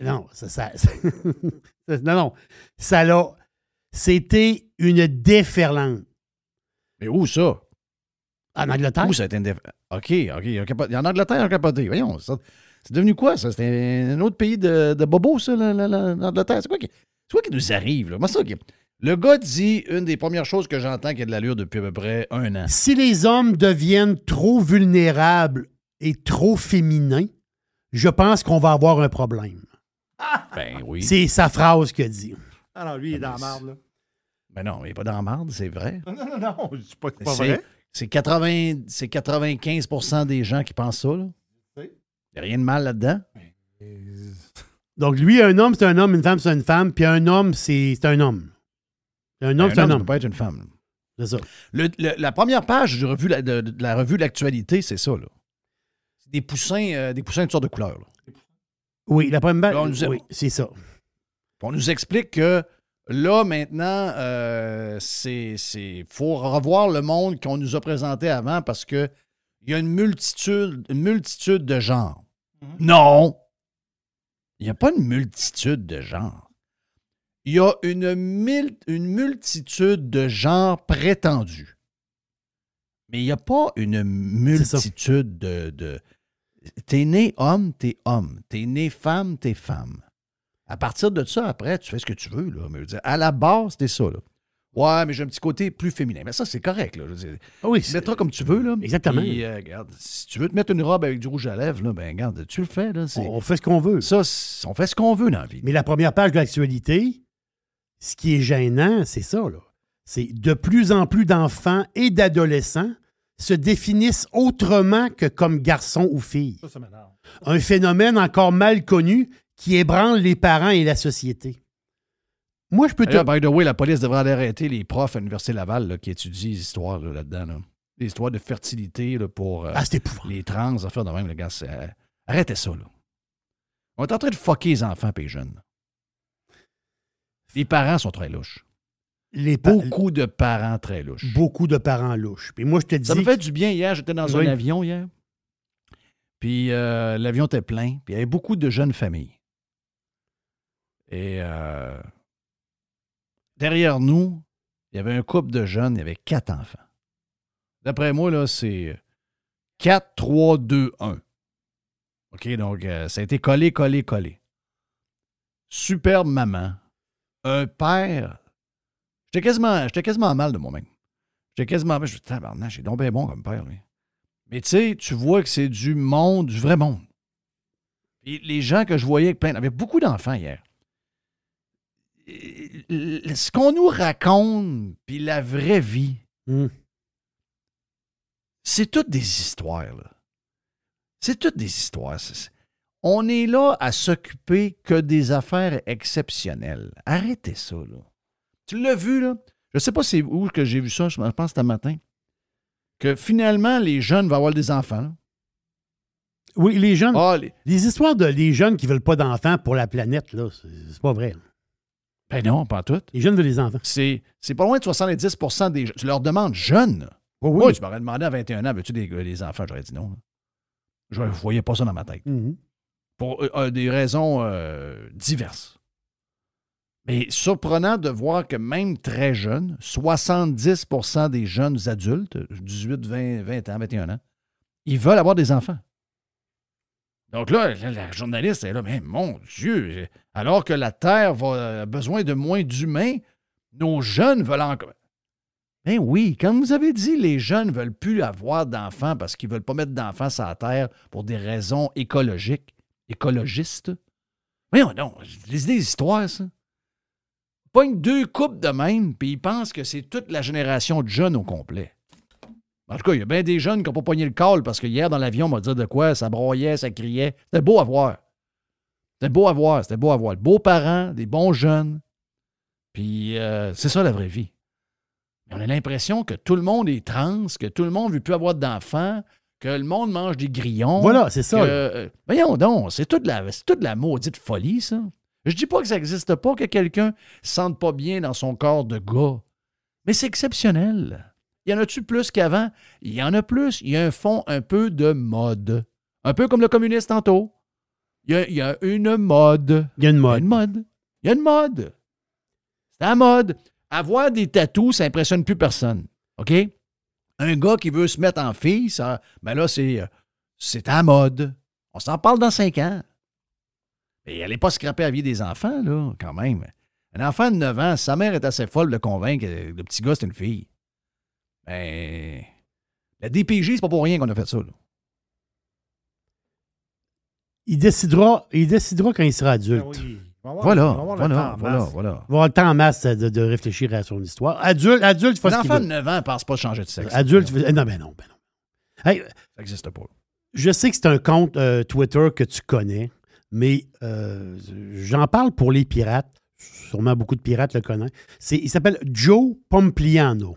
Non, ça, ça, ça- [LAUGHS] non, non. Ça l'a. C'était une déferlante. Mais où ça? En Angleterre? Où ça a été une déf- OK, OK. il a capoté. En Angleterre, ils ont capoté. Voyons, ça- c'est devenu quoi, ça? C'était un autre pays de, de bobo, ça, la- la- la- l'Angleterre? C'est quoi, qui... c'est quoi qui nous arrive, là? Moi, ça, qui- Le gars dit une des premières choses que j'entends qui a de l'allure depuis à peu près un an. Si les hommes deviennent trop vulnérables et trop féminins, je pense qu'on va avoir un problème. Ben oui. C'est sa phrase qu'il dit. Ah non, lui, il est dans la marde, là. Ben non, il n'est pas dans la marde, c'est vrai. Non, non, non, non, je dis pas que c'est pas C'est- vrai. C'est 80, c'est 95% des gens qui pensent ça. Il Oui. n'y a rien de mal là-dedans. Donc, lui, un homme, c'est un homme, une femme, c'est une femme, puis un homme, c'est c'est un homme. Un homme, c'est un ça homme. peut pas être une femme. C'est ça. Le- le- la première page du revue, de, de- de la revue de l'actualité, c'est ça. Là. C'est des poussins, euh, des poussins de toutes sortes de couleurs. là. Oui, la première. A- oui, c'est ça. On nous explique que là, maintenant, euh, c'est. c'est- faut revoir le monde qu'on nous a présenté avant parce que il y a une multitude, une multitude de genres. Non! Il n'y a pas une multitude de genres. Il y a une, mil- une multitude de genres prétendus. Mais il n'y a pas une multitude de. de... T'es né homme, t'es homme. T'es né femme, t'es femme. À partir de ça, après, tu fais ce que tu veux. Là. Mais je veux dire, à la base, c'était ça. Là. Ouais, mais j'ai un petit côté plus féminin. Mais ça, c'est correct. Là. Je veux dire, oui, tu mettras comme tu veux. Là. Exactement. Puis, euh, regarde, si tu veux te mettre une robe avec du rouge à lèvres, là, ben regarde, tu le fais. Là, c'est- On fait ce qu'on veut. Ça, on fait ce qu'on veut dans la vie. Mais la première page de l'actualité, ce qui est gênant, c'est ça, là. C'est de plus en plus d'enfants et d'adolescents se définissent autrement que comme garçons ou filles. Ça. Un phénomène encore mal connu qui ébranle les parents et la société. Moi, je peux te. By the way, la police devrait aller arrêter les profs à l'Université Laval là, qui étudient les histoires là, là-dedans. Là. Les histoires de fertilité là, pour euh, Ah, les trans, affaires de même. Les gars, euh, arrêtez ça. Là. On est en train de fucker les enfants et les jeunes. Les parents sont très louches. Les pa- Beaucoup de parents très louches. Beaucoup de parents louches. Puis moi, je te dis. Ça me fait du bien hier. J'étais dans Oui. un avion hier. Puis euh, l'avion était plein. Puis il y avait beaucoup de jeunes familles. Et euh, derrière nous, il y avait un couple de jeunes. Il y avait quatre enfants. D'après moi, là, c'est 4, 3, 2, 1. OK, donc euh, ça a été collé, collé, collé. Superbe maman. Un père. J'étais quasiment, j'étais quasiment mal de moi-même. J'étais quasiment mal. Je me suis dit, j'ai donc bien bon comme père, lui. Mais tu sais, tu vois que c'est du monde, du vrai monde. Les gens que je voyais, plein, il y avait beaucoup d'enfants hier. Ce qu'on nous raconte, puis la vraie vie, Hmm. c'est toutes des histoires. là. C'est toutes des histoires. C'est- c'est- On est là à s'occuper que des affaires exceptionnelles. Arrêtez ça, là. Tu l'as vu, là? Je sais pas c'est où que j'ai vu ça, je pense que c'était un matin. Que finalement, les jeunes vont avoir des enfants. là. Oui, les jeunes. Ah, les- Les histoires de les jeunes qui veulent pas d'enfants pour la planète, là, c'est pas vrai. là. Ben non, pas tout. Les jeunes veulent des enfants. C'est, c'est pas loin de 70% des jeunes. Tu leur demandes jeunes. Oui, Moi, oui. tu m'aurais demandé à 21 ans, veux-tu des, des enfants? J'aurais dit non. là. Je ne voyais pas ça dans ma tête. Mhm. Pour euh, euh, des raisons euh, diverses. Mais surprenant de voir que même très jeunes, 70% des jeunes adultes, 18, 20, 20 ans, 21 ans, ils veulent avoir des enfants. Donc là, la, journaliste est là, mais mon Dieu, alors que la Terre a besoin de moins d'humains, nos jeunes veulent encore. Ben oui, comme vous avez dit, les jeunes ne veulent plus avoir d'enfants parce qu'ils ne veulent pas mettre d'enfants sur la terre pour des raisons écologiques, écologistes. Voyons non, c'est des histoires, ça. Pogne deux couples de même, puis ils pensent que c'est toute la génération de jeunes au complet. En tout cas, il y a bien des jeunes qui n'ont pas pogné le call parce que hier dans l'avion, on m'a dit de quoi, ça broyait, ça criait. C'était beau à voir. C'était beau à voir, c'était beau à voir. Beaux parents, des bons jeunes. Puis euh, c'est ça la vraie vie. On a l'impression que tout le monde est trans, que tout le monde ne veut plus avoir d'enfants, que le monde mange des grillons. Voilà, c'est ça. que- euh, voyons donc, c'est toute, la, toute la maudite folie, ça. Je dis pas que ça n'existe pas, que quelqu'un ne se sente pas bien dans son corps de gars. Mais c'est exceptionnel. Y en a-tu plus qu'avant? Il y en a plus. Il y a un fond un peu de mode. Un peu comme le communiste tantôt. Il y a, il y a une mode. Il y a une Il y a mode. une mode. Il y a une mode. C'est la mode. Avoir des tatous, ça impressionne plus personne. OK? Un gars qui veut se mettre en fille, ça, ben là, c'est, euh, c'est à la mode. On s'en parle dans cinq ans. Et elle n'est pas scrapée à la vie des enfants, là, quand même. Un enfant de 9 ans, sa mère est assez folle de convaincre que le petit gars, c'est une fille. Ben. La DPJ, c'est pas pour rien qu'on a fait ça, là. Il décidera, il décidera quand il sera adulte. Voilà, voilà, voilà, voilà. Il va avoir le temps en masse de, de réfléchir à son histoire. Adulte, adulte, il faut Un ce qu'il enfant veut. de 9 ans ne pense pas changer de sexe. Adulte, non, ben non, ben non. Hey, Ça n'existe pas. je sais que c'est un compte euh, Twitter que tu connais, mais euh, j'en parle pour les pirates. Sûrement beaucoup de pirates le connaissent. Il s'appelle Joe Pompliano.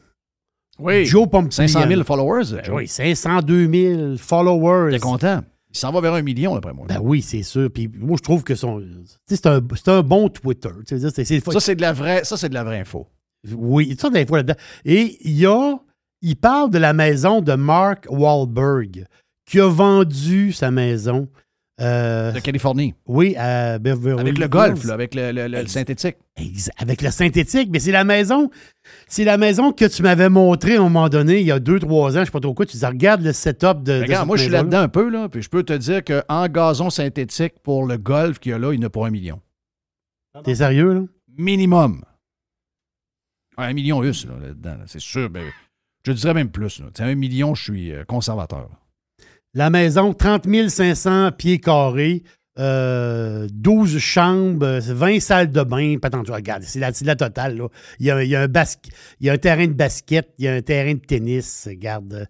Oui. Joe Pompliano. 500 000 followers. Ben Joe. oui, 502 000 followers. T'es content? Il s'en va vers un million, d'après moi. Ben oui, c'est sûr. Puis moi, je trouve que son, c'est, un, c'est un bon Twitter. Ça, c'est de la vraie, ça, c'est de la vraie info. Oui, il y a toutes sortes d'infos là-dedans. Et il y a, il parle de la maison de Mark Wahlberg, qui a vendu sa maison. Euh, De Californie. oui, à Beverly Avec le golf, là, avec le, le- le- le synthétique. Avec le synthétique, mais c'est la maison. C'est la maison que tu m'avais montré à un moment donné, il y a deux, trois ans, je sais pas trop quoi. Tu dis, regarde le setup de. de Regarde, moi, je suis là-dedans un peu, là, puis je peux te dire qu'en gazon synthétique, pour le golf qu'il y a là, il n'y en a pas un million. T'es sérieux, là? Minimum. Un million US, là, là-dedans, là, c'est sûr. ben, je dirais même plus. Là. Un million, je suis euh, conservateur. La maison, 30 500 pieds carrés, euh, 12 chambres, euh, 20 salles de bain. Pas tant, regarde, c'est la, c'est la totale. Là. Il, y a, il y a un basque- il y a un terrain de basket, il y a un terrain de tennis. Regarde.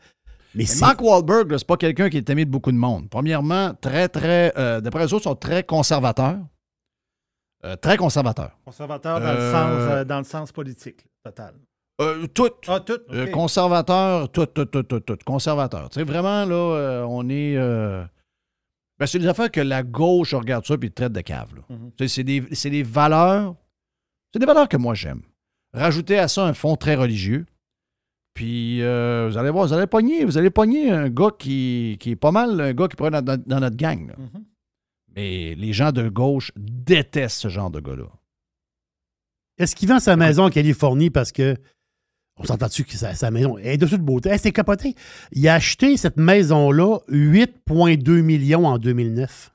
Mais Mais c'est. Mark Wahlberg, c'est pas quelqu'un qui est aimé de beaucoup de monde. Premièrement, très, très. euh, D'après eux autres, sont très conservateurs. Euh, très conservateurs. Conservateur dans, Euh, le sens, euh, dans le sens politique, total. Euh, tout. Ah, tout. Euh, conservateur, tout, tout, tout, tout, tout. Conservateur. Tu sais, vraiment, là, euh, on est. euh, ben, c'est des affaires que la gauche regarde ça puis traite de cave. là. Mhm. Tu sais, C'est des, c'est des valeurs. C'est des valeurs que moi j'aime. Rajoutez à ça un fond très religieux. Puis euh, vous allez voir, vous allez pogner, vous allez pogner un gars qui, qui est pas mal un gars qui pourrait être dans, dans notre gang. là. Mhm. Mais les gens de gauche détestent ce genre de gars-là. Est-ce qu'il vend sa maison en Californie parce que. On s'entend-tu que sa, sa maison est de toute beauté? Hey, c'est capoté. Il a acheté cette maison-là 8,2 millions en 2009.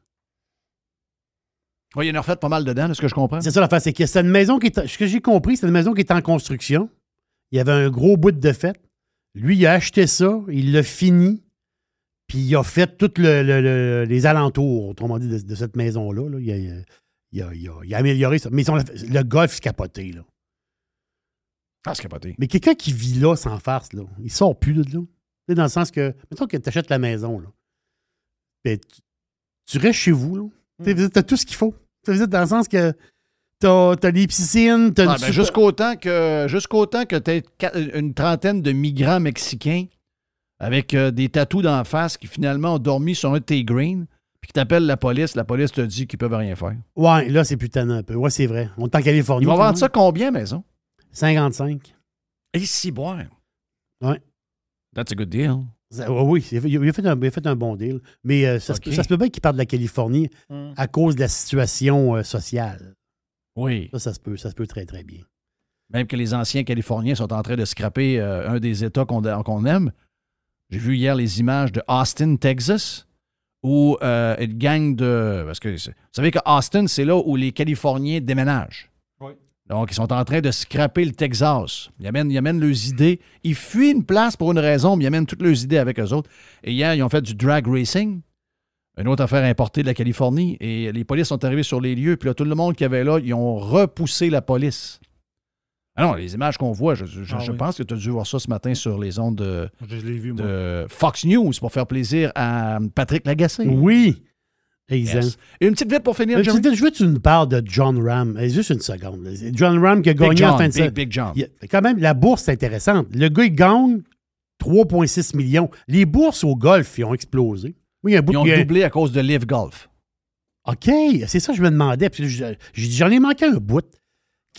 Oui, il y en a refait pas mal dedans, de ce que je comprends. C'est ça l'affaire, c'est que c'est une maison qui est. Ce que j'ai compris, c'est une maison qui est en construction. Il y avait un gros bout de fête. Lui, il a acheté ça, il l'a fini, puis il a fait tous les alentours, autrement dit, de, de cette maison-là. là. Il, a, il a- il a- il a amélioré ça. Mais ils ont- le golf, capoté. Là. Ah, c'est capoté. Mais quelqu'un qui vit là sans farce, là, il sort plus de là. Tu sais, dans le sens que, mettons que tu achètes la maison, là, ben, tu, tu restes chez vous. Là. Tu as tout ce qu'il faut. Tu sais, dans le sens que tu as, les piscines, tu as Ah, ben, jusqu'au temps que, jusqu'au temps que tu aies une trentaine de migrants mexicains avec euh, des tatous d'en face qui finalement ont dormi sur un de tes greens, puis qui t'appellent la police, la police te dit qu'ils peuvent rien faire. Ouais, là, c'est tannant un peu. Ouais, c'est vrai. On est en Californie. Ils vont vendre ça combien, maison? 55. Et si boire. Ouais. That's a good deal. Ça- oui, il a, fait, il a fait un, il a fait un bon deal. Mais euh, ça, se peut- ça se peut bien qu'il parte de la Californie Mm. à cause de la situation euh, sociale. Oui. Ça, ça se peut, ça se peut très, très bien. Même que les anciens Californiens sont en train de scraper euh, un des États qu'on aime. J'ai vu hier les images de Austin, Texas, où une gang de. Parce que vous savez que Austin, c'est là où les Californiens déménagent. Donc, ils sont en train de scraper le Texas. Ils amènent, ils amènent leurs idées. Ils fuient une place pour une raison, mais ils amènent toutes leurs idées avec eux autres. Et hier, ils ont fait du drag racing, une autre affaire importée de la Californie. Et les polices sont arrivés sur les lieux. Puis là, tout le monde qui avait là, ils ont repoussé la police. Ah non, les images qu'on voit, je, je- Ah je oui. pense que tu as dû voir ça ce matin sur les ondes de, Je l'ai vu, moi. de Fox News pour faire plaisir à Patrick Lagacé. Oui. Exact. Yes. Et une petite vite pour finir, Jerry. tu- Je veux que tu nous parles de John Ram. Eh, Juste une seconde. John Ram qui a gagné en John, fin de Big, semaine. Big John. Il Quand même, la bourse, c'est intéressante. Le gars, il gagne 3,6 millions. Les bourses au golf, ils ont explosé. Oui, il y a un bout Ils ont il y a- doublé à cause de Live Golf. OK, c'est ça que je me demandais. Puis je- J'ai dit, j'en ai manqué un bout.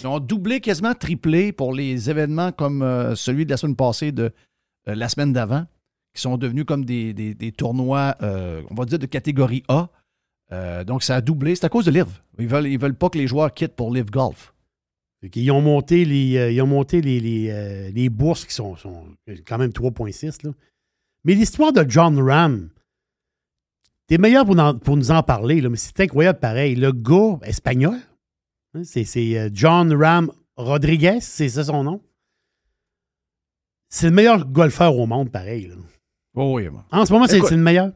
Ils ont doublé, quasiment triplé pour les événements comme euh, celui de la semaine passée, de euh, la semaine d'avant, qui sont devenus comme des, des- des tournois, euh, on va dire, de catégorie A. Euh, donc, ça a doublé. C'est à cause de Live. Ils veulent, ils veulent pas que les joueurs quittent pour Live Golf. Fait qu'ils ont monté les, euh, ils ont monté les, les, euh, les bourses qui sont, sont quand même 3,6. là. Mais l'histoire de John Ram, t'es meilleur pour, en- pour nous en parler, là, mais c'est incroyable pareil. Le gars espagnol, hein, c'est c'est, euh, John Ram Rodriguez, c'est ça son nom? C'est le meilleur golfeur au monde, pareil. là. Oh oui. En ce moment, c'est Écoute, c'est le meilleur?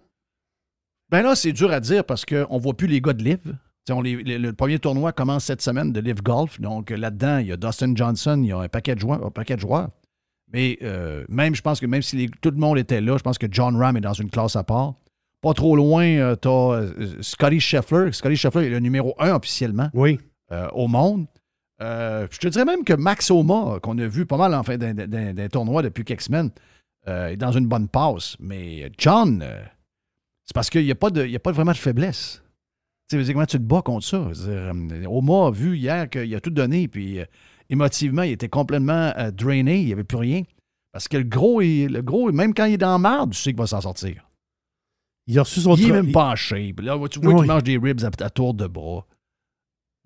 Ben là, c'est dur à dire parce qu'on ne voit plus les gars de Live. T'sais, on les- le, le premier tournoi commence cette semaine de Live Golf. Donc euh, là-dedans, il y a Dustin Johnson, il y a un paquet de joueurs. Un paquet de joueurs. Mais euh, même, je pense que même si les- tout le monde était là, je pense que John Ram est dans une classe à part. Pas trop loin, tu as Scotty Scheffler. Scotty Scheffler est le numéro un officiellement Oui. euh, au monde. Euh, je te dirais même que Max Homa, qu'on a vu pas mal en fait d'un- tournoi depuis quelques semaines, euh, est dans une bonne passe. Mais John, euh, c'est parce qu'il n'y a, pas de- il y a pas vraiment de faiblesse. Tu sais, comment tu te bats contre ça? Dire, euh, Homa a vu hier qu'il a tout donné, puis euh, émotivement, il était complètement euh, drainé, il n'y avait plus rien. Parce que le gros, il- le gros, même quand il est dans la marde, tu sais qu'il va s'en sortir. Il a reçu son Il est même pas en shape. Là, tu vois Oui. qu'il mange des ribs à, à tour de bras.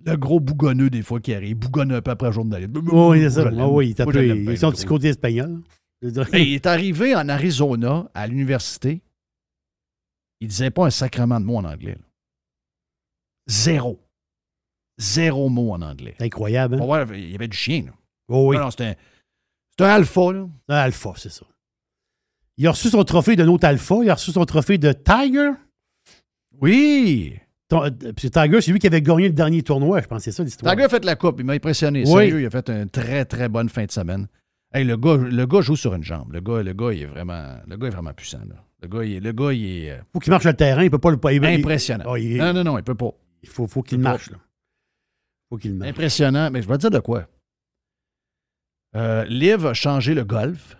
Le gros bougonneux, des fois, qui arrive. Bougonne un peu après la journée. Oui, c'est ça. Ah oui, il son petit côté espagnol. Hey, il est arrivé en Arizona, à l'université. Il disait pas un sacrement de mots en anglais. là. Zéro. Zéro mot en anglais. C'est incroyable. hein? Voir, il y avait du chien. Là. Oh oui. Non, non, c'est un, alpha. Là. Un alpha, c'est ça. Il a reçu son trophée d'un autre alpha. Il a reçu son trophée de Tiger. Oui. Ton- euh, puis Tiger, c'est lui qui avait gagné le dernier tournoi. Je pense que c'est ça l'histoire. Tiger a fait la coupe. Il m'a impressionné. Oui. Sérieux, il a fait une très, très bonne fin de semaine. Hey, le, gars, le gars joue sur une jambe. Le gars, le gars, il est vraiment, le gars est vraiment puissant. là. Le gars, il est, le gars, il est euh, faut qu'il marche le terrain. Il peut pas le il- impressionnant. Oh, il- Non, non, non, il peut pas. Il faut, faut qu'il marche. pas. Là. faut qu'il marche. Impressionnant, mais je vais te dire de quoi. Euh, Liv a changé le golf.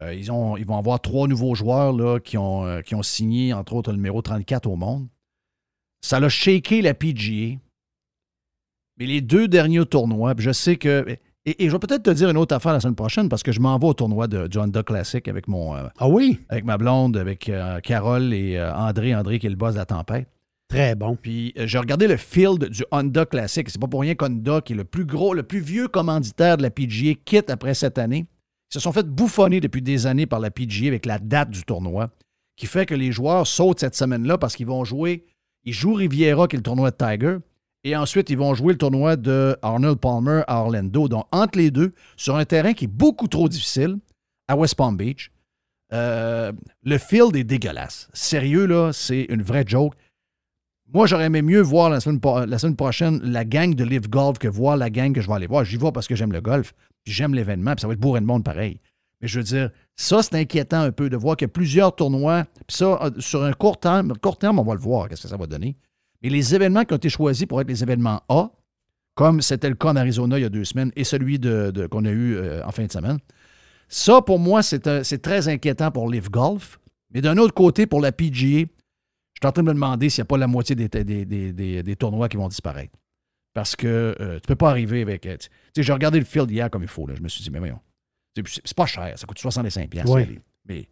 Euh, ils, ont, ils vont avoir trois nouveaux joueurs là, qui, ont, euh, qui ont signé, entre autres, le numéro 34 au monde. Ça l'a shaké la PGA. Mais les deux derniers tournois, puis je sais que. Et, et je vais peut-être te dire une autre affaire la semaine prochaine parce que je m'en vais au tournoi de, du Honda Classic avec mon. euh, Ah oui? avec ma blonde, avec euh, Carole et euh, André. André qui est le boss de la tempête. Très bon. Puis j'ai regardé le field du Honda Classic. C'est pas pour rien qu'Honda, qui est le plus gros, le plus vieux commanditaire de la PGA, quitte après cette année. Ils se sont fait bouffonner depuis des années par la PGA avec la date du tournoi, qui fait que les joueurs sautent cette semaine-là parce qu'ils vont jouer. Ils jouent Riviera, qui est le tournoi de Tiger, et ensuite ils vont jouer le tournoi de Arnold Palmer à Orlando. Donc entre les deux, sur un terrain qui est beaucoup trop difficile, à West Palm Beach. Euh, le field est dégueulasse. Sérieux, là, c'est une vraie joke. Moi, j'aurais aimé mieux voir la semaine, prochaine la gang de Live Golf que voir la gang que je vais aller voir. J'y vais parce que j'aime le golf, puis j'aime l'événement, puis ça va être bourré de monde pareil. Mais je veux dire, ça, c'est inquiétant un peu de voir a plusieurs tournois, puis ça, euh, sur un court terme, court terme, on va le voir, qu'est-ce que ça va donner. Mais les événements qui ont été choisis pour être les événements A, comme c'était le cas en Arizona il y a deux semaines, et celui de, de- qu'on a eu euh, en fin de semaine, ça, pour moi, c'est très inquiétant pour Live Golf. Mais d'un autre côté, pour la PGA, je suis en train de me demander s'il n'y a pas la moitié des, des, des- des- des tournois qui vont disparaître. Parce que euh, tu ne peux pas arriver avec. euh, Tu sais, j'ai regardé le field hier comme il faut. là. Je me suis dit, mais voyons. C'est pas cher, ça coûte 65$. piastres, Ouais. aller. Mais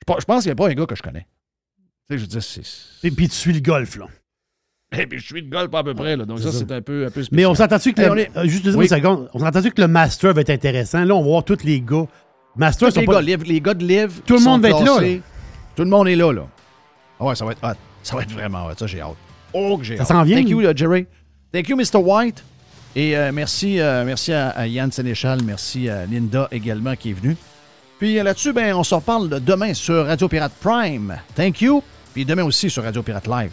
je pense- je pense qu'il n'y a pas un gars que je connais. Tu sais, je veux dire, c'est. Et puis tu suis le golf, là. Et puis je suis de golf à peu près, là. Donc ça, C'est ça. c'est un peu, un peu. Mais on s'entend-tu que le, on est- euh, juste une Oui. seconde, on s'entend-tu que le master va être intéressant? Là, on va voir tous les gars. Master, sont les, pas- gars, Liv- les gars de Liv. Tout le monde va être là. Tout le monde est là, là. Ah ouais, ça va être hot. Ça va être vraiment hot. Ça, j'ai hâte. Oh, que j'ai Ça hâte. s'en vient. Thank you, là, Jerry. Thank you, Mr. White. Et euh, merci, euh, merci à, à Yann Sénéchal, merci à Linda également qui est venue. Puis euh, là-dessus, ben, on se reparle demain sur Radio Pirate Prime. Thank you. Puis demain aussi sur Radio Pirate Live.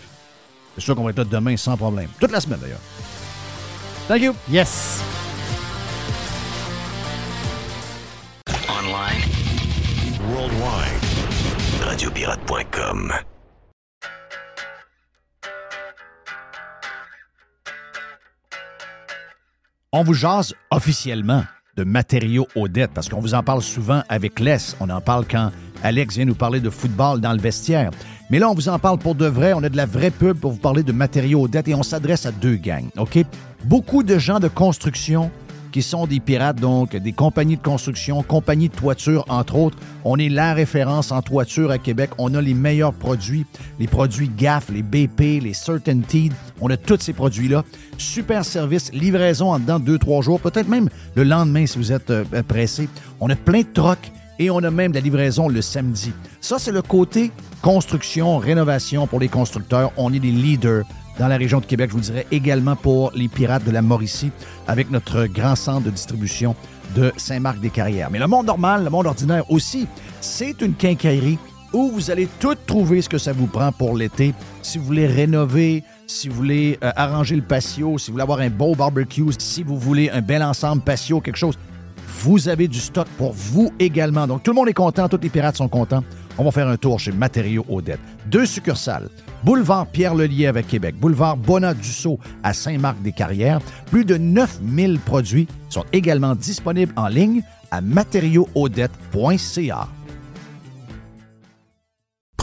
C'est sûr qu'on va être là demain sans problème. Toute la semaine d'ailleurs. Thank you. Yes. Online. Worldwide. Radiopirate.com. On vous jase officiellement de matériaux aux dettes parce qu'on vous en parle souvent avec Les. On en parle quand Alex vient nous parler de football dans le vestiaire. Mais là, on vous en parle pour de vrai. On a de la vraie pub pour vous parler de matériaux aux dettes et on s'adresse à deux gangs. OK? Beaucoup de gens de construction qui sont des pirates, donc des compagnies de construction, compagnies de toiture, entre autres. On est la référence en toiture à Québec. On a les meilleurs produits, les produits GAF, les BP, les Certainty. On a tous ces produits-là. Super service, livraison en dedans de 2-3 jours, peut-être même le lendemain si vous êtes euh, pressé. On a plein de trocs et on a même de la livraison le samedi. Ça, c'est le côté construction, rénovation pour les constructeurs. On est des leaders dans la région de Québec. Je vous dirais également pour les pirates de la Mauricie avec notre grand centre de distribution de Saint-Marc-des-Carrières. Mais le monde normal, le monde ordinaire aussi, c'est une quincaillerie où vous allez tout trouver ce que ça vous prend pour l'été. Si vous voulez rénover, si vous voulez euh, arranger le patio, si vous voulez avoir un beau barbecue, si vous voulez un bel ensemble patio, quelque chose, vous avez du stock pour vous également. Donc tout le monde est content, tous les pirates sont contents. On va faire un tour chez Matériaux Odette. Deux succursales. Boulevard Pierre-Lelier avec Québec. Boulevard Bonat-Dussault à Saint-Marc-des-Carrières. Plus de 9000 produits sont également disponibles en ligne à matériauxaudette.ca.